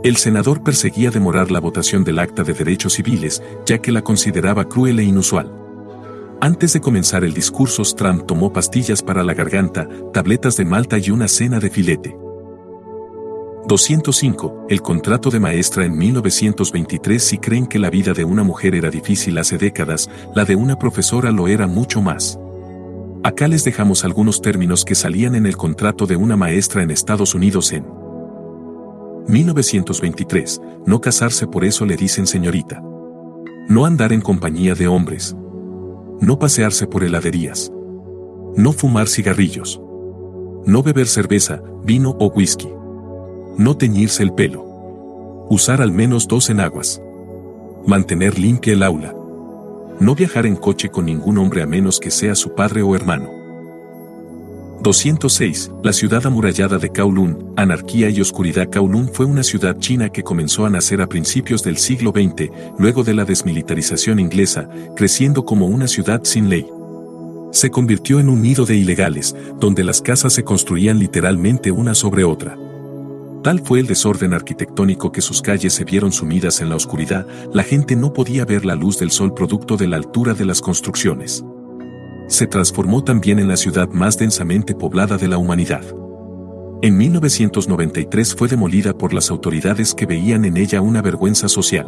El senador perseguía demorar la votación del Acta de Derechos Civiles, ya que la consideraba cruel e inusual. Antes de comenzar el discurso, Trump tomó pastillas para la garganta, tabletas de malta y una cena de filete. 205. El contrato de maestra en 1923 Si creen que la vida de una mujer era difícil hace décadas, la de una profesora lo era mucho más. Acá les dejamos algunos términos que salían en el contrato de una maestra en Estados Unidos en 1923. No casarse por eso le dicen señorita. No andar en compañía de hombres. No pasearse por heladerías. No fumar cigarrillos. No beber cerveza, vino o whisky. No teñirse el pelo. Usar al menos dos enaguas. Mantener limpia el aula. No viajar en coche con ningún hombre a menos que sea su padre o hermano. 206. La ciudad amurallada de Kowloon, anarquía y oscuridad Kowloon fue una ciudad china que comenzó a nacer a principios del siglo XX, luego de la desmilitarización inglesa, creciendo como una ciudad sin ley. Se convirtió en un nido de ilegales, donde las casas se construían literalmente una sobre otra. Tal fue el desorden arquitectónico que sus calles se vieron sumidas en la oscuridad, la gente no podía ver la luz del sol producto de la altura de las construcciones. Se transformó también en la ciudad más densamente poblada de la humanidad. En 1993 fue demolida por las autoridades que veían en ella una vergüenza social.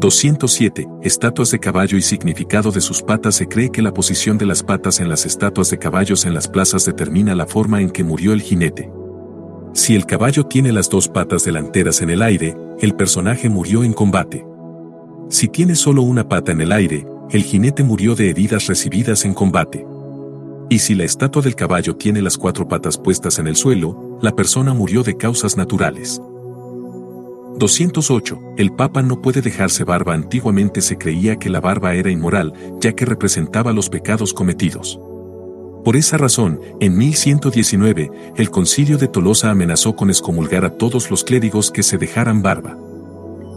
207. Estatuas de caballo y significado de sus patas Se cree que la posición de las patas en las estatuas de caballos en las plazas determina la forma en que murió el jinete. Si el caballo tiene las dos patas delanteras en el aire, el personaje murió en combate. Si tiene solo una pata en el aire, el jinete murió de heridas recibidas en combate. Y si la estatua del caballo tiene las cuatro patas puestas en el suelo, la persona murió de causas naturales. 208. El Papa no puede dejarse barba. Antiguamente se creía que la barba era inmoral, ya que representaba los pecados cometidos. Por esa razón, en 1119, el concilio de Tolosa amenazó con excomulgar a todos los clérigos que se dejaran barba.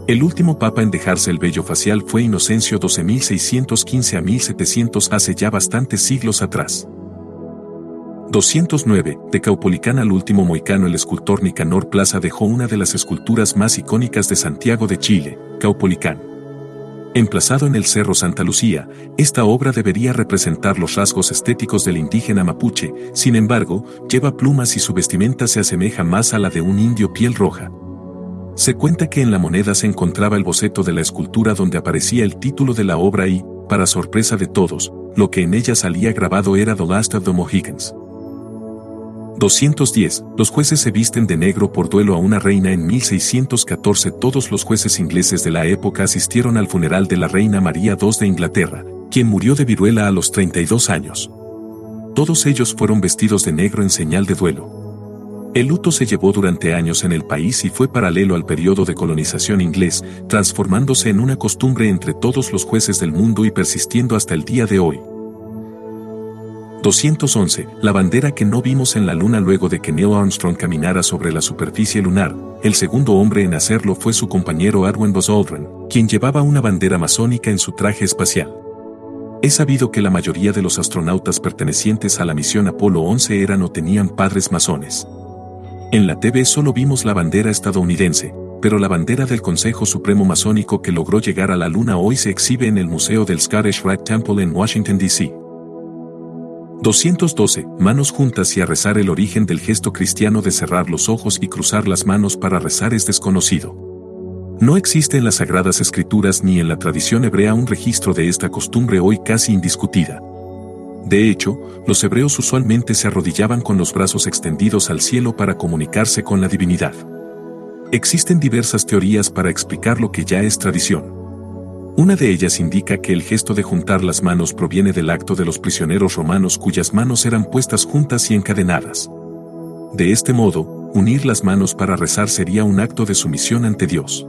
El último papa en dejarse el vello facial fue Inocencio 12615 a 1700 hace ya bastantes siglos atrás. 209. De Caupolicán al último moicano el escultor Nicanor Plaza dejó una de las esculturas más icónicas de Santiago de Chile, Caupolicán. Emplazado en el Cerro Santa Lucía, esta obra debería representar los rasgos estéticos del indígena mapuche, sin embargo, lleva plumas y su vestimenta se asemeja más a la de un indio piel roja. Se cuenta que en la moneda se encontraba el boceto de la escultura donde aparecía el título de la obra y, para sorpresa de todos, lo que en ella salía grabado era The Last of the Mohicans. 210. Los jueces se visten de negro por duelo a una reina en 1614. Todos los jueces ingleses de la época asistieron al funeral de la reina María II de Inglaterra, quien murió de viruela a los 32 años. Todos ellos fueron vestidos de negro en señal de duelo. El luto se llevó durante años en el país y fue paralelo al periodo de colonización inglés, transformándose en una costumbre entre todos los jueces del mundo y persistiendo hasta el día de hoy. 211. La bandera que no vimos en la Luna luego de que Neil Armstrong caminara sobre la superficie lunar, el segundo hombre en hacerlo fue su compañero Edwin Buzz Aldrin, quien llevaba una bandera masónica en su traje espacial. Es sabido que la mayoría de los astronautas pertenecientes a la misión Apolo 11 eran o tenían padres masones. En la TV solo vimos la bandera estadounidense, pero la bandera del Consejo Supremo Masónico que logró llegar a la Luna hoy se exhibe en el Museo del Scottish Rite Temple en Washington, D.C. 212. Manos juntas y a rezar el origen del gesto cristiano de cerrar los ojos y cruzar las manos para rezar es desconocido. No existe en las Sagradas Escrituras ni en la tradición hebrea un registro de esta costumbre hoy casi indiscutida. De hecho, los hebreos usualmente se arrodillaban con los brazos extendidos al cielo para comunicarse con la divinidad. Existen diversas teorías para explicar lo que ya es tradición. Una de ellas indica que el gesto de juntar las manos proviene del acto de los prisioneros romanos cuyas manos eran puestas juntas y encadenadas. De este modo, unir las manos para rezar sería un acto de sumisión ante Dios.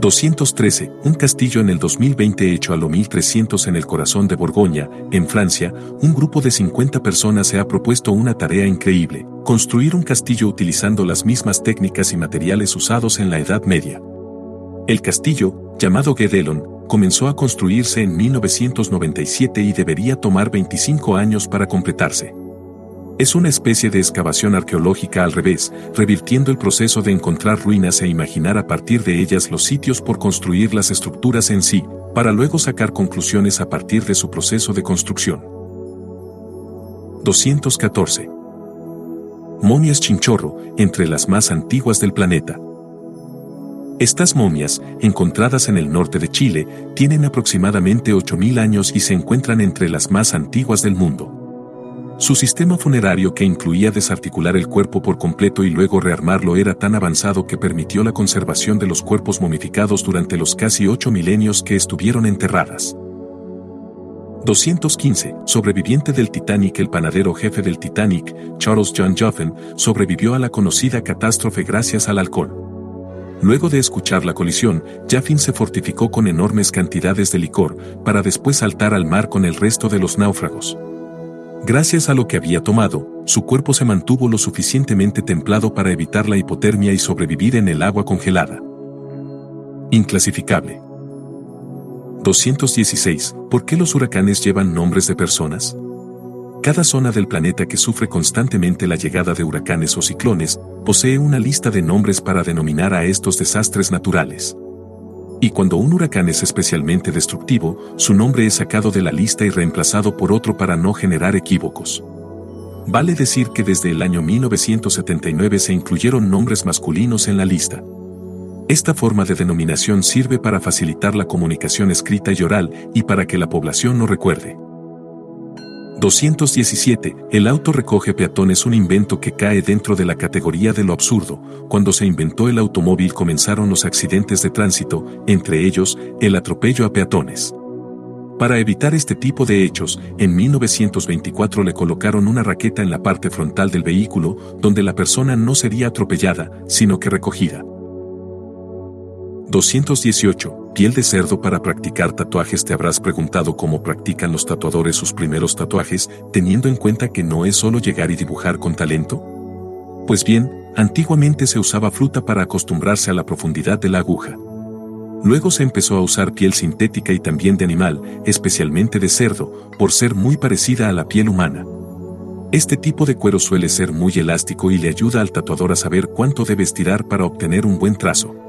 213. Un castillo en el 2020 hecho a lo 1300 en el corazón de Borgoña, en Francia, un grupo de 50 personas se ha propuesto una tarea increíble, construir un castillo utilizando las mismas técnicas y materiales usados en la Edad Media. El castillo, llamado Gedelon, comenzó a construirse en 1997 y debería tomar 25 años para completarse. Es una especie de excavación arqueológica al revés, revirtiendo el proceso de encontrar ruinas e imaginar a partir de ellas los sitios por construir las estructuras en sí, para luego sacar conclusiones a partir de su proceso de construcción. 214. Momias chinchorro, entre las más antiguas del planeta. Estas momias, encontradas en el norte de Chile, tienen aproximadamente 8.000 años y se encuentran entre las más antiguas del mundo. Su sistema funerario que incluía desarticular el cuerpo por completo y luego rearmarlo era tan avanzado que permitió la conservación de los cuerpos momificados durante los casi ocho milenios que estuvieron enterradas. 215. Sobreviviente del Titanic El panadero jefe del Titanic, Charles John Joffen, sobrevivió a la conocida catástrofe gracias al alcohol. Luego de escuchar la colisión, Jaffin se fortificó con enormes cantidades de licor, para después saltar al mar con el resto de los náufragos. Gracias a lo que había tomado, su cuerpo se mantuvo lo suficientemente templado para evitar la hipotermia y sobrevivir en el agua congelada. Inclasificable. 216. ¿Por qué los huracanes llevan nombres de personas? Cada zona del planeta que sufre constantemente la llegada de huracanes o ciclones, posee una lista de nombres para denominar a estos desastres naturales. Y cuando un huracán es especialmente destructivo, su nombre es sacado de la lista y reemplazado por otro para no generar equívocos. Vale decir que desde el año 1979 se incluyeron nombres masculinos en la lista. Esta forma de denominación sirve para facilitar la comunicación escrita y oral y para que la población no recuerde. 217. El auto recoge peatón es un invento que cae dentro de la categoría de lo absurdo. Cuando se inventó el automóvil comenzaron los accidentes de tránsito, entre ellos, el atropello a peatones. Para evitar este tipo de hechos, en 1924 le colocaron una raqueta en la parte frontal del vehículo, donde la persona no sería atropellada, sino que recogida. 218. Piel de cerdo para practicar tatuajes Te habrás preguntado cómo practican los tatuadores sus primeros tatuajes, teniendo en cuenta que no es solo llegar y dibujar con talento. Pues bien, antiguamente se usaba fruta para acostumbrarse a la profundidad de la aguja. Luego se empezó a usar piel sintética y también de animal, especialmente de cerdo, por ser muy parecida a la piel humana. Este tipo de cuero suele ser muy elástico y le ayuda al tatuador a saber cuánto debe estirar para obtener un buen trazo.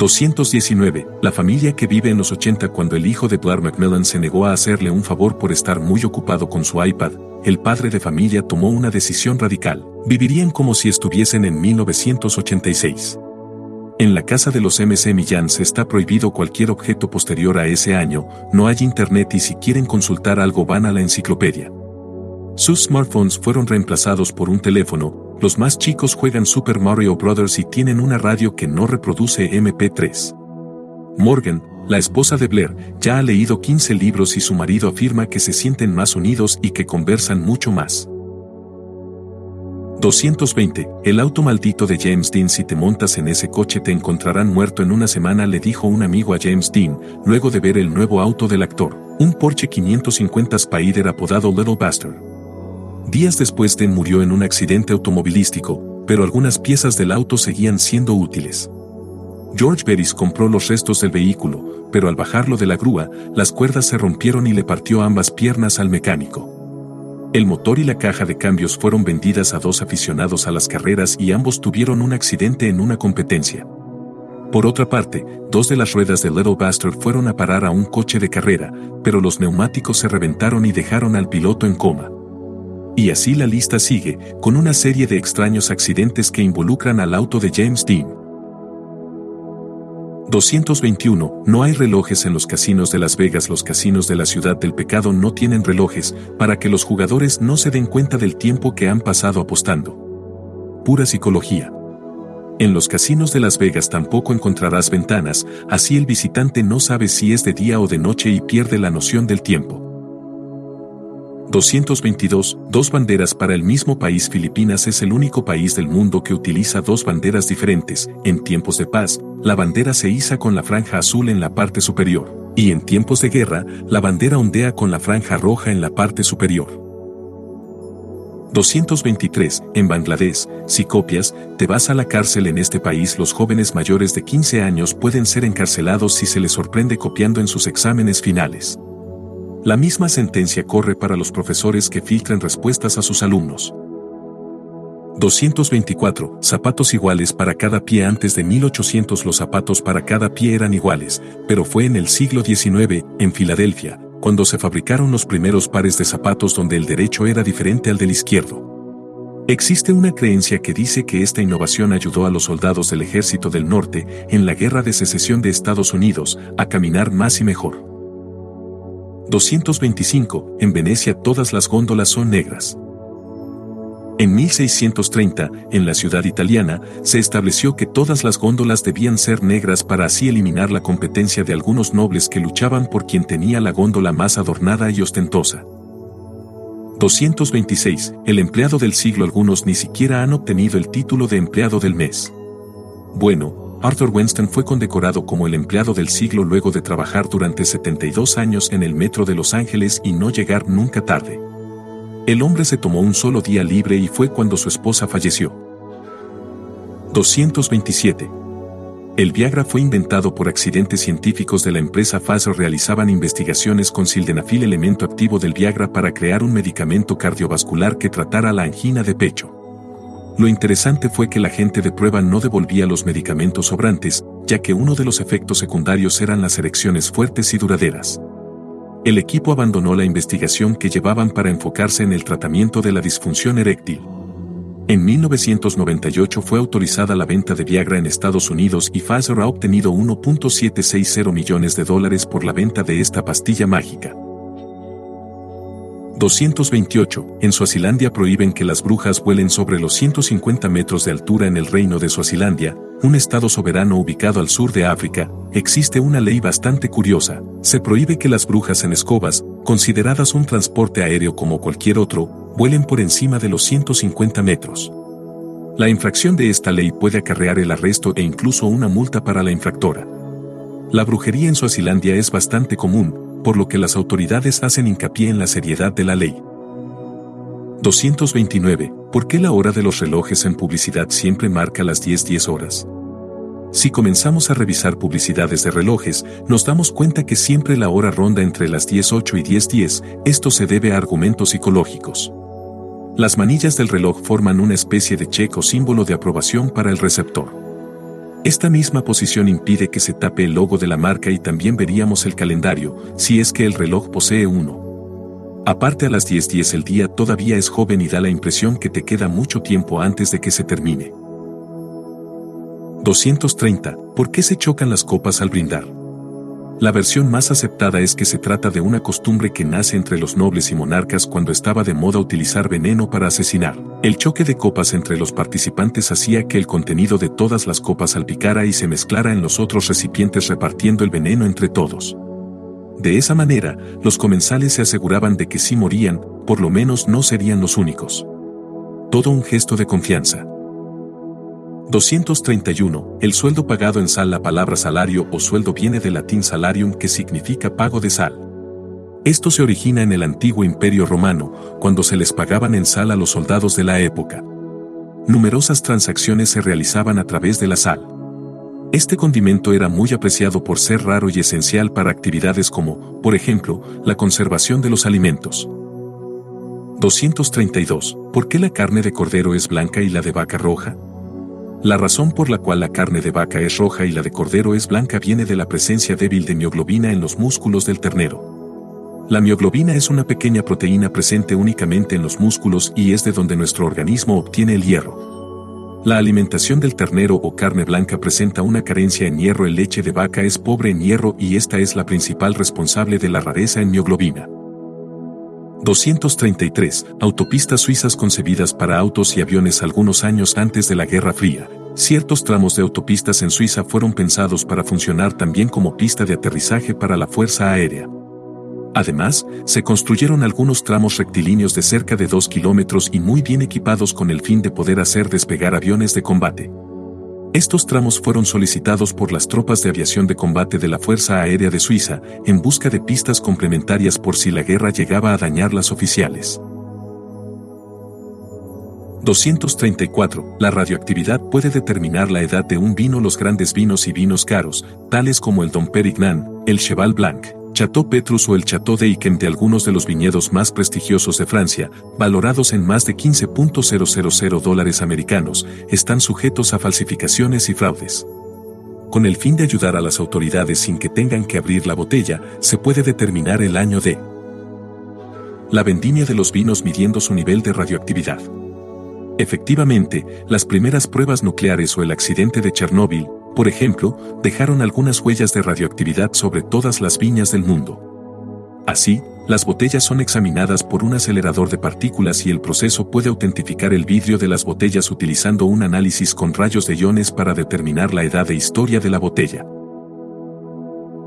219. La familia que vive en los 80 cuando el hijo de Blair Macmillan se negó a hacerle un favor por estar muy ocupado con su iPad, el padre de familia tomó una decisión radical. Vivirían como si estuviesen en 1986. En la casa de los MC Millans está prohibido cualquier objeto posterior a ese año, no hay internet y si quieren consultar algo van a la enciclopedia. Sus smartphones fueron reemplazados por un teléfono, los más chicos juegan Super Mario Bros. y tienen una radio que no reproduce MP3. Morgan, la esposa de Blair, ya ha leído 15 libros y su marido afirma que se sienten más unidos y que conversan mucho más. 220. El auto maldito de James Dean si te montas en ese coche te encontrarán muerto en una semana le dijo un amigo a James Dean, luego de ver el nuevo auto del actor, un Porsche 550 Spider apodado Little Bastard. Días después Dean murió en un accidente automovilístico, pero algunas piezas del auto seguían siendo útiles. George Beris compró los restos del vehículo, pero al bajarlo de la grúa, las cuerdas se rompieron y le partió ambas piernas al mecánico. El motor y la caja de cambios fueron vendidas a dos aficionados a las carreras y ambos tuvieron un accidente en una competencia. Por otra parte, dos de las ruedas de Little Bastard fueron a parar a un coche de carrera, pero los neumáticos se reventaron y dejaron al piloto en coma. Y así la lista sigue, con una serie de extraños accidentes que involucran al auto de James Dean. 221. No hay relojes en los casinos de Las Vegas. Los casinos de la ciudad del pecado no tienen relojes para que los jugadores no se den cuenta del tiempo que han pasado apostando. Pura psicología. En los casinos de Las Vegas tampoco encontrarás ventanas, así el visitante no sabe si es de día o de noche y pierde la noción del tiempo. 222, dos banderas para el mismo país Filipinas es el único país del mundo que utiliza dos banderas diferentes. En tiempos de paz, la bandera se iza con la franja azul en la parte superior, y en tiempos de guerra, la bandera ondea con la franja roja en la parte superior. 223. En Bangladesh, si copias, te vas a la cárcel en este país. Los jóvenes mayores de 15 años pueden ser encarcelados si se les sorprende copiando en sus exámenes finales. La misma sentencia corre para los profesores que filtran respuestas a sus alumnos. 224. Zapatos iguales para cada pie Antes de 1800 los zapatos para cada pie eran iguales, pero fue en el siglo XIX, en Filadelfia, cuando se fabricaron los primeros pares de zapatos donde el derecho era diferente al del izquierdo. Existe una creencia que dice que esta innovación ayudó a los soldados del Ejército del Norte, en la Guerra de Secesión de Estados Unidos, a caminar más y mejor. 225, en Venecia todas las góndolas son negras. En 1630, en la ciudad italiana, se estableció que todas las góndolas debían ser negras para así eliminar la competencia de algunos nobles que luchaban por quien tenía la góndola más adornada y ostentosa. 226. El empleado del siglo algunos ni siquiera han obtenido el título de empleado del mes. Bueno, Arthur Winston fue condecorado como el empleado del siglo luego de trabajar durante 72 años en el metro de Los Ángeles y no llegar nunca tarde. El hombre se tomó un solo día libre y fue cuando su esposa falleció. 227. El Viagra fue inventado por accidentes científicos de la empresa Pfizer realizaban investigaciones con sildenafil elemento activo del Viagra para crear un medicamento cardiovascular que tratara la angina de pecho. Lo interesante fue que la gente de prueba no devolvía los medicamentos sobrantes, ya que uno de los efectos secundarios eran las erecciones fuertes y duraderas. El equipo abandonó la investigación que llevaban para enfocarse en el tratamiento de la disfunción eréctil. En 1998 fue autorizada la venta de Viagra en Estados Unidos y Pfizer ha obtenido 1.760 millones de dólares por la venta de esta pastilla mágica. 228. En Suazilandia prohíben que las brujas vuelen sobre los 150 metros de altura en el reino de Suazilandia, un estado soberano ubicado al sur de África. Existe una ley bastante curiosa. Se prohíbe que las brujas en escobas, consideradas un transporte aéreo como cualquier otro, vuelen por encima de los 150 metros. La infracción de esta ley puede acarrear el arresto e incluso una multa para la infractora. La brujería en Suazilandia es bastante común, por lo que las autoridades hacen hincapié en la seriedad de la ley. 229. ¿Por qué la hora de los relojes en publicidad siempre marca las 10-10 horas? Si comenzamos a revisar publicidades de relojes, nos damos cuenta que siempre la hora ronda entre las 10.8 y 10.10, esto se debe a argumentos psicológicos. Las manillas del reloj forman una especie de check o símbolo de aprobación para el receptor. Esta misma posición impide que se tape el logo de la marca y también veríamos el calendario, si es que el reloj posee uno. Aparte a las 10:10 el día todavía es joven y da la impresión que te queda mucho tiempo antes de que se termine. 230. ¿Por qué se chocan las copas al brindar? La versión más aceptada es que se trata de una costumbre que nace entre los nobles y monarcas cuando estaba de moda utilizar veneno para asesinar. El choque de copas entre los participantes hacía que el contenido de todas las copas salpicara y se mezclara en los otros recipientes repartiendo el veneno entre todos. De esa manera, los comensales se aseguraban de que si morían, por lo menos no serían los únicos. Todo un gesto de confianza. 231. El sueldo pagado en sal La palabra salario o sueldo viene del latín salarium que significa pago de sal. Esto se origina en el antiguo imperio romano, cuando se les pagaban en sal a los soldados de la época. Numerosas transacciones se realizaban a través de la sal. Este condimento era muy apreciado por ser raro y esencial para actividades como, por ejemplo, la conservación de los alimentos. 232. ¿Por qué la carne de cordero es blanca y la de vaca roja? La razón por la cual la carne de vaca es roja y la de cordero es blanca viene de la presencia débil de mioglobina en los músculos del ternero. La mioglobina es una pequeña proteína presente únicamente en los músculos y es de donde nuestro organismo obtiene el hierro. La alimentación del ternero o carne blanca presenta una carencia en hierro. El leche de vaca es pobre en hierro y esta es la principal responsable de la rareza en mioglobina. 233. Autopistas suizas concebidas para autos y aviones algunos años antes de la Guerra Fría. Ciertos tramos de autopistas en Suiza fueron pensados para funcionar también como pista de aterrizaje para la Fuerza Aérea. Además, se construyeron algunos tramos rectilíneos de cerca de 2 kilómetros y muy bien equipados con el fin de poder hacer despegar aviones de combate. Estos tramos fueron solicitados por las tropas de aviación de combate de la Fuerza Aérea de Suiza, en busca de pistas complementarias por si la guerra llegaba a dañar las oficiales. 234. La radioactividad puede determinar la edad de un vino. Los grandes vinos y vinos caros, tales como el Dom Perignan, el Cheval Blanc, Chateau Petrus o el Chateau de Yquem de algunos de los viñedos más prestigiosos de Francia, valorados en más de 15.000 dólares americanos, están sujetos a falsificaciones y fraudes. Con el fin de ayudar a las autoridades sin que tengan que abrir la botella, se puede determinar el año de la vendimia de los vinos midiendo su nivel de radioactividad. Efectivamente, las primeras pruebas nucleares o el accidente de Chernóbil, por ejemplo, dejaron algunas huellas de radioactividad sobre todas las viñas del mundo. Así, las botellas son examinadas por un acelerador de partículas y el proceso puede autentificar el vidrio de las botellas utilizando un análisis con rayos de iones para determinar la edad e historia de la botella.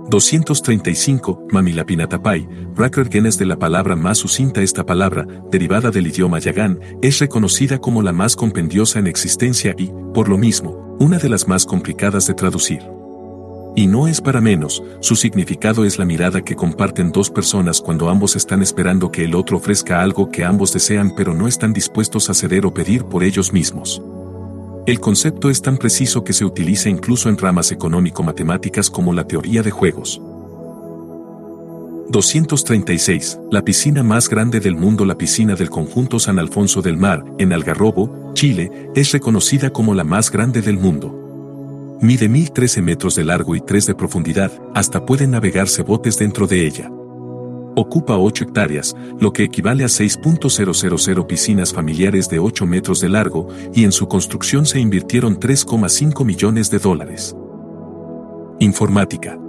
235, Mamilapinatapai, Racker Guinness de la palabra más sucinta esta palabra, derivada del idioma yagán, es reconocida como la más compendiosa en existencia y, por lo mismo, una de las más complicadas de traducir. Y no es para menos, su significado es la mirada que comparten dos personas cuando ambos están esperando que el otro ofrezca algo que ambos desean pero no están dispuestos a ceder o pedir por ellos mismos. El concepto es tan preciso que se utiliza incluso en ramas económico-matemáticas como la teoría de juegos. 236. La piscina más grande del mundo, la piscina del conjunto San Alfonso del Mar, en Algarrobo, Chile, es reconocida como la más grande del mundo. Mide 1013 metros de largo y 3 de profundidad, hasta pueden navegarse botes dentro de ella. Ocupa 8 hectáreas, lo que equivale a 6.000 piscinas familiares de 8 metros de largo, y en su construcción se invirtieron 3,5 millones de dólares. Informática.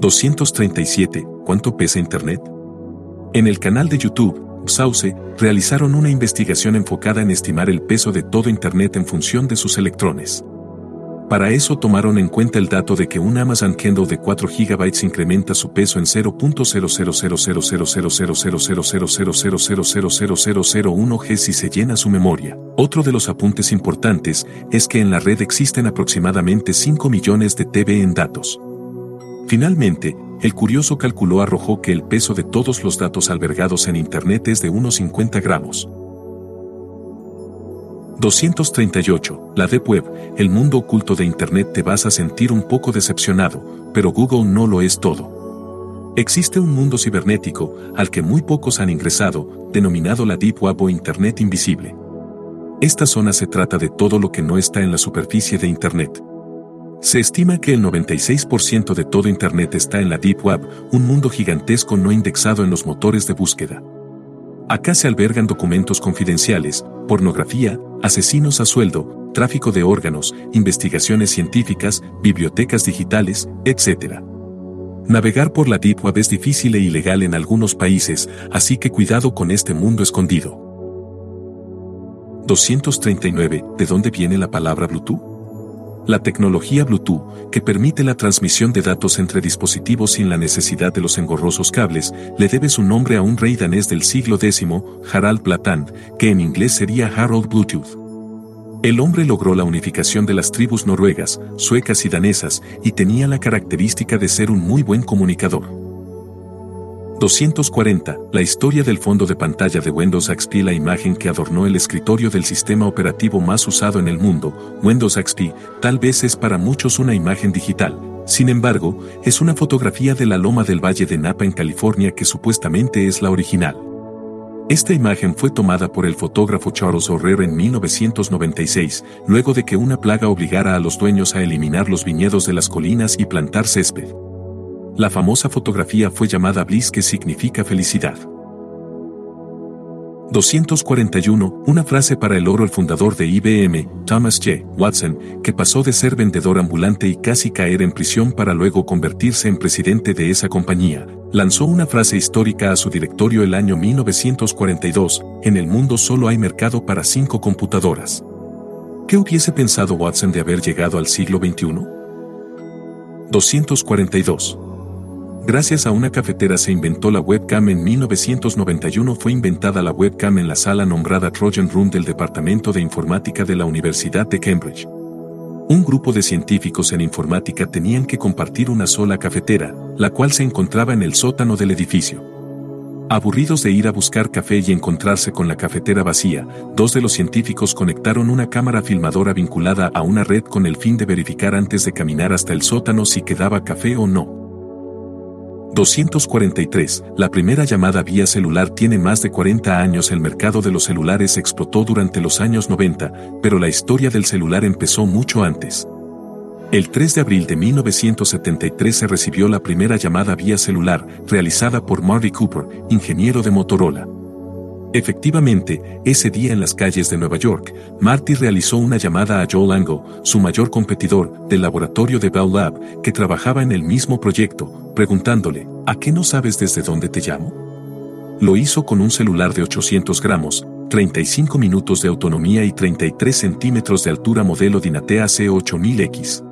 237. ¿Cuánto pesa Internet? En el canal de YouTube, Sauce, realizaron una investigación enfocada en estimar el peso de todo Internet en función de sus electrones. Para eso tomaron en cuenta el dato de que un Amazon Kindle de 4 GB incrementa su peso en 0.00000000000000001 G si se llena su memoria. Otro de los apuntes importantes es que en la red existen aproximadamente 5 millones de TB en datos. Finalmente, el curioso cálculo arrojó que el peso de todos los datos albergados en Internet es de unos 50 gramos. 238. La Deep Web, el mundo oculto de Internet te vas a sentir un poco decepcionado, pero Google no lo es todo. Existe un mundo cibernético, al que muy pocos han ingresado, denominado la Deep Web o Internet invisible. Esta zona se trata de todo lo que no está en la superficie de Internet. Se estima que el 96% de todo Internet está en la Deep Web, un mundo gigantesco no indexado en los motores de búsqueda. Acá se albergan documentos confidenciales, pornografía, asesinos a sueldo, tráfico de órganos, investigaciones científicas, bibliotecas digitales, etc. Navegar por la Deep Web es difícil e ilegal en algunos países, así que cuidado con este mundo escondido. 239. ¿De dónde viene la palabra Bluetooth? La tecnología Bluetooth, que permite la transmisión de datos entre dispositivos sin la necesidad de los engorrosos cables, le debe su nombre a un rey danés del siglo X, Harald Blatant, que en inglés sería Harold Bluetooth. El hombre logró la unificación de las tribus noruegas, suecas y danesas, y tenía la característica de ser un muy buen comunicador. 240. La historia del fondo de pantalla de Windows XP La imagen que adornó el escritorio del sistema operativo más usado en el mundo, Windows XP, tal vez es para muchos una imagen digital. Sin embargo, es una fotografía de la loma del Valle de Napa en California que supuestamente es la original. Esta imagen fue tomada por el fotógrafo Charles O'Reilly en 1996, luego de que una plaga obligara a los dueños a eliminar los viñedos de las colinas y plantar césped. La famosa fotografía fue llamada Bliss que significa felicidad. 241. Una frase para el oro el fundador de IBM, Thomas J. Watson, que pasó de ser vendedor ambulante y casi caer en prisión para luego convertirse en presidente de esa compañía, lanzó una frase histórica a su directorio el año 1942, en el mundo solo hay mercado para cinco computadoras. ¿Qué hubiese pensado Watson de haber llegado al siglo XXI? 242. Gracias a una cafetera se inventó la webcam en 1991 fue inventada la webcam en la sala nombrada Trojan Room del Departamento de Informática de la Universidad de Cambridge. Un grupo de científicos en informática tenían que compartir una sola cafetera, la cual se encontraba en el sótano del edificio. Aburridos de ir a buscar café y encontrarse con la cafetera vacía, dos de los científicos conectaron una cámara filmadora vinculada a una red con el fin de verificar antes de caminar hasta el sótano si quedaba café o no. 243. La primera llamada vía celular tiene más de 40 años. El mercado de los celulares explotó durante los años 90, pero la historia del celular empezó mucho antes. El 3 de abril de 1973 se recibió la primera llamada vía celular, realizada por Marty Cooper, ingeniero de Motorola. Efectivamente, ese día en las calles de Nueva York, Marty realizó una llamada a Joe Lango, su mayor competidor, del laboratorio de Bell Lab, que trabajaba en el mismo proyecto, preguntándole, ¿a qué no sabes desde dónde te llamo? Lo hizo con un celular de 800 gramos, 35 minutos de autonomía y 33 centímetros de altura modelo Dynatea C8000X.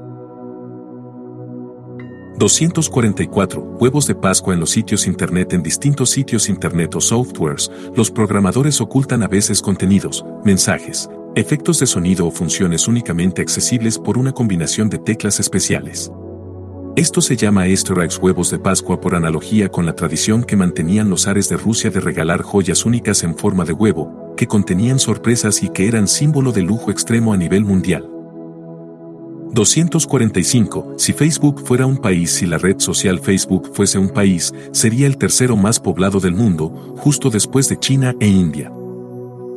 244 huevos de Pascua en los sitios Internet En distintos sitios Internet o softwares, los programadores ocultan a veces contenidos, mensajes, efectos de sonido o funciones únicamente accesibles por una combinación de teclas especiales. Esto se llama Easter huevos de Pascua por analogía con la tradición que mantenían los ares de Rusia de regalar joyas únicas en forma de huevo, que contenían sorpresas y que eran símbolo de lujo extremo a nivel mundial. 245. Si Facebook fuera un país, si la red social Facebook fuese un país, sería el tercero más poblado del mundo, justo después de China e India.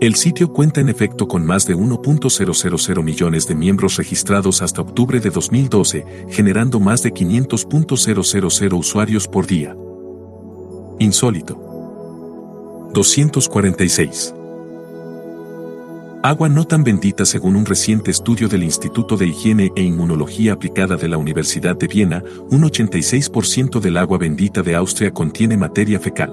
El sitio cuenta en efecto con más de 1.000 millones de miembros registrados hasta octubre de 2012, generando más de 500.000 usuarios por día. Insólito. 246. Agua no tan bendita según un reciente estudio del Instituto de Higiene e Inmunología Aplicada de la Universidad de Viena, un 86% del agua bendita de Austria contiene materia fecal.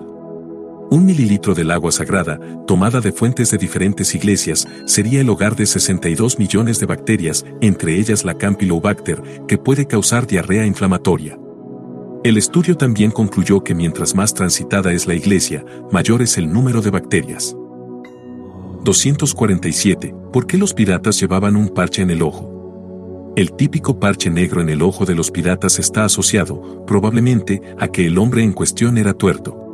Un mililitro del agua sagrada, tomada de fuentes de diferentes iglesias, sería el hogar de 62 millones de bacterias, entre ellas la Campylobacter, que puede causar diarrea inflamatoria. El estudio también concluyó que mientras más transitada es la iglesia, mayor es el número de bacterias. 247. ¿Por qué los piratas llevaban un parche en el ojo? El típico parche negro en el ojo de los piratas está asociado, probablemente, a que el hombre en cuestión era tuerto.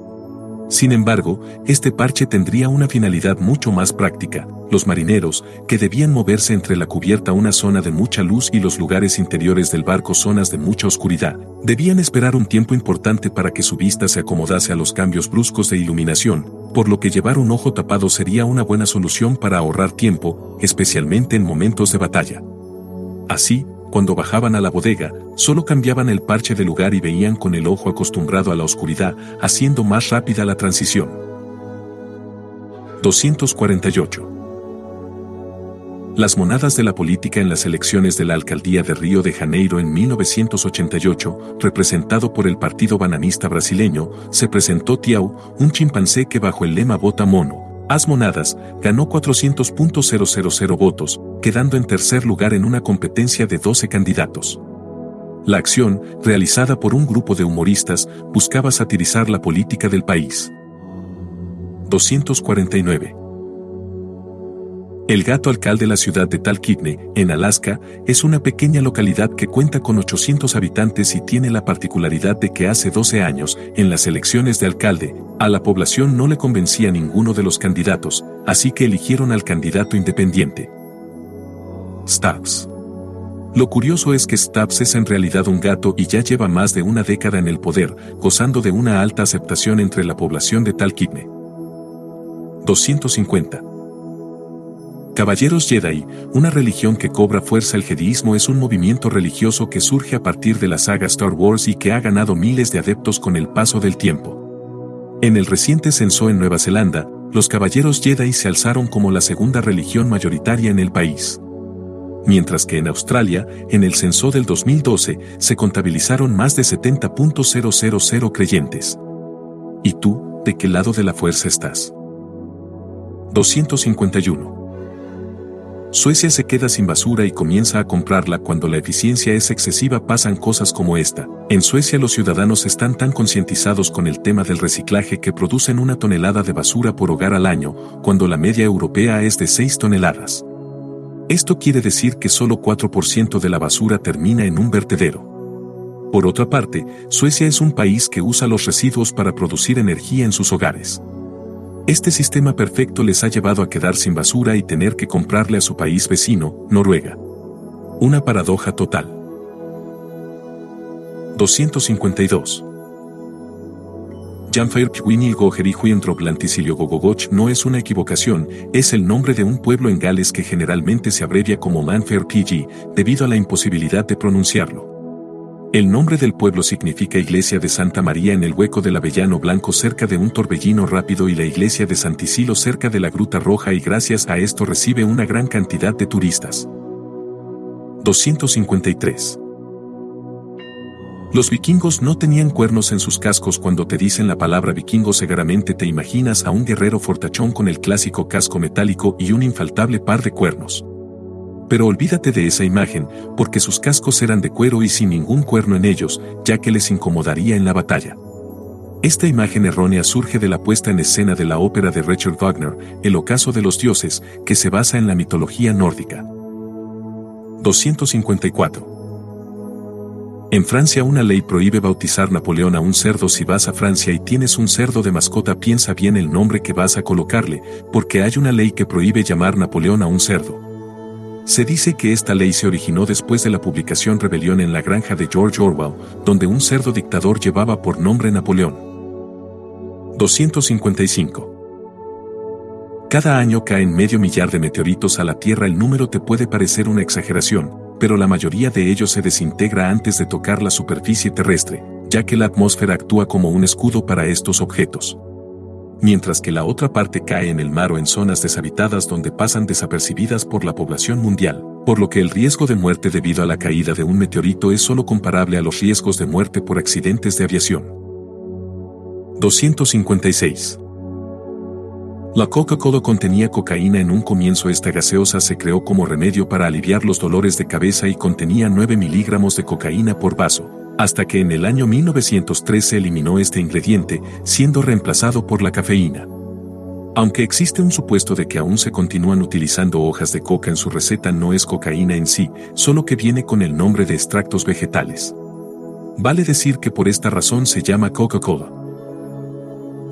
Sin embargo, este parche tendría una finalidad mucho más práctica. Los marineros, que debían moverse entre la cubierta una zona de mucha luz y los lugares interiores del barco zonas de mucha oscuridad, debían esperar un tiempo importante para que su vista se acomodase a los cambios bruscos de iluminación, por lo que llevar un ojo tapado sería una buena solución para ahorrar tiempo, especialmente en momentos de batalla. Así, cuando bajaban a la bodega, solo cambiaban el parche de lugar y veían con el ojo acostumbrado a la oscuridad, haciendo más rápida la transición. 248. Las monadas de la política en las elecciones de la alcaldía de Río de Janeiro en 1988, representado por el Partido Bananista brasileño, se presentó Tiao, un chimpancé que bajo el lema Vota Mono, As Monadas, ganó 400.000 votos, quedando en tercer lugar en una competencia de 12 candidatos. La acción, realizada por un grupo de humoristas, buscaba satirizar la política del país. 249. El gato alcalde de la ciudad de Talkeetne, en Alaska, es una pequeña localidad que cuenta con 800 habitantes y tiene la particularidad de que hace 12 años, en las elecciones de alcalde, a la población no le convencía ninguno de los candidatos, así que eligieron al candidato independiente. Stubbs. Lo curioso es que Stubbs es en realidad un gato y ya lleva más de una década en el poder, gozando de una alta aceptación entre la población de Talkeetne. 250. Caballeros Jedi, una religión que cobra fuerza el jediismo es un movimiento religioso que surge a partir de la saga Star Wars y que ha ganado miles de adeptos con el paso del tiempo. En el reciente censo en Nueva Zelanda, los Caballeros Jedi se alzaron como la segunda religión mayoritaria en el país. Mientras que en Australia, en el censo del 2012, se contabilizaron más de 70.000 creyentes. ¿Y tú, de qué lado de la fuerza estás? 251. Suecia se queda sin basura y comienza a comprarla cuando la eficiencia es excesiva pasan cosas como esta. En Suecia los ciudadanos están tan concientizados con el tema del reciclaje que producen una tonelada de basura por hogar al año, cuando la media europea es de 6 toneladas. Esto quiere decir que solo 4% de la basura termina en un vertedero. Por otra parte, Suecia es un país que usa los residuos para producir energía en sus hogares. Este sistema perfecto les ha llevado a quedar sin basura y tener que comprarle a su país vecino, Noruega. Una paradoja total. 252. Janfair Pwinil Goger y Gogogoch no es una equivocación, es el nombre de un pueblo en Gales que generalmente se abrevia como Manfair PG, debido a la imposibilidad de pronunciarlo. El nombre del pueblo significa Iglesia de Santa María en el hueco del Avellano Blanco cerca de un torbellino rápido y la Iglesia de Santicilo cerca de la Gruta Roja y gracias a esto recibe una gran cantidad de turistas. 253. Los vikingos no tenían cuernos en sus cascos cuando te dicen la palabra vikingo seguramente te imaginas a un guerrero fortachón con el clásico casco metálico y un infaltable par de cuernos. Pero olvídate de esa imagen, porque sus cascos eran de cuero y sin ningún cuerno en ellos, ya que les incomodaría en la batalla. Esta imagen errónea surge de la puesta en escena de la ópera de Richard Wagner, El ocaso de los dioses, que se basa en la mitología nórdica. 254. En Francia una ley prohíbe bautizar Napoleón a un cerdo si vas a Francia y tienes un cerdo de mascota piensa bien el nombre que vas a colocarle, porque hay una ley que prohíbe llamar Napoleón a un cerdo. Se dice que esta ley se originó después de la publicación Rebelión en la granja de George Orwell, donde un cerdo dictador llevaba por nombre Napoleón. 255. Cada año caen medio millar de meteoritos a la Tierra. El número te puede parecer una exageración, pero la mayoría de ellos se desintegra antes de tocar la superficie terrestre, ya que la atmósfera actúa como un escudo para estos objetos mientras que la otra parte cae en el mar o en zonas deshabitadas donde pasan desapercibidas por la población mundial, por lo que el riesgo de muerte debido a la caída de un meteorito es solo comparable a los riesgos de muerte por accidentes de aviación. 256. La Coca-Cola contenía cocaína en un comienzo esta gaseosa se creó como remedio para aliviar los dolores de cabeza y contenía 9 miligramos de cocaína por vaso, hasta que en el año 1903 se eliminó este ingrediente, siendo reemplazado por la cafeína. Aunque existe un supuesto de que aún se continúan utilizando hojas de coca en su receta no es cocaína en sí, solo que viene con el nombre de extractos vegetales. Vale decir que por esta razón se llama Coca-Cola.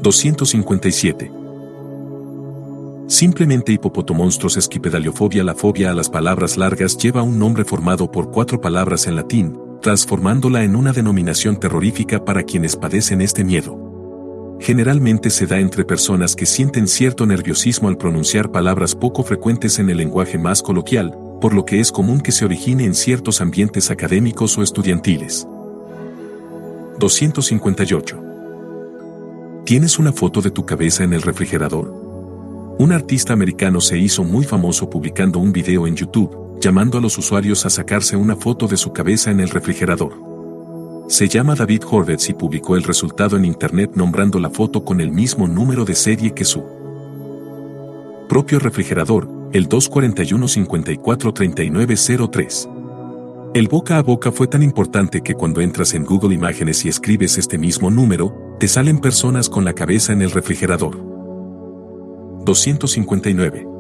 257. Simplemente hipopotomonstros esquipedaliofobia La fobia a las palabras largas lleva un nombre formado por cuatro palabras en latín, transformándola en una denominación terrorífica para quienes padecen este miedo. Generalmente se da entre personas que sienten cierto nerviosismo al pronunciar palabras poco frecuentes en el lenguaje más coloquial, por lo que es común que se origine en ciertos ambientes académicos o estudiantiles. 258. ¿Tienes una foto de tu cabeza en el refrigerador? Un artista americano se hizo muy famoso publicando un video en YouTube, llamando a los usuarios a sacarse una foto de su cabeza en el refrigerador. Se llama David Horvitz y publicó el resultado en Internet nombrando la foto con el mismo número de serie que su propio refrigerador, el 241-543903. El boca a boca fue tan importante que cuando entras en Google Imágenes y escribes este mismo número, te salen personas con la cabeza en el refrigerador. 259.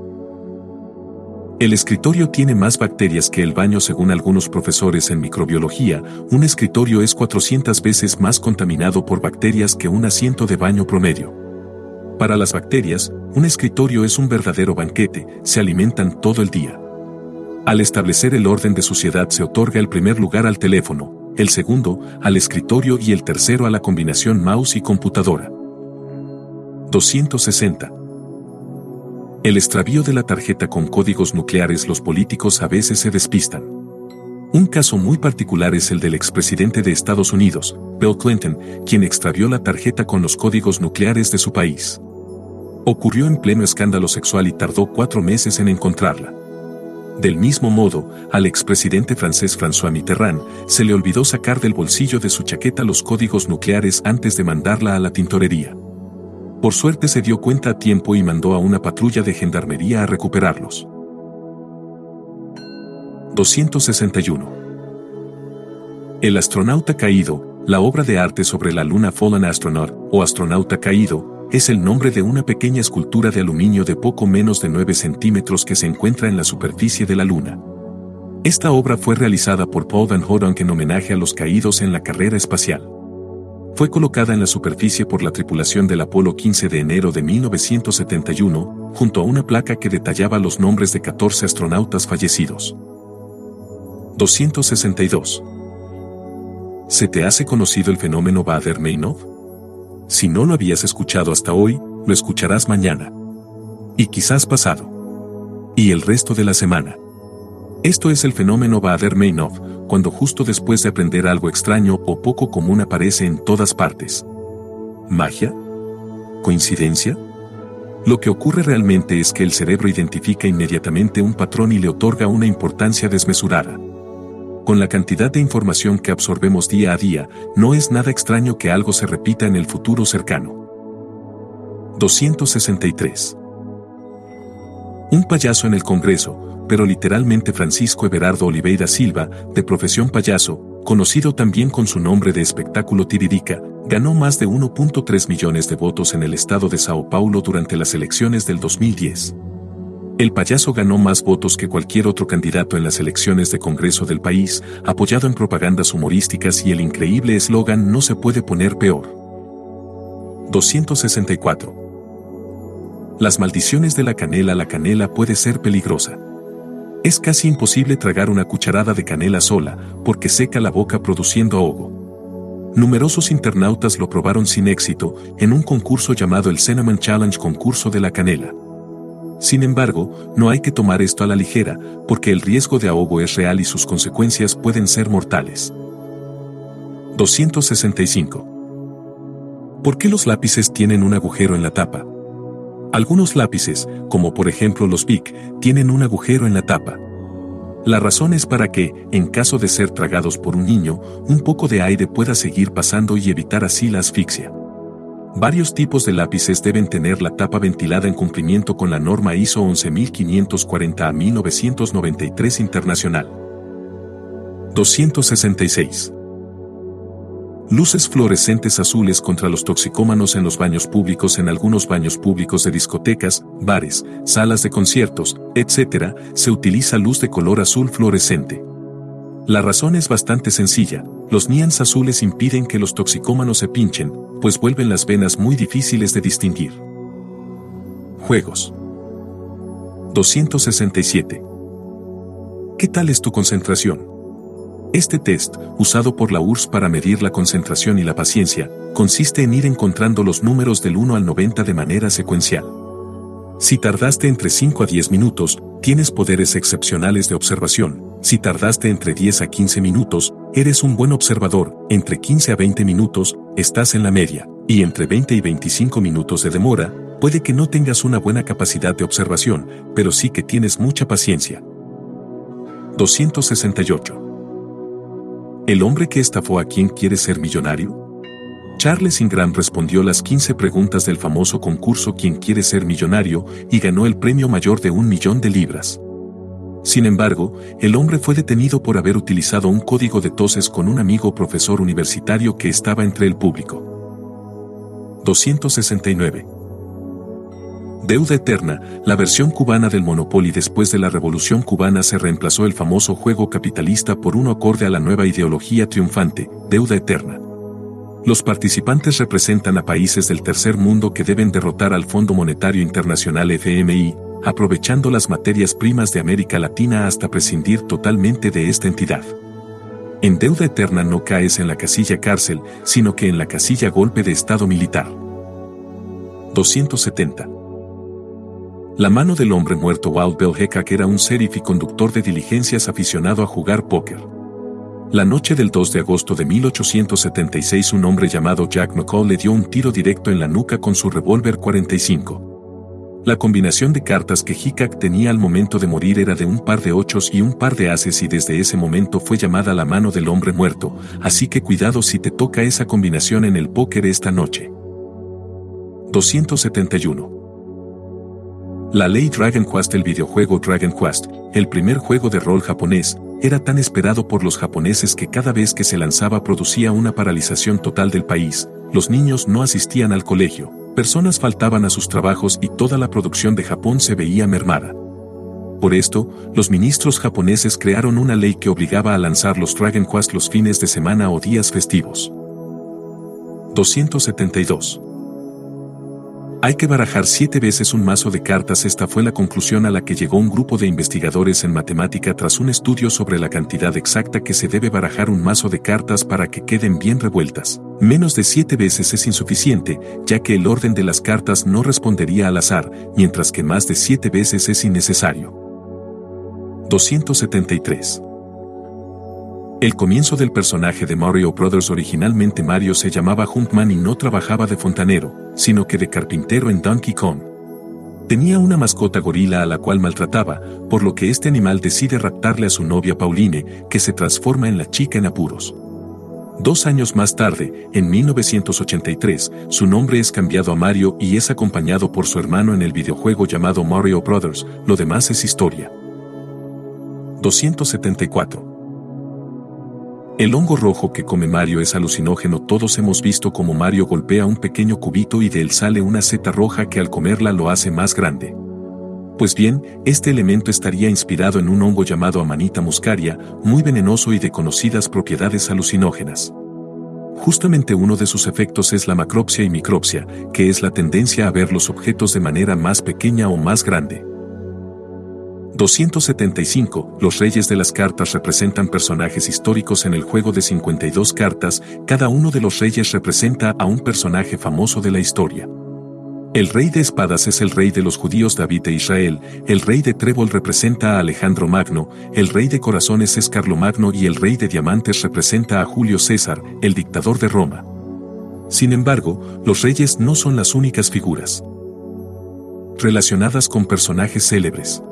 El escritorio tiene más bacterias que el baño según algunos profesores en microbiología, un escritorio es 400 veces más contaminado por bacterias que un asiento de baño promedio. Para las bacterias, un escritorio es un verdadero banquete, se alimentan todo el día. Al establecer el orden de suciedad se otorga el primer lugar al teléfono, el segundo, al escritorio y el tercero a la combinación mouse y computadora. 260. El extravío de la tarjeta con códigos nucleares los políticos a veces se despistan. Un caso muy particular es el del expresidente de Estados Unidos, Bill Clinton, quien extravió la tarjeta con los códigos nucleares de su país. Ocurrió en pleno escándalo sexual y tardó cuatro meses en encontrarla. Del mismo modo, al expresidente francés François Mitterrand se le olvidó sacar del bolsillo de su chaqueta los códigos nucleares antes de mandarla a la tintorería. Por suerte se dio cuenta a tiempo y mandó a una patrulla de gendarmería a recuperarlos. 261. El astronauta caído, la obra de arte sobre la luna Fallen Astronaut, o astronauta caído, es el nombre de una pequeña escultura de aluminio de poco menos de 9 centímetros que se encuentra en la superficie de la luna. Esta obra fue realizada por Paul Van Horonk en homenaje a los caídos en la carrera espacial. Fue colocada en la superficie por la tripulación del Apolo 15 de enero de 1971, junto a una placa que detallaba los nombres de 14 astronautas fallecidos. 262. ¿Se te hace conocido el fenómeno Bader-Meinhof? Si no lo habías escuchado hasta hoy, lo escucharás mañana. Y quizás pasado. Y el resto de la semana. Esto es el fenómeno Bader-Meinhof, cuando justo después de aprender algo extraño o poco común aparece en todas partes. ¿Magia? ¿Coincidencia? Lo que ocurre realmente es que el cerebro identifica inmediatamente un patrón y le otorga una importancia desmesurada. Con la cantidad de información que absorbemos día a día, no es nada extraño que algo se repita en el futuro cercano. 263. Un payaso en el Congreso, pero literalmente Francisco Everardo Oliveira Silva, de profesión payaso, conocido también con su nombre de espectáculo Tiririca, ganó más de 1.3 millones de votos en el estado de Sao Paulo durante las elecciones del 2010. El payaso ganó más votos que cualquier otro candidato en las elecciones de Congreso del país, apoyado en propagandas humorísticas y el increíble eslogan No se puede poner peor. 264. Las maldiciones de la canela La canela puede ser peligrosa. Es casi imposible tragar una cucharada de canela sola, porque seca la boca produciendo ahogo. Numerosos internautas lo probaron sin éxito en un concurso llamado el Cinnamon Challenge Concurso de la Canela. Sin embargo, no hay que tomar esto a la ligera, porque el riesgo de ahogo es real y sus consecuencias pueden ser mortales. 265. ¿Por qué los lápices tienen un agujero en la tapa? Algunos lápices, como por ejemplo los Bic, tienen un agujero en la tapa. La razón es para que, en caso de ser tragados por un niño, un poco de aire pueda seguir pasando y evitar así la asfixia. Varios tipos de lápices deben tener la tapa ventilada en cumplimiento con la norma ISO 11540 a 1993 internacional. 266. Luces fluorescentes azules contra los toxicómanos en los baños públicos en algunos baños públicos de discotecas, bares, salas de conciertos, etc., se utiliza luz de color azul fluorescente. La razón es bastante sencilla, los nians azules impiden que los toxicómanos se pinchen, pues vuelven las venas muy difíciles de distinguir. Juegos. 267. ¿Qué tal es tu concentración? Este test, usado por la URSS para medir la concentración y la paciencia, consiste en ir encontrando los números del 1 al 90 de manera secuencial. Si tardaste entre 5 a 10 minutos, tienes poderes excepcionales de observación. Si tardaste entre 10 a 15 minutos, eres un buen observador. Entre 15 a 20 minutos, estás en la media. Y entre 20 y 25 minutos de demora, puede que no tengas una buena capacidad de observación, pero sí que tienes mucha paciencia. 268. ¿El hombre que estafó a quien quiere ser millonario? Charles Ingram respondió las 15 preguntas del famoso concurso Quien quiere ser millonario y ganó el premio mayor de un millón de libras. Sin embargo, el hombre fue detenido por haber utilizado un código de toses con un amigo profesor universitario que estaba entre el público. 269. Deuda Eterna, la versión cubana del Monopoly después de la Revolución cubana se reemplazó el famoso juego capitalista por uno acorde a la nueva ideología triunfante, Deuda Eterna. Los participantes representan a países del tercer mundo que deben derrotar al Fondo Monetario Internacional FMI, aprovechando las materias primas de América Latina hasta prescindir totalmente de esta entidad. En deuda eterna no caes en la casilla cárcel, sino que en la casilla golpe de Estado militar. 270. La mano del hombre muerto Walt Bell era un sheriff y conductor de diligencias aficionado a jugar póker. La noche del 2 de agosto de 1876 un hombre llamado Jack McCall le dio un tiro directo en la nuca con su revólver 45. La combinación de cartas que Hickok tenía al momento de morir era de un par de ochos y un par de ases y desde ese momento fue llamada la mano del hombre muerto, así que cuidado si te toca esa combinación en el póker esta noche. 271. La ley Dragon Quest El videojuego Dragon Quest, el primer juego de rol japonés, era tan esperado por los japoneses que cada vez que se lanzaba producía una paralización total del país, los niños no asistían al colegio, personas faltaban a sus trabajos y toda la producción de Japón se veía mermada. Por esto, los ministros japoneses crearon una ley que obligaba a lanzar los Dragon Quest los fines de semana o días festivos. 272. Hay que barajar siete veces un mazo de cartas. Esta fue la conclusión a la que llegó un grupo de investigadores en matemática tras un estudio sobre la cantidad exacta que se debe barajar un mazo de cartas para que queden bien revueltas. Menos de siete veces es insuficiente, ya que el orden de las cartas no respondería al azar, mientras que más de siete veces es innecesario. 273. El comienzo del personaje de Mario Brothers originalmente Mario se llamaba Huntman y no trabajaba de fontanero, sino que de carpintero en Donkey Kong. Tenía una mascota gorila a la cual maltrataba, por lo que este animal decide raptarle a su novia Pauline, que se transforma en la chica en apuros. Dos años más tarde, en 1983, su nombre es cambiado a Mario y es acompañado por su hermano en el videojuego llamado Mario Brothers, lo demás es historia. 274. El hongo rojo que come Mario es alucinógeno. Todos hemos visto cómo Mario golpea un pequeño cubito y de él sale una seta roja que al comerla lo hace más grande. Pues bien, este elemento estaría inspirado en un hongo llamado Amanita muscaria, muy venenoso y de conocidas propiedades alucinógenas. Justamente uno de sus efectos es la macropsia y micropsia, que es la tendencia a ver los objetos de manera más pequeña o más grande. 275. Los reyes de las cartas representan personajes históricos en el juego de 52 cartas, cada uno de los reyes representa a un personaje famoso de la historia. El rey de espadas es el rey de los judíos David e Israel, el rey de trébol representa a Alejandro Magno, el rey de corazones es Carlomagno y el rey de diamantes representa a Julio César, el dictador de Roma. Sin embargo, los reyes no son las únicas figuras relacionadas con personajes célebres.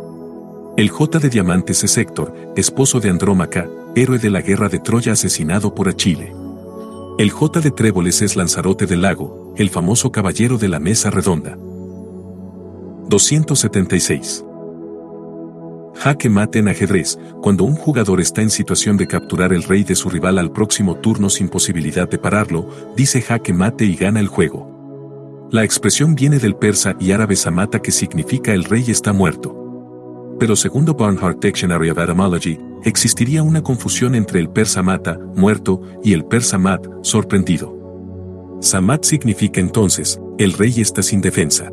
El J de Diamantes es Héctor, esposo de Andrómaca, héroe de la guerra de Troya asesinado por Achille. El J de Tréboles es Lanzarote del Lago, el famoso caballero de la mesa redonda. 276. Jaque mate en ajedrez, cuando un jugador está en situación de capturar el rey de su rival al próximo turno sin posibilidad de pararlo, dice jaque mate y gana el juego. La expresión viene del persa y árabe samata que significa el rey está muerto. Pero segundo Barnhart Dictionary of Etymology, existiría una confusión entre el persa mata, muerto, y el persa mat, sorprendido. Samat significa entonces, el rey está sin defensa.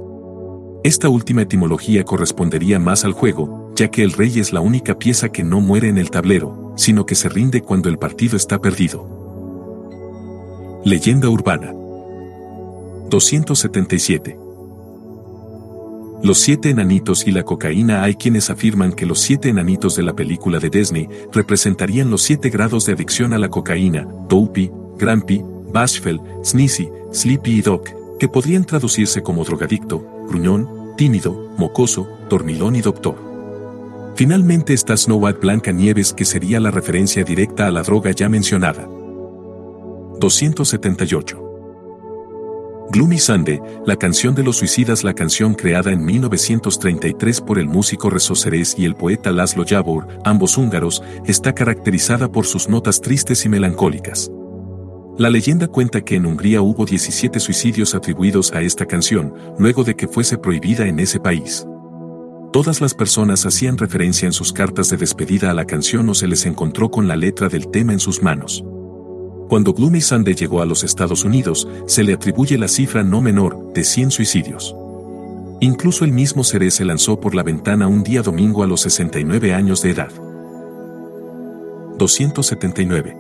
Esta última etimología correspondería más al juego, ya que el rey es la única pieza que no muere en el tablero, sino que se rinde cuando el partido está perdido. Leyenda urbana 277 Los siete enanitos y la cocaína hay quienes afirman que los siete enanitos de la película de Disney representarían los siete grados de adicción a la cocaína, Dopey, Grampy, Bashful, Sneezy, Sleepy y Doc, que podrían traducirse como drogadicto, gruñón, tímido, mocoso, dormilón y doctor. Finalmente está Snow White Blanca Nieves que sería la referencia directa a la droga ya mencionada. 278. Gloomy Sunday, la canción de los suicidas la canción creada en 1933 por el músico Rezo y el poeta Laszlo Jabor, ambos húngaros, está caracterizada por sus notas tristes y melancólicas. La leyenda cuenta que en Hungría hubo 17 suicidios atribuidos a esta canción, luego de que fuese prohibida en ese país. Todas las personas hacían referencia en sus cartas de despedida a la canción o se les encontró con la letra del tema en sus manos. Cuando Gloomy Sunday llegó a los Estados Unidos, se le atribuye la cifra no menor de 100 suicidios. Incluso el mismo Ceré se lanzó por la ventana un día domingo a los 69 años de edad. 279.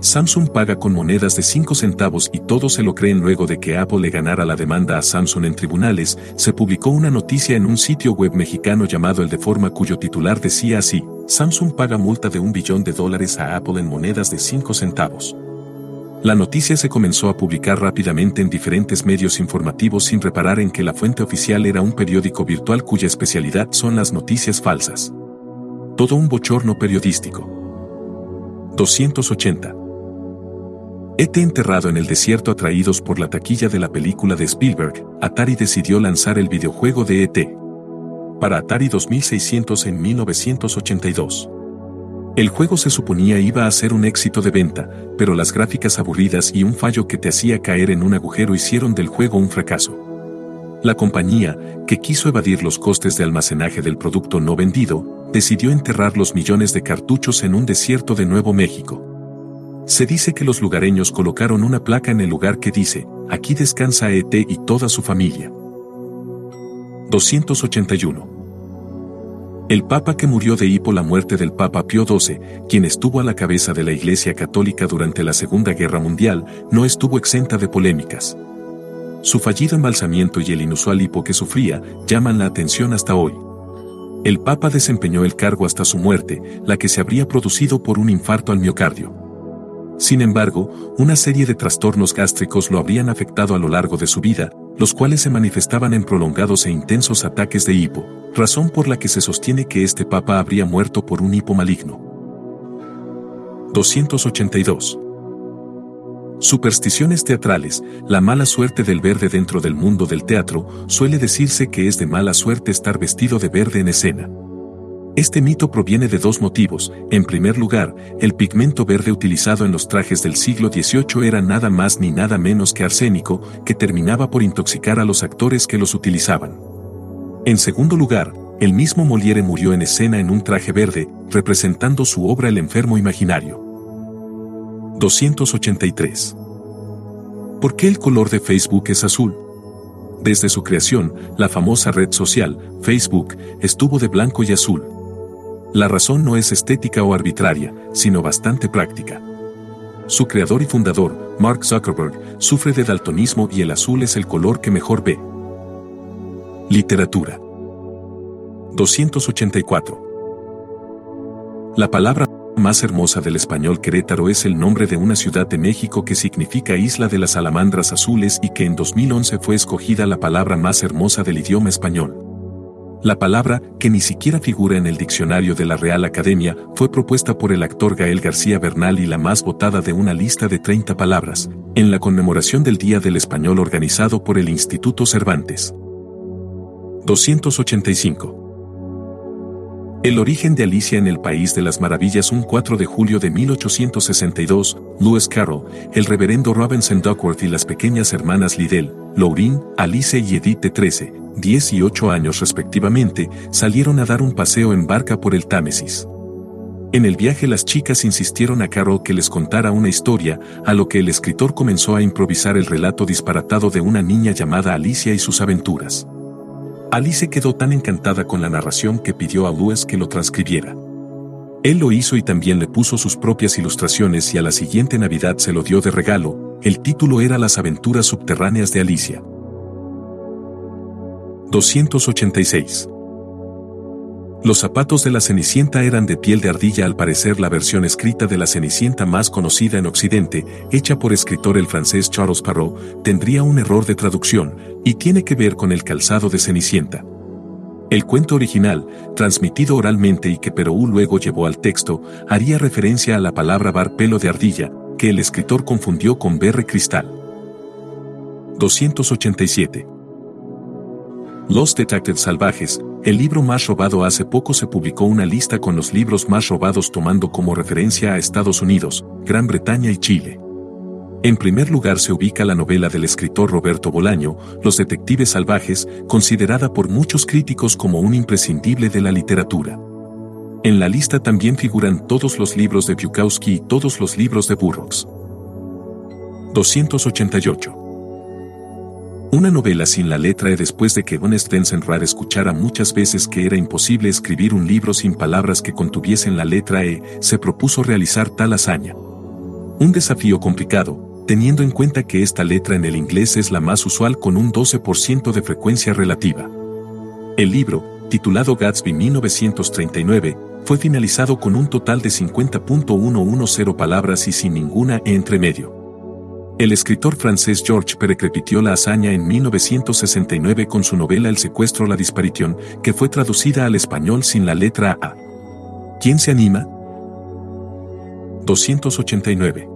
Samsung paga con monedas de 5 centavos y todos se lo creen luego de que Apple le ganara la demanda a Samsung en tribunales, se publicó una noticia en un sitio web mexicano llamado El de Forma cuyo titular decía así, Samsung paga multa de un billón de dólares a Apple en monedas de 5 centavos. La noticia se comenzó a publicar rápidamente en diferentes medios informativos sin reparar en que la fuente oficial era un periódico virtual cuya especialidad son las noticias falsas. Todo un bochorno periodístico. 280. ET enterrado en el desierto atraídos por la taquilla de la película de Spielberg, Atari decidió lanzar el videojuego de ET. Para Atari 2600 en 1982. El juego se suponía iba a ser un éxito de venta, pero las gráficas aburridas y un fallo que te hacía caer en un agujero hicieron del juego un fracaso. La compañía, que quiso evadir los costes de almacenaje del producto no vendido, decidió enterrar los millones de cartuchos en un desierto de Nuevo México. Se dice que los lugareños colocaron una placa en el lugar que dice, aquí descansa ET y toda su familia. 281. El Papa que murió de hipo la muerte del Papa Pío XII, quien estuvo a la cabeza de la Iglesia Católica durante la Segunda Guerra Mundial, no estuvo exenta de polémicas. Su fallido embalsamiento y el inusual hipo que sufría llaman la atención hasta hoy. El Papa desempeñó el cargo hasta su muerte, la que se habría producido por un infarto al miocardio. Sin embargo, una serie de trastornos gástricos lo habrían afectado a lo largo de su vida, los cuales se manifestaban en prolongados e intensos ataques de hipo, razón por la que se sostiene que este papa habría muerto por un hipo maligno. 282. Supersticiones teatrales, la mala suerte del verde dentro del mundo del teatro, suele decirse que es de mala suerte estar vestido de verde en escena. Este mito proviene de dos motivos. En primer lugar, el pigmento verde utilizado en los trajes del siglo XVIII era nada más ni nada menos que arsénico, que terminaba por intoxicar a los actores que los utilizaban. En segundo lugar, el mismo Molière murió en escena en un traje verde, representando su obra El enfermo imaginario. 283. ¿Por qué el color de Facebook es azul? Desde su creación, la famosa red social, Facebook, estuvo de blanco y azul. La razón no es estética o arbitraria, sino bastante práctica. Su creador y fundador, Mark Zuckerberg, sufre de daltonismo y el azul es el color que mejor ve. Literatura 284. La palabra más hermosa del español Querétaro es el nombre de una ciudad de México que significa Isla de las Salamandras Azules y que en 2011 fue escogida la palabra más hermosa del idioma español. La palabra, que ni siquiera figura en el diccionario de la Real Academia, fue propuesta por el actor Gael García Bernal y la más votada de una lista de 30 palabras, en la conmemoración del Día del Español organizado por el Instituto Cervantes. 285. El origen de Alicia en el País de las Maravillas un 4 de julio de 1862, Lewis Carroll, el reverendo Robinson Duckworth y las pequeñas hermanas Liddell, Laurine, Alice y Edith de 13, 10 y 8 años respectivamente, salieron a dar un paseo en barca por el Támesis. En el viaje las chicas insistieron a Carroll que les contara una historia, a lo que el escritor comenzó a improvisar el relato disparatado de una niña llamada Alicia y sus aventuras. Alice quedó tan encantada con la narración que pidió a Lewis que lo transcribiera. Él lo hizo y también le puso sus propias ilustraciones y a la siguiente Navidad se lo dio de regalo, el título era Las aventuras subterráneas de Alicia. 286. Los zapatos de la Cenicienta eran de piel de ardilla al parecer la versión escrita de la Cenicienta más conocida en Occidente, hecha por escritor el francés Charles Parrot, tendría un error de traducción, y tiene que ver con el calzado de Cenicienta. El cuento original, transmitido oralmente y que Perou luego llevó al texto, haría referencia a la palabra bar pelo de ardilla, que el escritor confundió con berre cristal. 287. Los Detectives Salvajes, el libro más robado hace poco se publicó una lista con los libros más robados tomando como referencia a Estados Unidos, Gran Bretaña y Chile. En primer lugar se ubica la novela del escritor Roberto Bolaño, Los Detectives Salvajes, considerada por muchos críticos como un imprescindible de la literatura. En la lista también figuran todos los libros de Bukowski y todos los libros de Burroughs. 288. Una novela sin la letra E después de que Honest Rar escuchara muchas veces que era imposible escribir un libro sin palabras que contuviesen la letra E, se propuso realizar tal hazaña. Un desafío complicado, teniendo en cuenta que esta letra en el inglés es la más usual con un 12% de frecuencia relativa. El libro, titulado Gatsby 1939, fue finalizado con un total de 50.110 palabras y sin ninguna E entre medio. El escritor francés Georges Perec repitió la hazaña en 1969 con su novela El secuestro la disparición, que fue traducida al español sin la letra A. ¿Quién se anima? 289.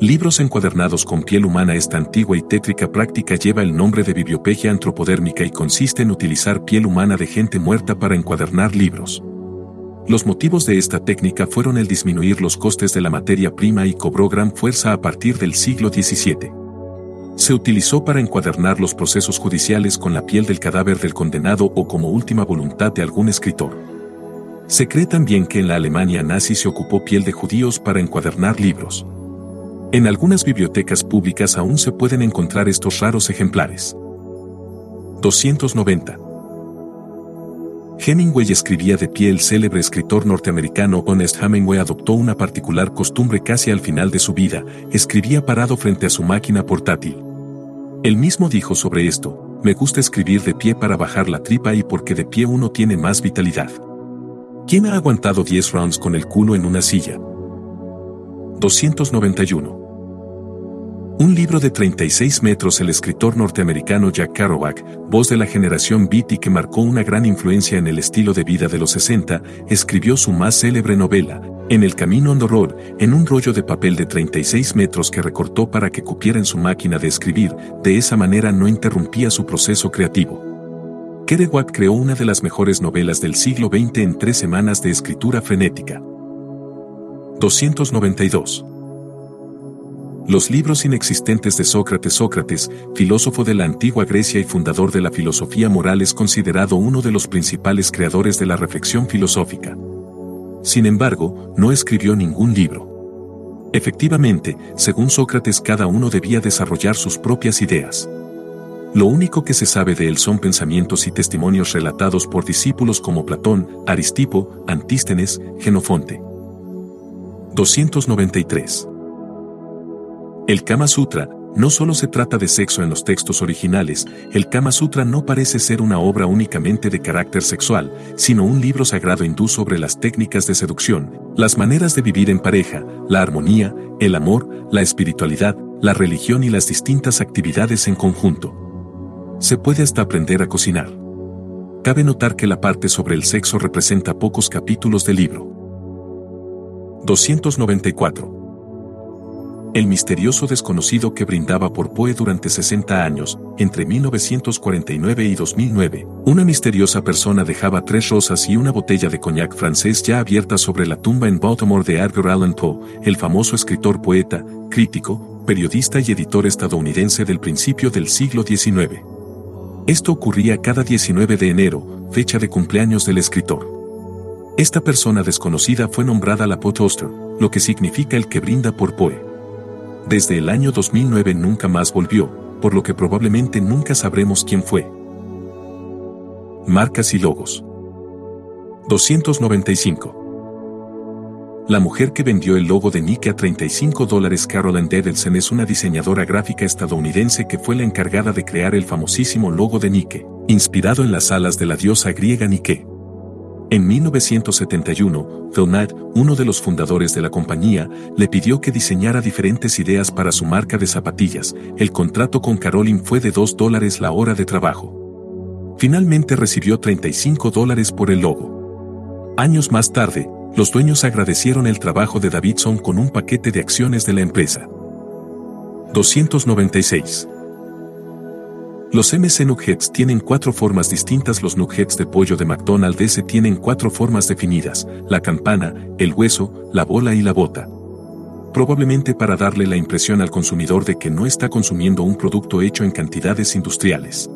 Libros encuadernados con piel humana Esta antigua y tétrica práctica lleva el nombre de bibliopegia antropodérmica y consiste en utilizar piel humana de gente muerta para encuadernar libros. Los motivos de esta técnica fueron el disminuir los costes de la materia prima y cobró gran fuerza a partir del siglo XVII. Se utilizó para encuadernar los procesos judiciales con la piel del cadáver del condenado o como última voluntad de algún escritor. Se cree también que en la Alemania nazi se ocupó piel de judíos para encuadernar libros. En algunas bibliotecas públicas aún se pueden encontrar estos raros ejemplares. 290. Hemingway escribía de pie el célebre escritor norteamericano Honest Hemingway adoptó una particular costumbre casi al final de su vida, escribía parado frente a su máquina portátil. Él mismo dijo sobre esto, me gusta escribir de pie para bajar la tripa y porque de pie uno tiene más vitalidad. ¿Quién ha aguantado 10 rounds con el culo en una silla? 291. Un libro de 36 metros el escritor norteamericano Jack Kerouac, voz de la generación beat y que marcó una gran influencia en el estilo de vida de los 60, escribió su más célebre novela, En el camino the road, en un rollo de papel de 36 metros que recortó para que cupiera en su máquina de escribir, de esa manera no interrumpía su proceso creativo. Kerouac creó una de las mejores novelas del siglo XX en tres semanas de escritura frenética. 292 los libros inexistentes de Sócrates Sócrates, filósofo de la antigua Grecia y fundador de la filosofía moral es considerado uno de los principales creadores de la reflexión filosófica. Sin embargo, no escribió ningún libro. Efectivamente, según Sócrates cada uno debía desarrollar sus propias ideas. Lo único que se sabe de él son pensamientos y testimonios relatados por discípulos como Platón, Aristipo, Antístenes, Genofonte. 293. El Kama Sutra, no solo se trata de sexo en los textos originales, el Kama Sutra no parece ser una obra únicamente de carácter sexual, sino un libro sagrado hindú sobre las técnicas de seducción, las maneras de vivir en pareja, la armonía, el amor, la espiritualidad, la religión y las distintas actividades en conjunto. Se puede hasta aprender a cocinar. Cabe notar que la parte sobre el sexo representa pocos capítulos del libro. 294. El misterioso desconocido que brindaba por Poe durante 60 años, entre 1949 y 2009, una misteriosa persona dejaba tres rosas y una botella de coñac francés ya abierta sobre la tumba en Baltimore de Edgar Allan Poe, el famoso escritor poeta, crítico, periodista y editor estadounidense del principio del siglo XIX. Esto ocurría cada 19 de enero, fecha de cumpleaños del escritor. Esta persona desconocida fue nombrada la Poe Toaster, lo que significa el que brinda por Poe. Desde el año 2009 nunca más volvió, por lo que probablemente nunca sabremos quién fue. Marcas y logos. 295. La mujer que vendió el logo de Nike a 35 dólares Carolyn Dedelsen es una diseñadora gráfica estadounidense que fue la encargada de crear el famosísimo logo de Nike, inspirado en las alas de la diosa griega Nike. En 1971, Phil uno de los fundadores de la compañía, le pidió que diseñara diferentes ideas para su marca de zapatillas. El contrato con Carolyn fue de 2 dólares la hora de trabajo. Finalmente recibió 35 dólares por el logo. Años más tarde, los dueños agradecieron el trabajo de Davidson con un paquete de acciones de la empresa. 296. Los MC Nuggets tienen cuatro formas distintas. Los Nuggets de pollo de McDonald's S tienen cuatro formas definidas, la campana, el hueso, la bola y la bota. Probablemente para darle la impresión al consumidor de que no está consumiendo un producto hecho en cantidades industriales.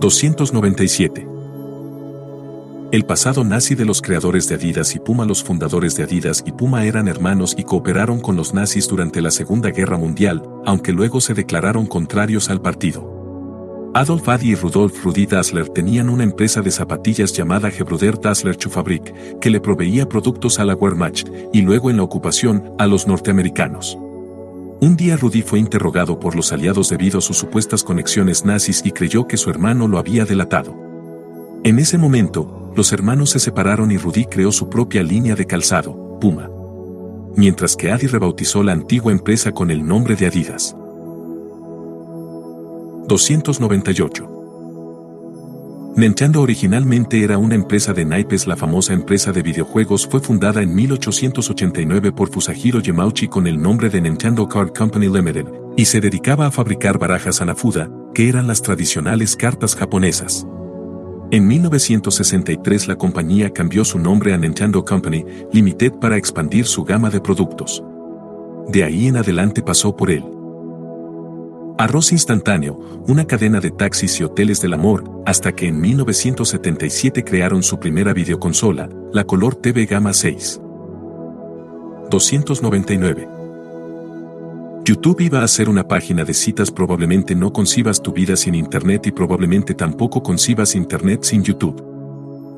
297. El pasado nazi de los creadores de Adidas y Puma Los fundadores de Adidas y Puma eran hermanos y cooperaron con los nazis durante la Segunda Guerra Mundial, aunque luego se declararon contrarios al partido. Adolf Adi y Rudolf Rudi Dassler tenían una empresa de zapatillas llamada Gebruder Dassler Schuhfabrik, que le proveía productos a la Wehrmacht y luego en la ocupación a los norteamericanos. Un día Rudi fue interrogado por los aliados debido a sus supuestas conexiones nazis y creyó que su hermano lo había delatado. En ese momento, los hermanos se separaron y Rudy creó su propia línea de calzado, Puma. Mientras que Adi rebautizó la antigua empresa con el nombre de Adidas. 298. Nintendo originalmente era una empresa de naipes. La famosa empresa de videojuegos fue fundada en 1889 por Fusajiro Yamauchi con el nombre de Nintendo Card Company Limited, y se dedicaba a fabricar barajas Anafuda, que eran las tradicionales cartas japonesas. En 1963 la compañía cambió su nombre a Nintendo Company Limited para expandir su gama de productos. De ahí en adelante pasó por él. Arroz Instantáneo, una cadena de taxis y hoteles del amor, hasta que en 1977 crearon su primera videoconsola, la Color TV Gama 6. 299. YouTube iba a ser una página de citas probablemente no concibas tu vida sin Internet y probablemente tampoco concibas Internet sin YouTube.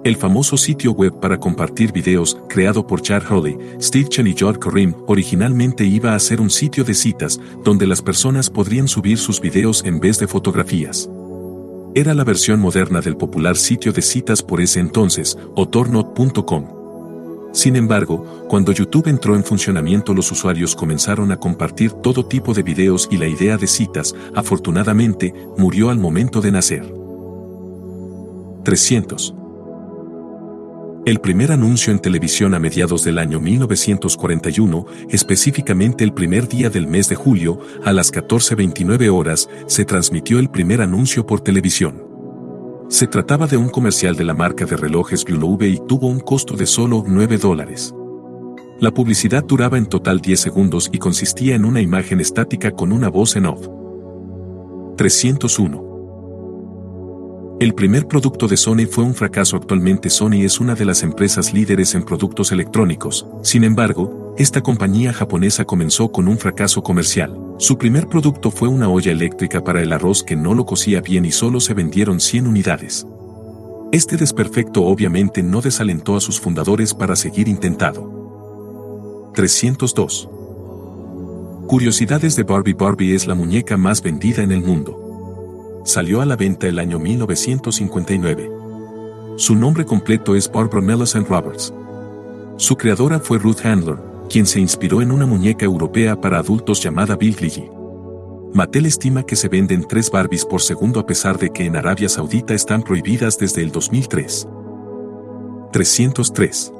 El famoso sitio web para compartir videos, creado por Chad Hurley, Steve Chen y George Karim, originalmente iba a ser un sitio de citas, donde las personas podrían subir sus videos en vez de fotografías. Era la versión moderna del popular sitio de citas por ese entonces, otornot.com. Sin embargo, cuando YouTube entró en funcionamiento los usuarios comenzaron a compartir todo tipo de videos y la idea de citas, afortunadamente, murió al momento de nacer. 300. El primer anuncio en televisión a mediados del año 1941, específicamente el primer día del mes de julio, a las 14.29 horas, se transmitió el primer anuncio por televisión. Se trataba de un comercial de la marca de relojes Blue y tuvo un costo de solo 9 dólares. La publicidad duraba en total 10 segundos y consistía en una imagen estática con una voz en off. 301. El primer producto de Sony fue un fracaso. Actualmente Sony es una de las empresas líderes en productos electrónicos. Sin embargo, esta compañía japonesa comenzó con un fracaso comercial. Su primer producto fue una olla eléctrica para el arroz que no lo cocía bien y solo se vendieron 100 unidades. Este desperfecto obviamente no desalentó a sus fundadores para seguir intentado. 302. Curiosidades de Barbie Barbie es la muñeca más vendida en el mundo salió a la venta el año 1959. Su nombre completo es Barbara Millicent Roberts. Su creadora fue Ruth Handler, quien se inspiró en una muñeca europea para adultos llamada Bill Mattel estima que se venden 3 Barbies por segundo a pesar de que en Arabia Saudita están prohibidas desde el 2003. 303.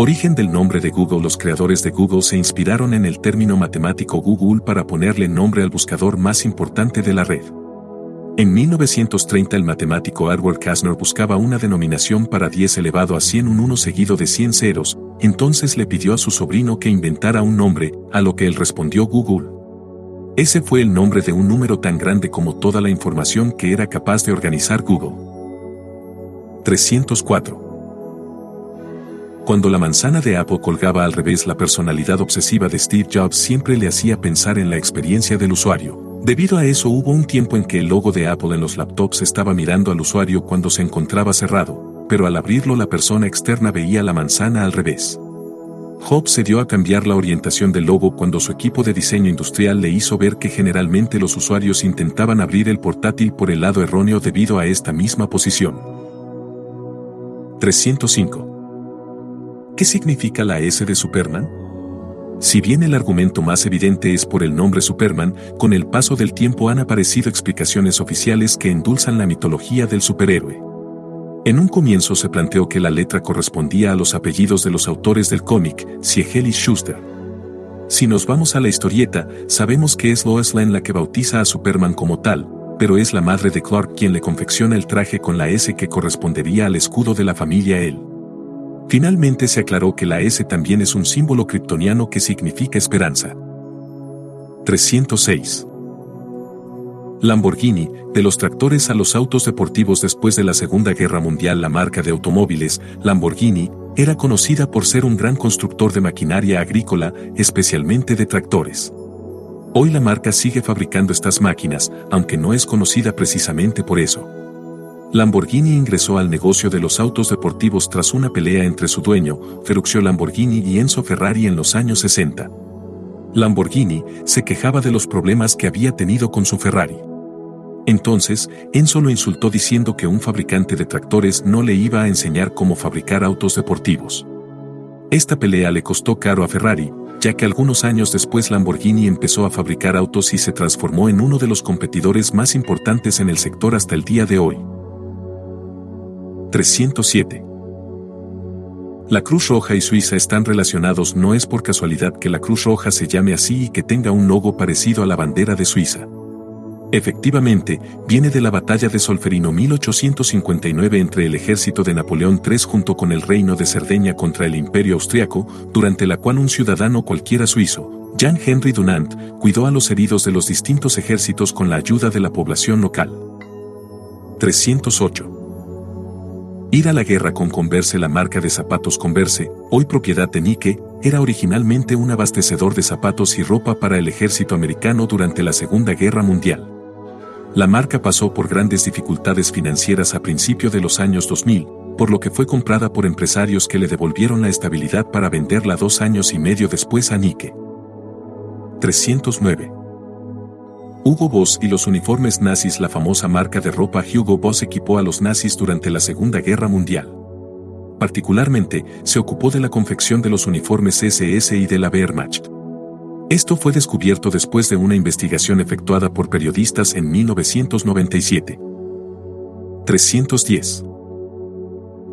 Origen del nombre de Google Los creadores de Google se inspiraron en el término matemático Google para ponerle nombre al buscador más importante de la red. En 1930 el matemático Edward Kastner buscaba una denominación para 10 elevado a 100 un 1 seguido de 100 ceros, entonces le pidió a su sobrino que inventara un nombre, a lo que él respondió Google. Ese fue el nombre de un número tan grande como toda la información que era capaz de organizar Google. 304. Cuando la manzana de Apple colgaba al revés la personalidad obsesiva de Steve Jobs siempre le hacía pensar en la experiencia del usuario. Debido a eso hubo un tiempo en que el logo de Apple en los laptops estaba mirando al usuario cuando se encontraba cerrado, pero al abrirlo la persona externa veía la manzana al revés. Jobs se dio a cambiar la orientación del logo cuando su equipo de diseño industrial le hizo ver que generalmente los usuarios intentaban abrir el portátil por el lado erróneo debido a esta misma posición. 305. ¿Qué significa la S de Superman? Si bien el argumento más evidente es por el nombre Superman, con el paso del tiempo han aparecido explicaciones oficiales que endulzan la mitología del superhéroe. En un comienzo se planteó que la letra correspondía a los apellidos de los autores del cómic, Siegel y Schuster. Si nos vamos a la historieta, sabemos que es Lois Lane la que bautiza a Superman como tal, pero es la madre de Clark quien le confecciona el traje con la S que correspondería al escudo de la familia él. Finalmente se aclaró que la S también es un símbolo kryptoniano que significa esperanza. 306. Lamborghini, de los tractores a los autos deportivos después de la Segunda Guerra Mundial la marca de automóviles, Lamborghini, era conocida por ser un gran constructor de maquinaria agrícola, especialmente de tractores. Hoy la marca sigue fabricando estas máquinas, aunque no es conocida precisamente por eso. Lamborghini ingresó al negocio de los autos deportivos tras una pelea entre su dueño, Ferruccio Lamborghini y Enzo Ferrari en los años 60. Lamborghini se quejaba de los problemas que había tenido con su Ferrari. Entonces, Enzo lo insultó diciendo que un fabricante de tractores no le iba a enseñar cómo fabricar autos deportivos. Esta pelea le costó caro a Ferrari, ya que algunos años después Lamborghini empezó a fabricar autos y se transformó en uno de los competidores más importantes en el sector hasta el día de hoy. 307. La Cruz Roja y Suiza están relacionados no es por casualidad que la Cruz Roja se llame así y que tenga un logo parecido a la bandera de Suiza. Efectivamente, viene de la batalla de Solferino 1859 entre el ejército de Napoleón III junto con el reino de Cerdeña contra el imperio austriaco, durante la cual un ciudadano cualquiera suizo, Jean Henry Dunant, cuidó a los heridos de los distintos ejércitos con la ayuda de la población local. 308. Ir a la guerra con Converse La marca de zapatos Converse, hoy propiedad de Nike, era originalmente un abastecedor de zapatos y ropa para el ejército americano durante la Segunda Guerra Mundial. La marca pasó por grandes dificultades financieras a principio de los años 2000, por lo que fue comprada por empresarios que le devolvieron la estabilidad para venderla dos años y medio después a Nike. 309. Hugo Boss y los uniformes nazis La famosa marca de ropa Hugo Boss equipó a los nazis durante la Segunda Guerra Mundial. Particularmente, se ocupó de la confección de los uniformes SS y de la Wehrmacht. Esto fue descubierto después de una investigación efectuada por periodistas en 1997. 310.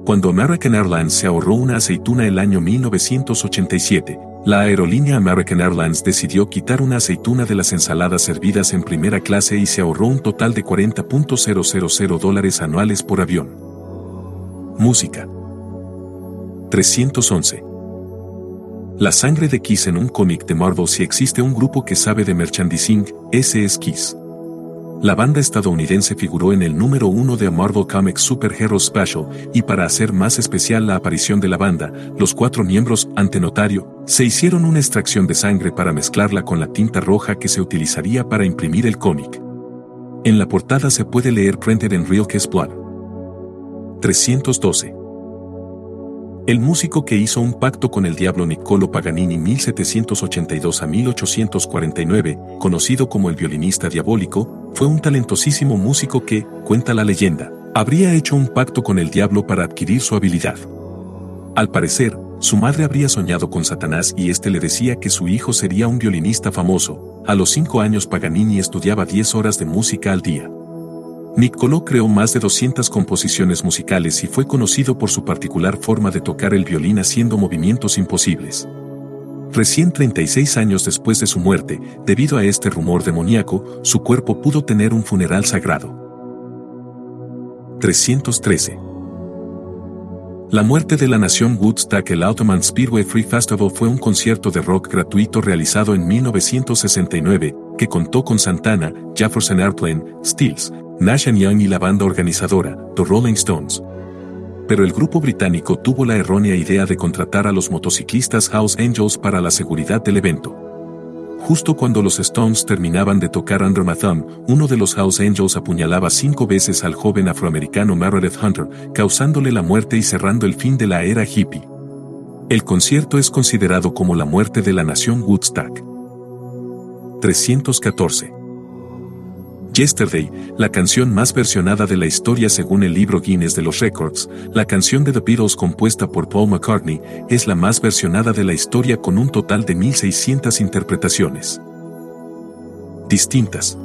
Cuando American Airlines se ahorró una aceituna el año 1987, la aerolínea American Airlines decidió quitar una aceituna de las ensaladas servidas en primera clase y se ahorró un total de 40.000 dólares anuales por avión. Música. 311. La sangre de Kiss en un cómic de Marvel si existe un grupo que sabe de merchandising, ese es Kiss. La banda estadounidense figuró en el número uno de Marvel Comics Super Hero Special, y para hacer más especial la aparición de la banda, los cuatro miembros, ante notario, se hicieron una extracción de sangre para mezclarla con la tinta roja que se utilizaría para imprimir el cómic. En la portada se puede leer Printed in Real Kiss Blood. 312. El músico que hizo un pacto con el diablo Niccolo Paganini 1782 a 1849, conocido como el violinista diabólico, fue un talentosísimo músico que, cuenta la leyenda, habría hecho un pacto con el diablo para adquirir su habilidad. Al parecer, su madre habría soñado con Satanás y éste le decía que su hijo sería un violinista famoso, a los 5 años Paganini estudiaba 10 horas de música al día. Niccolò creó más de 200 composiciones musicales y fue conocido por su particular forma de tocar el violín haciendo movimientos imposibles. Recién 36 años después de su muerte, debido a este rumor demoníaco, su cuerpo pudo tener un funeral sagrado. 313. La muerte de la nación Woodstock El Ottoman Speedway Free Festival fue un concierto de rock gratuito realizado en 1969, que contó con Santana, Jefferson Airplane, Stills, Nash Young y la banda organizadora, The Rolling Stones. Pero el grupo británico tuvo la errónea idea de contratar a los motociclistas House Angels para la seguridad del evento. Justo cuando los Stones terminaban de tocar Under My Thumb, uno de los House Angels apuñalaba cinco veces al joven afroamericano Meredith Hunter, causándole la muerte y cerrando el fin de la era hippie. El concierto es considerado como la muerte de la nación Woodstock. 314. Yesterday, la canción más versionada de la historia según el libro Guinness de los Records, la canción de The Beatles compuesta por Paul McCartney, es la más versionada de la historia con un total de 1600 interpretaciones. Distintas.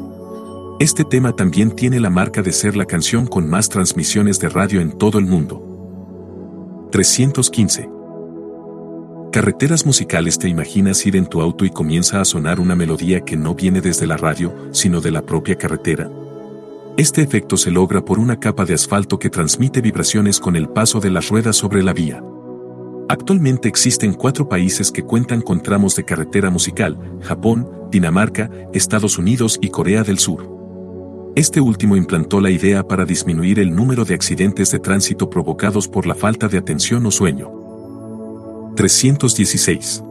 Este tema también tiene la marca de ser la canción con más transmisiones de radio en todo el mundo. 315. Carreteras musicales te imaginas ir en tu auto y comienza a sonar una melodía que no viene desde la radio, sino de la propia carretera. Este efecto se logra por una capa de asfalto que transmite vibraciones con el paso de las ruedas sobre la vía. Actualmente existen cuatro países que cuentan con tramos de carretera musical, Japón, Dinamarca, Estados Unidos y Corea del Sur. Este último implantó la idea para disminuir el número de accidentes de tránsito provocados por la falta de atención o sueño. 316.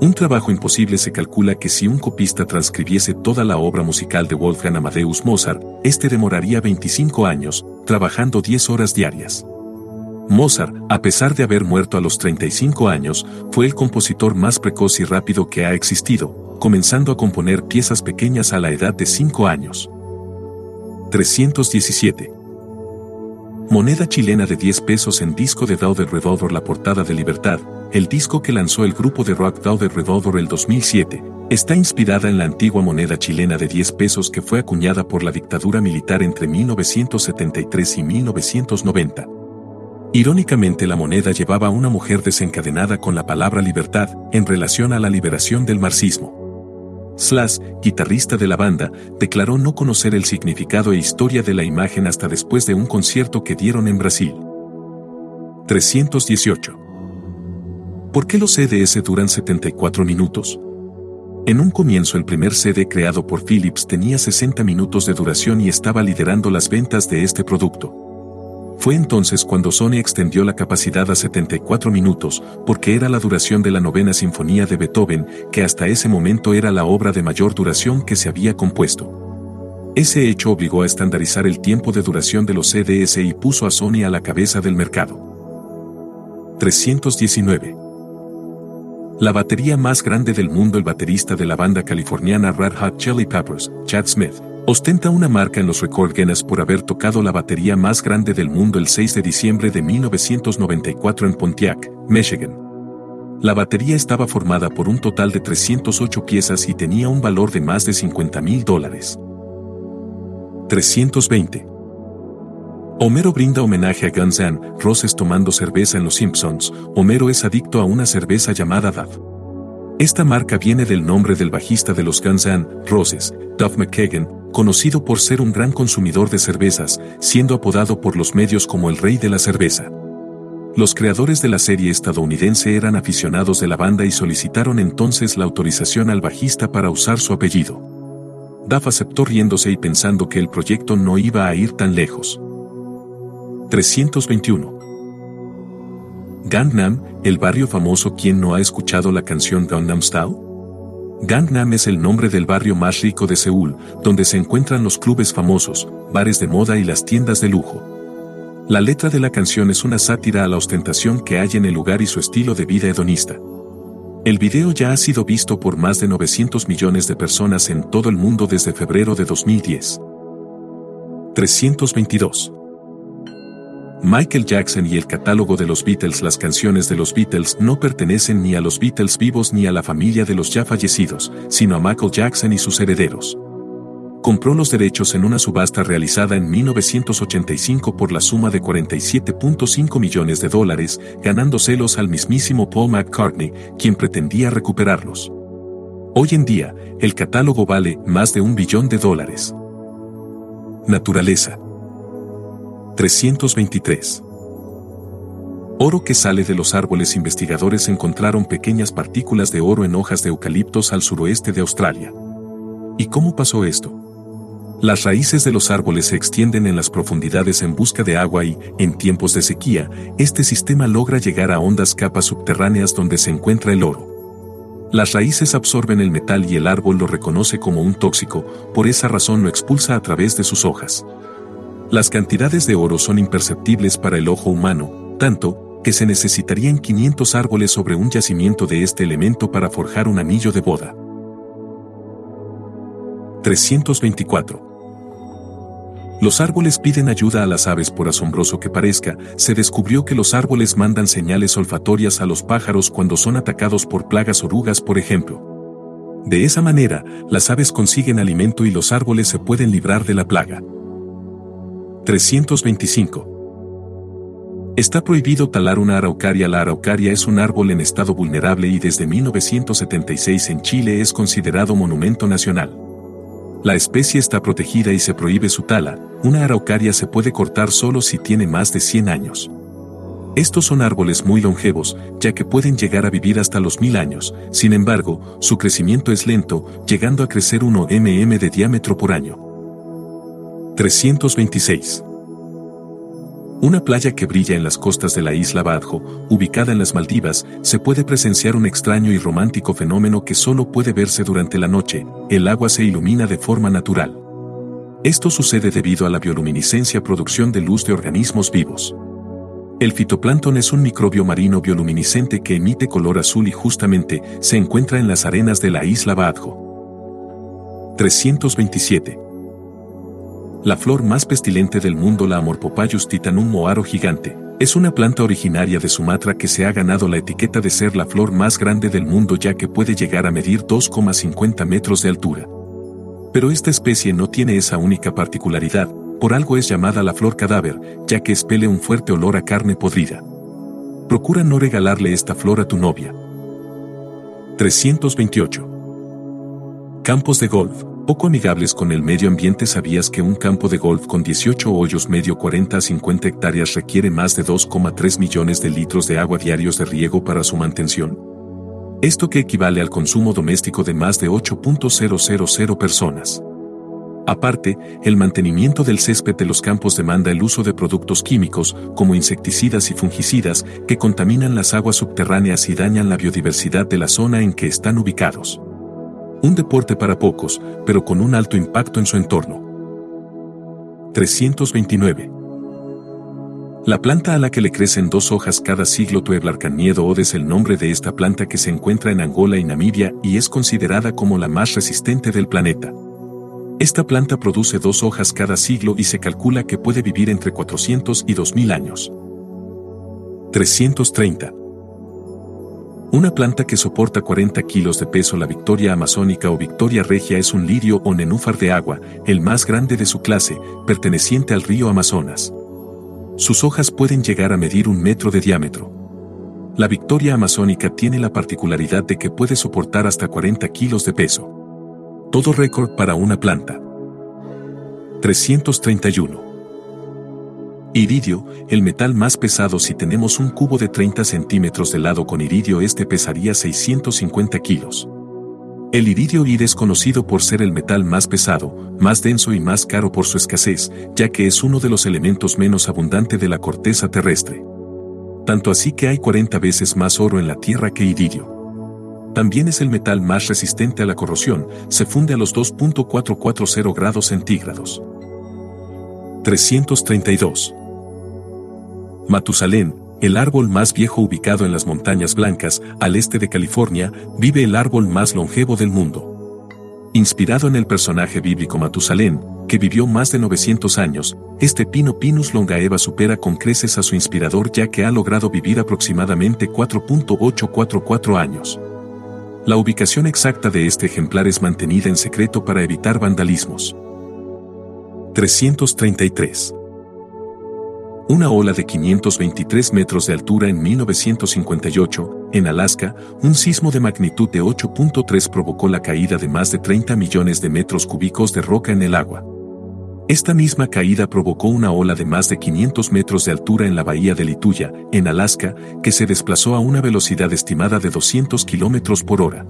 Un trabajo imposible se calcula que si un copista transcribiese toda la obra musical de Wolfgang Amadeus Mozart, este demoraría 25 años, trabajando 10 horas diarias. Mozart, a pesar de haber muerto a los 35 años, fue el compositor más precoz y rápido que ha existido, comenzando a componer piezas pequeñas a la edad de 5 años. 317. Moneda chilena de 10 pesos en disco de Velvet Revolver La Portada de Libertad, el disco que lanzó el grupo de rock Velvet Revolver el 2007, está inspirada en la antigua moneda chilena de 10 pesos que fue acuñada por la dictadura militar entre 1973 y 1990. Irónicamente la moneda llevaba a una mujer desencadenada con la palabra libertad en relación a la liberación del marxismo. Slash, guitarrista de la banda, declaró no conocer el significado e historia de la imagen hasta después de un concierto que dieron en Brasil. 318. ¿Por qué los CDS duran 74 minutos? En un comienzo el primer CD creado por Philips tenía 60 minutos de duración y estaba liderando las ventas de este producto. Fue entonces cuando Sony extendió la capacidad a 74 minutos, porque era la duración de la novena sinfonía de Beethoven, que hasta ese momento era la obra de mayor duración que se había compuesto. Ese hecho obligó a estandarizar el tiempo de duración de los CDS y puso a Sony a la cabeza del mercado. 319. La batería más grande del mundo, el baterista de la banda californiana Red Hot Chili Peppers, Chad Smith, Ostenta una marca en los Record Guinness por haber tocado la batería más grande del mundo el 6 de diciembre de 1994 en Pontiac, Michigan. La batería estaba formada por un total de 308 piezas y tenía un valor de más de 50 mil dólares. 320. Homero brinda homenaje a Guns N' Roses tomando cerveza en Los Simpsons. Homero es adicto a una cerveza llamada Dove. Esta marca viene del nombre del bajista de los Guns N' Roses, Duff McKagan, conocido por ser un gran consumidor de cervezas, siendo apodado por los medios como el rey de la cerveza. Los creadores de la serie estadounidense eran aficionados de la banda y solicitaron entonces la autorización al bajista para usar su apellido. Duff aceptó riéndose y pensando que el proyecto no iba a ir tan lejos. 321. Gangnam, el barrio famoso ¿Quién no ha escuchado la canción Gangnam Style? Gangnam es el nombre del barrio más rico de Seúl, donde se encuentran los clubes famosos, bares de moda y las tiendas de lujo. La letra de la canción es una sátira a la ostentación que hay en el lugar y su estilo de vida hedonista. El video ya ha sido visto por más de 900 millones de personas en todo el mundo desde febrero de 2010. 322. Michael Jackson y el catálogo de los Beatles Las canciones de los Beatles no pertenecen ni a los Beatles vivos ni a la familia de los ya fallecidos, sino a Michael Jackson y sus herederos. Compró los derechos en una subasta realizada en 1985 por la suma de 47.5 millones de dólares, ganándoselos al mismísimo Paul McCartney, quien pretendía recuperarlos. Hoy en día, el catálogo vale más de un billón de dólares. Naturaleza. 323. Oro que sale de los árboles investigadores encontraron pequeñas partículas de oro en hojas de eucaliptos al suroeste de Australia. ¿Y cómo pasó esto? Las raíces de los árboles se extienden en las profundidades en busca de agua y, en tiempos de sequía, este sistema logra llegar a hondas capas subterráneas donde se encuentra el oro. Las raíces absorben el metal y el árbol lo reconoce como un tóxico, por esa razón lo expulsa a través de sus hojas. Las cantidades de oro son imperceptibles para el ojo humano, tanto, que se necesitarían 500 árboles sobre un yacimiento de este elemento para forjar un anillo de boda. 324. Los árboles piden ayuda a las aves por asombroso que parezca, se descubrió que los árboles mandan señales olfatorias a los pájaros cuando son atacados por plagas orugas, por ejemplo. De esa manera, las aves consiguen alimento y los árboles se pueden librar de la plaga. 325. Está prohibido talar una araucaria. La araucaria es un árbol en estado vulnerable y desde 1976 en Chile es considerado monumento nacional. La especie está protegida y se prohíbe su tala, una araucaria se puede cortar solo si tiene más de 100 años. Estos son árboles muy longevos, ya que pueden llegar a vivir hasta los mil años, sin embargo, su crecimiento es lento, llegando a crecer 1 mm de diámetro por año. 326. Una playa que brilla en las costas de la isla Badjo, ubicada en las Maldivas, se puede presenciar un extraño y romántico fenómeno que solo puede verse durante la noche, el agua se ilumina de forma natural. Esto sucede debido a la bioluminiscencia producción de luz de organismos vivos. El fitoplancton es un microbio marino bioluminiscente que emite color azul y justamente se encuentra en las arenas de la isla Badjo. 327. La flor más pestilente del mundo, la Amorpopayus titanum moaro gigante, es una planta originaria de Sumatra que se ha ganado la etiqueta de ser la flor más grande del mundo ya que puede llegar a medir 2,50 metros de altura. Pero esta especie no tiene esa única particularidad, por algo es llamada la flor cadáver, ya que expele un fuerte olor a carne podrida. Procura no regalarle esta flor a tu novia. 328. Campos de golf. Poco amigables con el medio ambiente ¿sabías que un campo de golf con 18 hoyos medio 40 a 50 hectáreas requiere más de 2,3 millones de litros de agua diarios de riego para su mantención? Esto que equivale al consumo doméstico de más de 8.000 personas. Aparte, el mantenimiento del césped de los campos demanda el uso de productos químicos, como insecticidas y fungicidas, que contaminan las aguas subterráneas y dañan la biodiversidad de la zona en que están ubicados. Un deporte para pocos, pero con un alto impacto en su entorno. 329. La planta a la que le crecen dos hojas cada siglo Tueblarcaniedo es el nombre de esta planta que se encuentra en Angola y Namibia y es considerada como la más resistente del planeta. Esta planta produce dos hojas cada siglo y se calcula que puede vivir entre 400 y 2000 años. 330. Una planta que soporta 40 kilos de peso, la Victoria amazónica o Victoria regia es un lirio o nenúfar de agua, el más grande de su clase, perteneciente al río Amazonas. Sus hojas pueden llegar a medir un metro de diámetro. La Victoria amazónica tiene la particularidad de que puede soportar hasta 40 kilos de peso. Todo récord para una planta. 331. Iridio, el metal más pesado si tenemos un cubo de 30 centímetros de lado con iridio este pesaría 650 kilos. El iridio ir es conocido por ser el metal más pesado, más denso y más caro por su escasez, ya que es uno de los elementos menos abundante de la corteza terrestre. Tanto así que hay 40 veces más oro en la Tierra que iridio. También es el metal más resistente a la corrosión, se funde a los 2.440 grados centígrados. 332. Matusalén, el árbol más viejo ubicado en las Montañas Blancas, al este de California, vive el árbol más longevo del mundo. Inspirado en el personaje bíblico Matusalén, que vivió más de 900 años, este pino Pinus longaeva supera con creces a su inspirador ya que ha logrado vivir aproximadamente 4.844 años. La ubicación exacta de este ejemplar es mantenida en secreto para evitar vandalismos. 333 una ola de 523 metros de altura en 1958, en Alaska, un sismo de magnitud de 8.3 provocó la caída de más de 30 millones de metros cúbicos de roca en el agua. Esta misma caída provocó una ola de más de 500 metros de altura en la bahía de Lituya, en Alaska, que se desplazó a una velocidad estimada de 200 kilómetros por hora.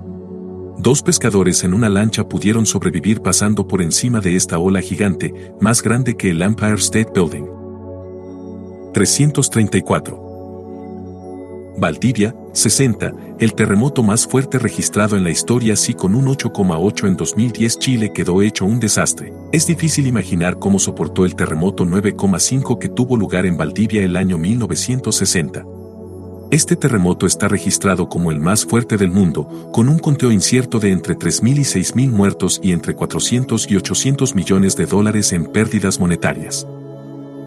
Dos pescadores en una lancha pudieron sobrevivir pasando por encima de esta ola gigante, más grande que el Empire State Building. 334. Valdivia, 60, el terremoto más fuerte registrado en la historia así con un 8,8 en 2010 Chile quedó hecho un desastre. Es difícil imaginar cómo soportó el terremoto 9,5 que tuvo lugar en Valdivia el año 1960. Este terremoto está registrado como el más fuerte del mundo, con un conteo incierto de entre 3.000 y 6.000 muertos y entre 400 y 800 millones de dólares en pérdidas monetarias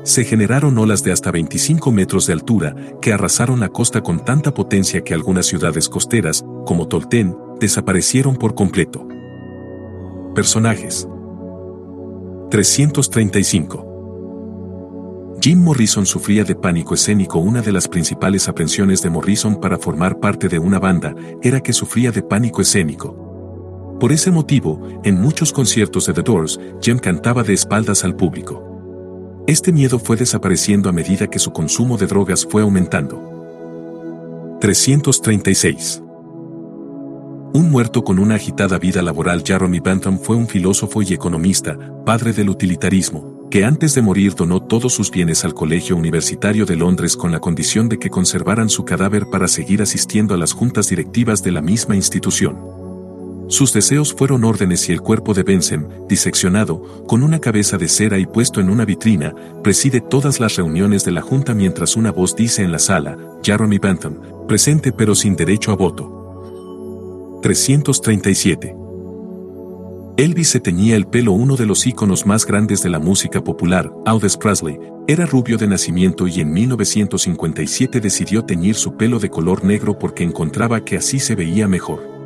se generaron olas de hasta 25 metros de altura que arrasaron la costa con tanta potencia que algunas ciudades costeras, como Tolten, desaparecieron por completo. Personajes 335 Jim Morrison sufría de pánico escénico. Una de las principales aprensiones de Morrison para formar parte de una banda era que sufría de pánico escénico. Por ese motivo, en muchos conciertos de The Doors, Jim cantaba de espaldas al público. Este miedo fue desapareciendo a medida que su consumo de drogas fue aumentando. 336. Un muerto con una agitada vida laboral Jeremy Bentham fue un filósofo y economista, padre del utilitarismo, que antes de morir donó todos sus bienes al Colegio Universitario de Londres con la condición de que conservaran su cadáver para seguir asistiendo a las juntas directivas de la misma institución. Sus deseos fueron órdenes y el cuerpo de Benson, diseccionado, con una cabeza de cera y puesto en una vitrina, preside todas las reuniones de la Junta mientras una voz dice en la sala, Jeremy Bentham, presente pero sin derecho a voto. 337. Elvis se teñía el pelo uno de los íconos más grandes de la música popular, Aldous Presley, era rubio de nacimiento y en 1957 decidió teñir su pelo de color negro porque encontraba que así se veía mejor.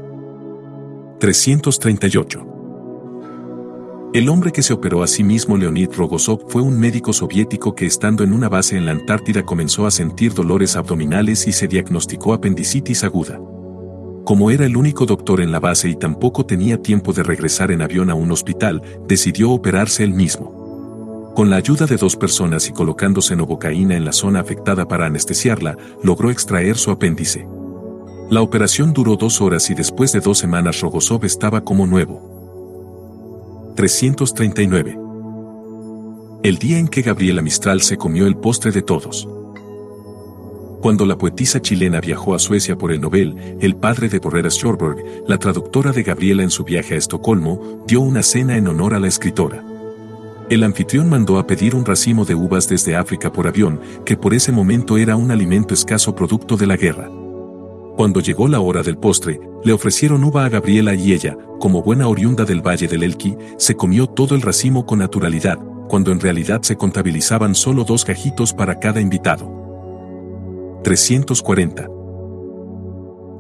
338. El hombre que se operó a sí mismo Leonid Rogozov fue un médico soviético que estando en una base en la Antártida comenzó a sentir dolores abdominales y se diagnosticó apendicitis aguda. Como era el único doctor en la base y tampoco tenía tiempo de regresar en avión a un hospital, decidió operarse él mismo. Con la ayuda de dos personas y colocándose novocaína en la zona afectada para anestesiarla, logró extraer su apéndice. La operación duró dos horas y después de dos semanas Rogozov estaba como nuevo. 339. El día en que Gabriela Mistral se comió el postre de todos. Cuando la poetisa chilena viajó a Suecia por el Nobel, el padre de Borrera Schorberg, la traductora de Gabriela en su viaje a Estocolmo, dio una cena en honor a la escritora. El anfitrión mandó a pedir un racimo de uvas desde África por avión, que por ese momento era un alimento escaso producto de la guerra. Cuando llegó la hora del postre, le ofrecieron uva a Gabriela y ella, como buena oriunda del Valle del Elqui, se comió todo el racimo con naturalidad, cuando en realidad se contabilizaban solo dos cajitos para cada invitado. 340.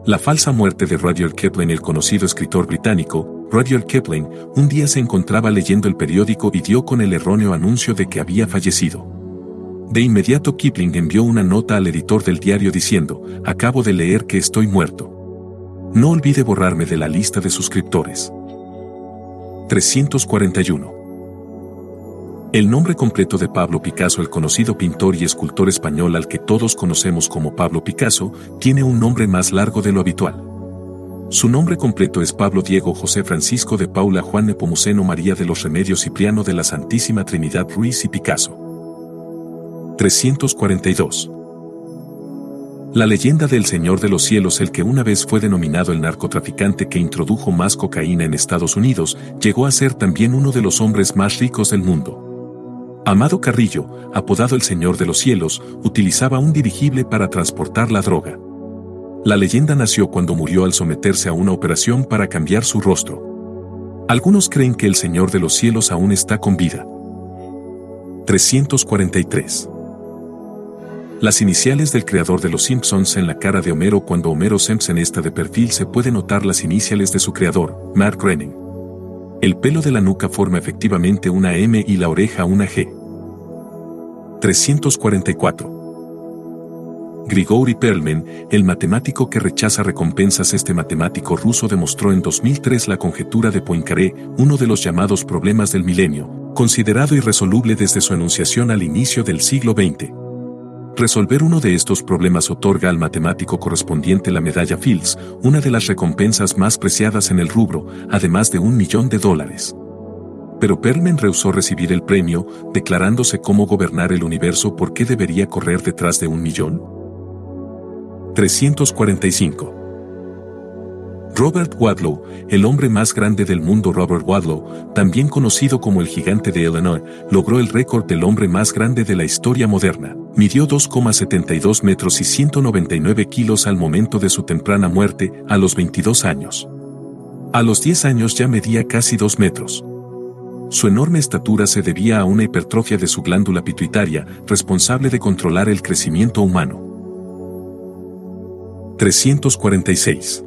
La falsa muerte de Rudyard Kipling, el conocido escritor británico, Rudyard Kipling, un día se encontraba leyendo el periódico y dio con el erróneo anuncio de que había fallecido. De inmediato Kipling envió una nota al editor del diario diciendo, acabo de leer que estoy muerto. No olvide borrarme de la lista de suscriptores. 341. El nombre completo de Pablo Picasso, el conocido pintor y escultor español al que todos conocemos como Pablo Picasso, tiene un nombre más largo de lo habitual. Su nombre completo es Pablo Diego José Francisco de Paula Juan Nepomuceno María de los Remedios Cipriano de la Santísima Trinidad Ruiz y Picasso. 342. La leyenda del Señor de los Cielos, el que una vez fue denominado el narcotraficante que introdujo más cocaína en Estados Unidos, llegó a ser también uno de los hombres más ricos del mundo. Amado Carrillo, apodado el Señor de los Cielos, utilizaba un dirigible para transportar la droga. La leyenda nació cuando murió al someterse a una operación para cambiar su rostro. Algunos creen que el Señor de los cielos aún está con vida. 343. Las iniciales del creador de los Simpsons en la cara de Homero cuando Homero Simpson está de perfil se puede notar las iniciales de su creador, Mark Groening. El pelo de la nuca forma efectivamente una M y la oreja una G. 344. Grigori Perlman, el matemático que rechaza recompensas este matemático ruso demostró en 2003 la conjetura de Poincaré, uno de los llamados problemas del milenio, considerado irresoluble desde su enunciación al inicio del siglo XX. Resolver uno de estos problemas otorga al matemático correspondiente la medalla Fields, una de las recompensas más preciadas en el rubro, además de un millón de dólares. Pero Perlman rehusó recibir el premio, declarándose cómo gobernar el universo porque debería correr detrás de un millón. 345. Robert Wadlow, el hombre más grande del mundo Robert Wadlow, también conocido como el gigante de Illinois, logró el récord del hombre más grande de la historia moderna. Midió 2,72 metros y 199 kilos al momento de su temprana muerte, a los 22 años. A los 10 años ya medía casi 2 metros. Su enorme estatura se debía a una hipertrofia de su glándula pituitaria, responsable de controlar el crecimiento humano. 346.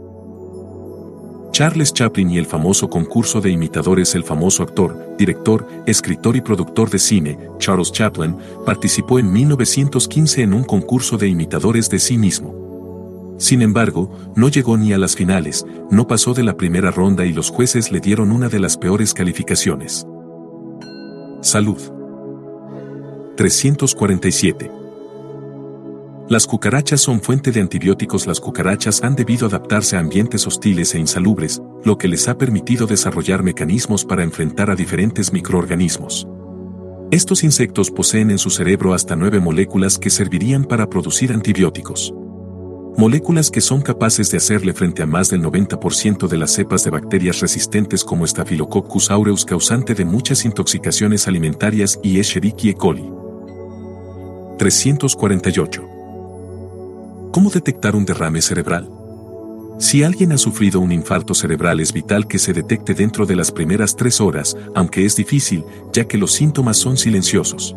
Charles Chaplin y el famoso concurso de imitadores El famoso actor, director, escritor y productor de cine, Charles Chaplin, participó en 1915 en un concurso de imitadores de sí mismo. Sin embargo, no llegó ni a las finales, no pasó de la primera ronda y los jueces le dieron una de las peores calificaciones. Salud. 347. Las cucarachas son fuente de antibióticos. Las cucarachas han debido adaptarse a ambientes hostiles e insalubres, lo que les ha permitido desarrollar mecanismos para enfrentar a diferentes microorganismos. Estos insectos poseen en su cerebro hasta nueve moléculas que servirían para producir antibióticos. Moléculas que son capaces de hacerle frente a más del 90% de las cepas de bacterias resistentes como Staphylococcus aureus causante de muchas intoxicaciones alimentarias y Escherichia coli. 348. ¿Cómo detectar un derrame cerebral? Si alguien ha sufrido un infarto cerebral es vital que se detecte dentro de las primeras tres horas, aunque es difícil, ya que los síntomas son silenciosos.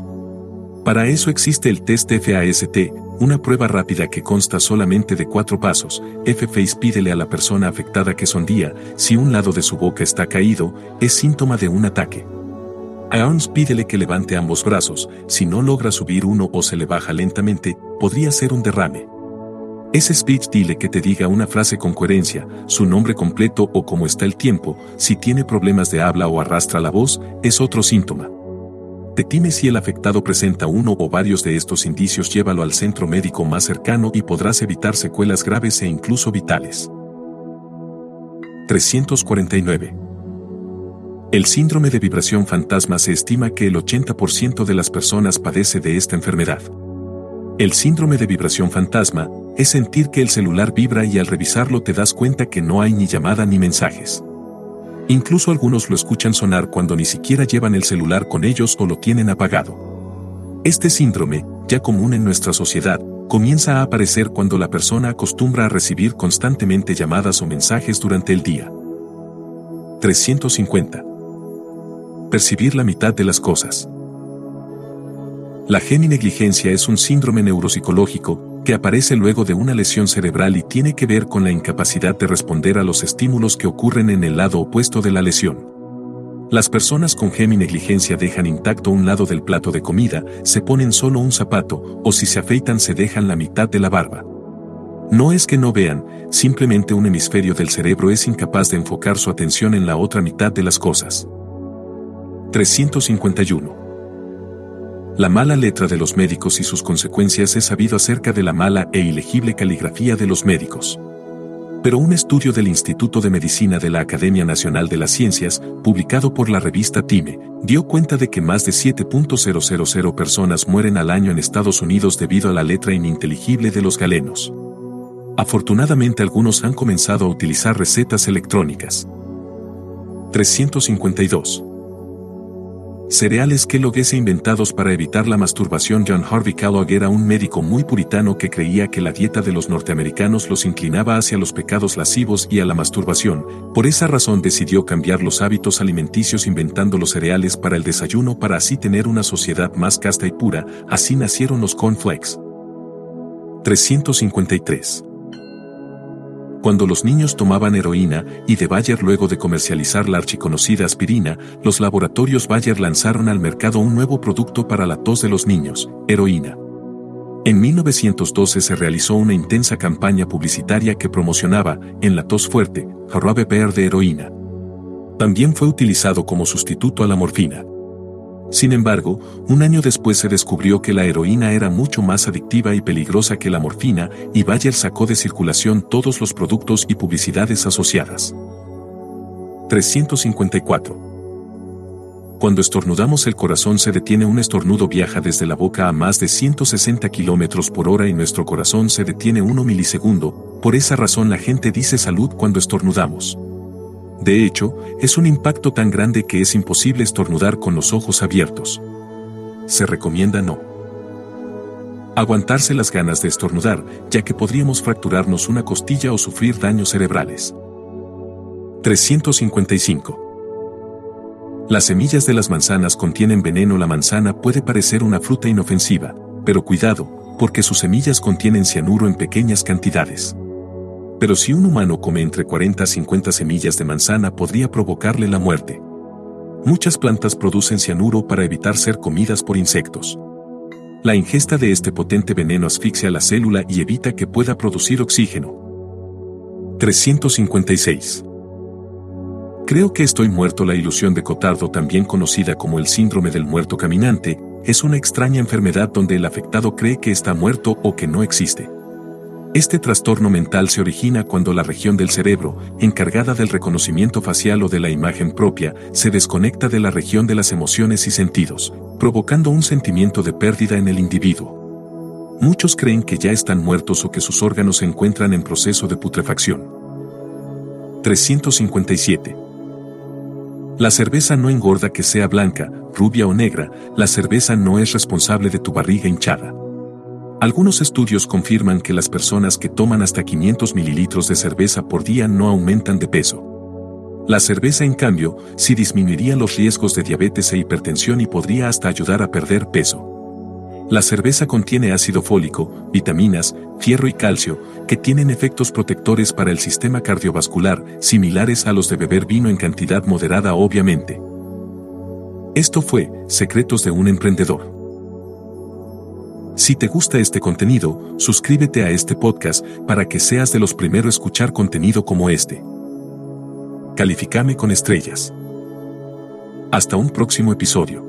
Para eso existe el test FAST, una prueba rápida que consta solamente de cuatro pasos. F-Face pídele a la persona afectada que sondía, si un lado de su boca está caído, es síntoma de un ataque. Arms pídele que levante ambos brazos, si no logra subir uno o se le baja lentamente, podría ser un derrame. Ese speech dile que te diga una frase con coherencia, su nombre completo o cómo está el tiempo, si tiene problemas de habla o arrastra la voz, es otro síntoma. Detime si el afectado presenta uno o varios de estos indicios, llévalo al centro médico más cercano y podrás evitar secuelas graves e incluso vitales. 349. El síndrome de vibración fantasma se estima que el 80% de las personas padece de esta enfermedad. El síndrome de vibración fantasma es sentir que el celular vibra y al revisarlo te das cuenta que no hay ni llamada ni mensajes. Incluso algunos lo escuchan sonar cuando ni siquiera llevan el celular con ellos o lo tienen apagado. Este síndrome, ya común en nuestra sociedad, comienza a aparecer cuando la persona acostumbra a recibir constantemente llamadas o mensajes durante el día. 350. Percibir la mitad de las cosas. La geninegligencia es un síndrome neuropsicológico que aparece luego de una lesión cerebral y tiene que ver con la incapacidad de responder a los estímulos que ocurren en el lado opuesto de la lesión. Las personas con geminegligencia dejan intacto un lado del plato de comida, se ponen solo un zapato, o si se afeitan se dejan la mitad de la barba. No es que no vean, simplemente un hemisferio del cerebro es incapaz de enfocar su atención en la otra mitad de las cosas. 351. La mala letra de los médicos y sus consecuencias es sabido acerca de la mala e ilegible caligrafía de los médicos. Pero un estudio del Instituto de Medicina de la Academia Nacional de las Ciencias, publicado por la revista Time, dio cuenta de que más de 7.000 personas mueren al año en Estados Unidos debido a la letra ininteligible de los galenos. Afortunadamente algunos han comenzado a utilizar recetas electrónicas. 352. Cereales Kellogg inventados para evitar la masturbación. John Harvey Kellogg era un médico muy puritano que creía que la dieta de los norteamericanos los inclinaba hacia los pecados lascivos y a la masturbación. Por esa razón decidió cambiar los hábitos alimenticios inventando los cereales para el desayuno para así tener una sociedad más casta y pura. Así nacieron los cornflakes. 353 cuando los niños tomaban heroína y de Bayer luego de comercializar la archiconocida aspirina, los laboratorios Bayer lanzaron al mercado un nuevo producto para la tos de los niños, heroína. En 1912 se realizó una intensa campaña publicitaria que promocionaba, en la tos fuerte, jarabe verde heroína. También fue utilizado como sustituto a la morfina. Sin embargo, un año después se descubrió que la heroína era mucho más adictiva y peligrosa que la morfina, y Bayer sacó de circulación todos los productos y publicidades asociadas. 354. Cuando estornudamos el corazón se detiene un estornudo viaja desde la boca a más de 160 km por hora y nuestro corazón se detiene 1 milisegundo, por esa razón la gente dice salud cuando estornudamos. De hecho, es un impacto tan grande que es imposible estornudar con los ojos abiertos. Se recomienda no. Aguantarse las ganas de estornudar, ya que podríamos fracturarnos una costilla o sufrir daños cerebrales. 355. Las semillas de las manzanas contienen veneno. La manzana puede parecer una fruta inofensiva, pero cuidado, porque sus semillas contienen cianuro en pequeñas cantidades. Pero si un humano come entre 40 a 50 semillas de manzana podría provocarle la muerte. Muchas plantas producen cianuro para evitar ser comidas por insectos. La ingesta de este potente veneno asfixia la célula y evita que pueda producir oxígeno. 356. Creo que estoy muerto. La ilusión de Cotardo, también conocida como el síndrome del muerto caminante, es una extraña enfermedad donde el afectado cree que está muerto o que no existe. Este trastorno mental se origina cuando la región del cerebro, encargada del reconocimiento facial o de la imagen propia, se desconecta de la región de las emociones y sentidos, provocando un sentimiento de pérdida en el individuo. Muchos creen que ya están muertos o que sus órganos se encuentran en proceso de putrefacción. 357. La cerveza no engorda que sea blanca, rubia o negra, la cerveza no es responsable de tu barriga hinchada. Algunos estudios confirman que las personas que toman hasta 500 mililitros de cerveza por día no aumentan de peso. La cerveza, en cambio, sí disminuiría los riesgos de diabetes e hipertensión y podría hasta ayudar a perder peso. La cerveza contiene ácido fólico, vitaminas, fierro y calcio, que tienen efectos protectores para el sistema cardiovascular, similares a los de beber vino en cantidad moderada obviamente. Esto fue Secretos de un Emprendedor. Si te gusta este contenido, suscríbete a este podcast para que seas de los primeros a escuchar contenido como este. Calificame con estrellas. Hasta un próximo episodio.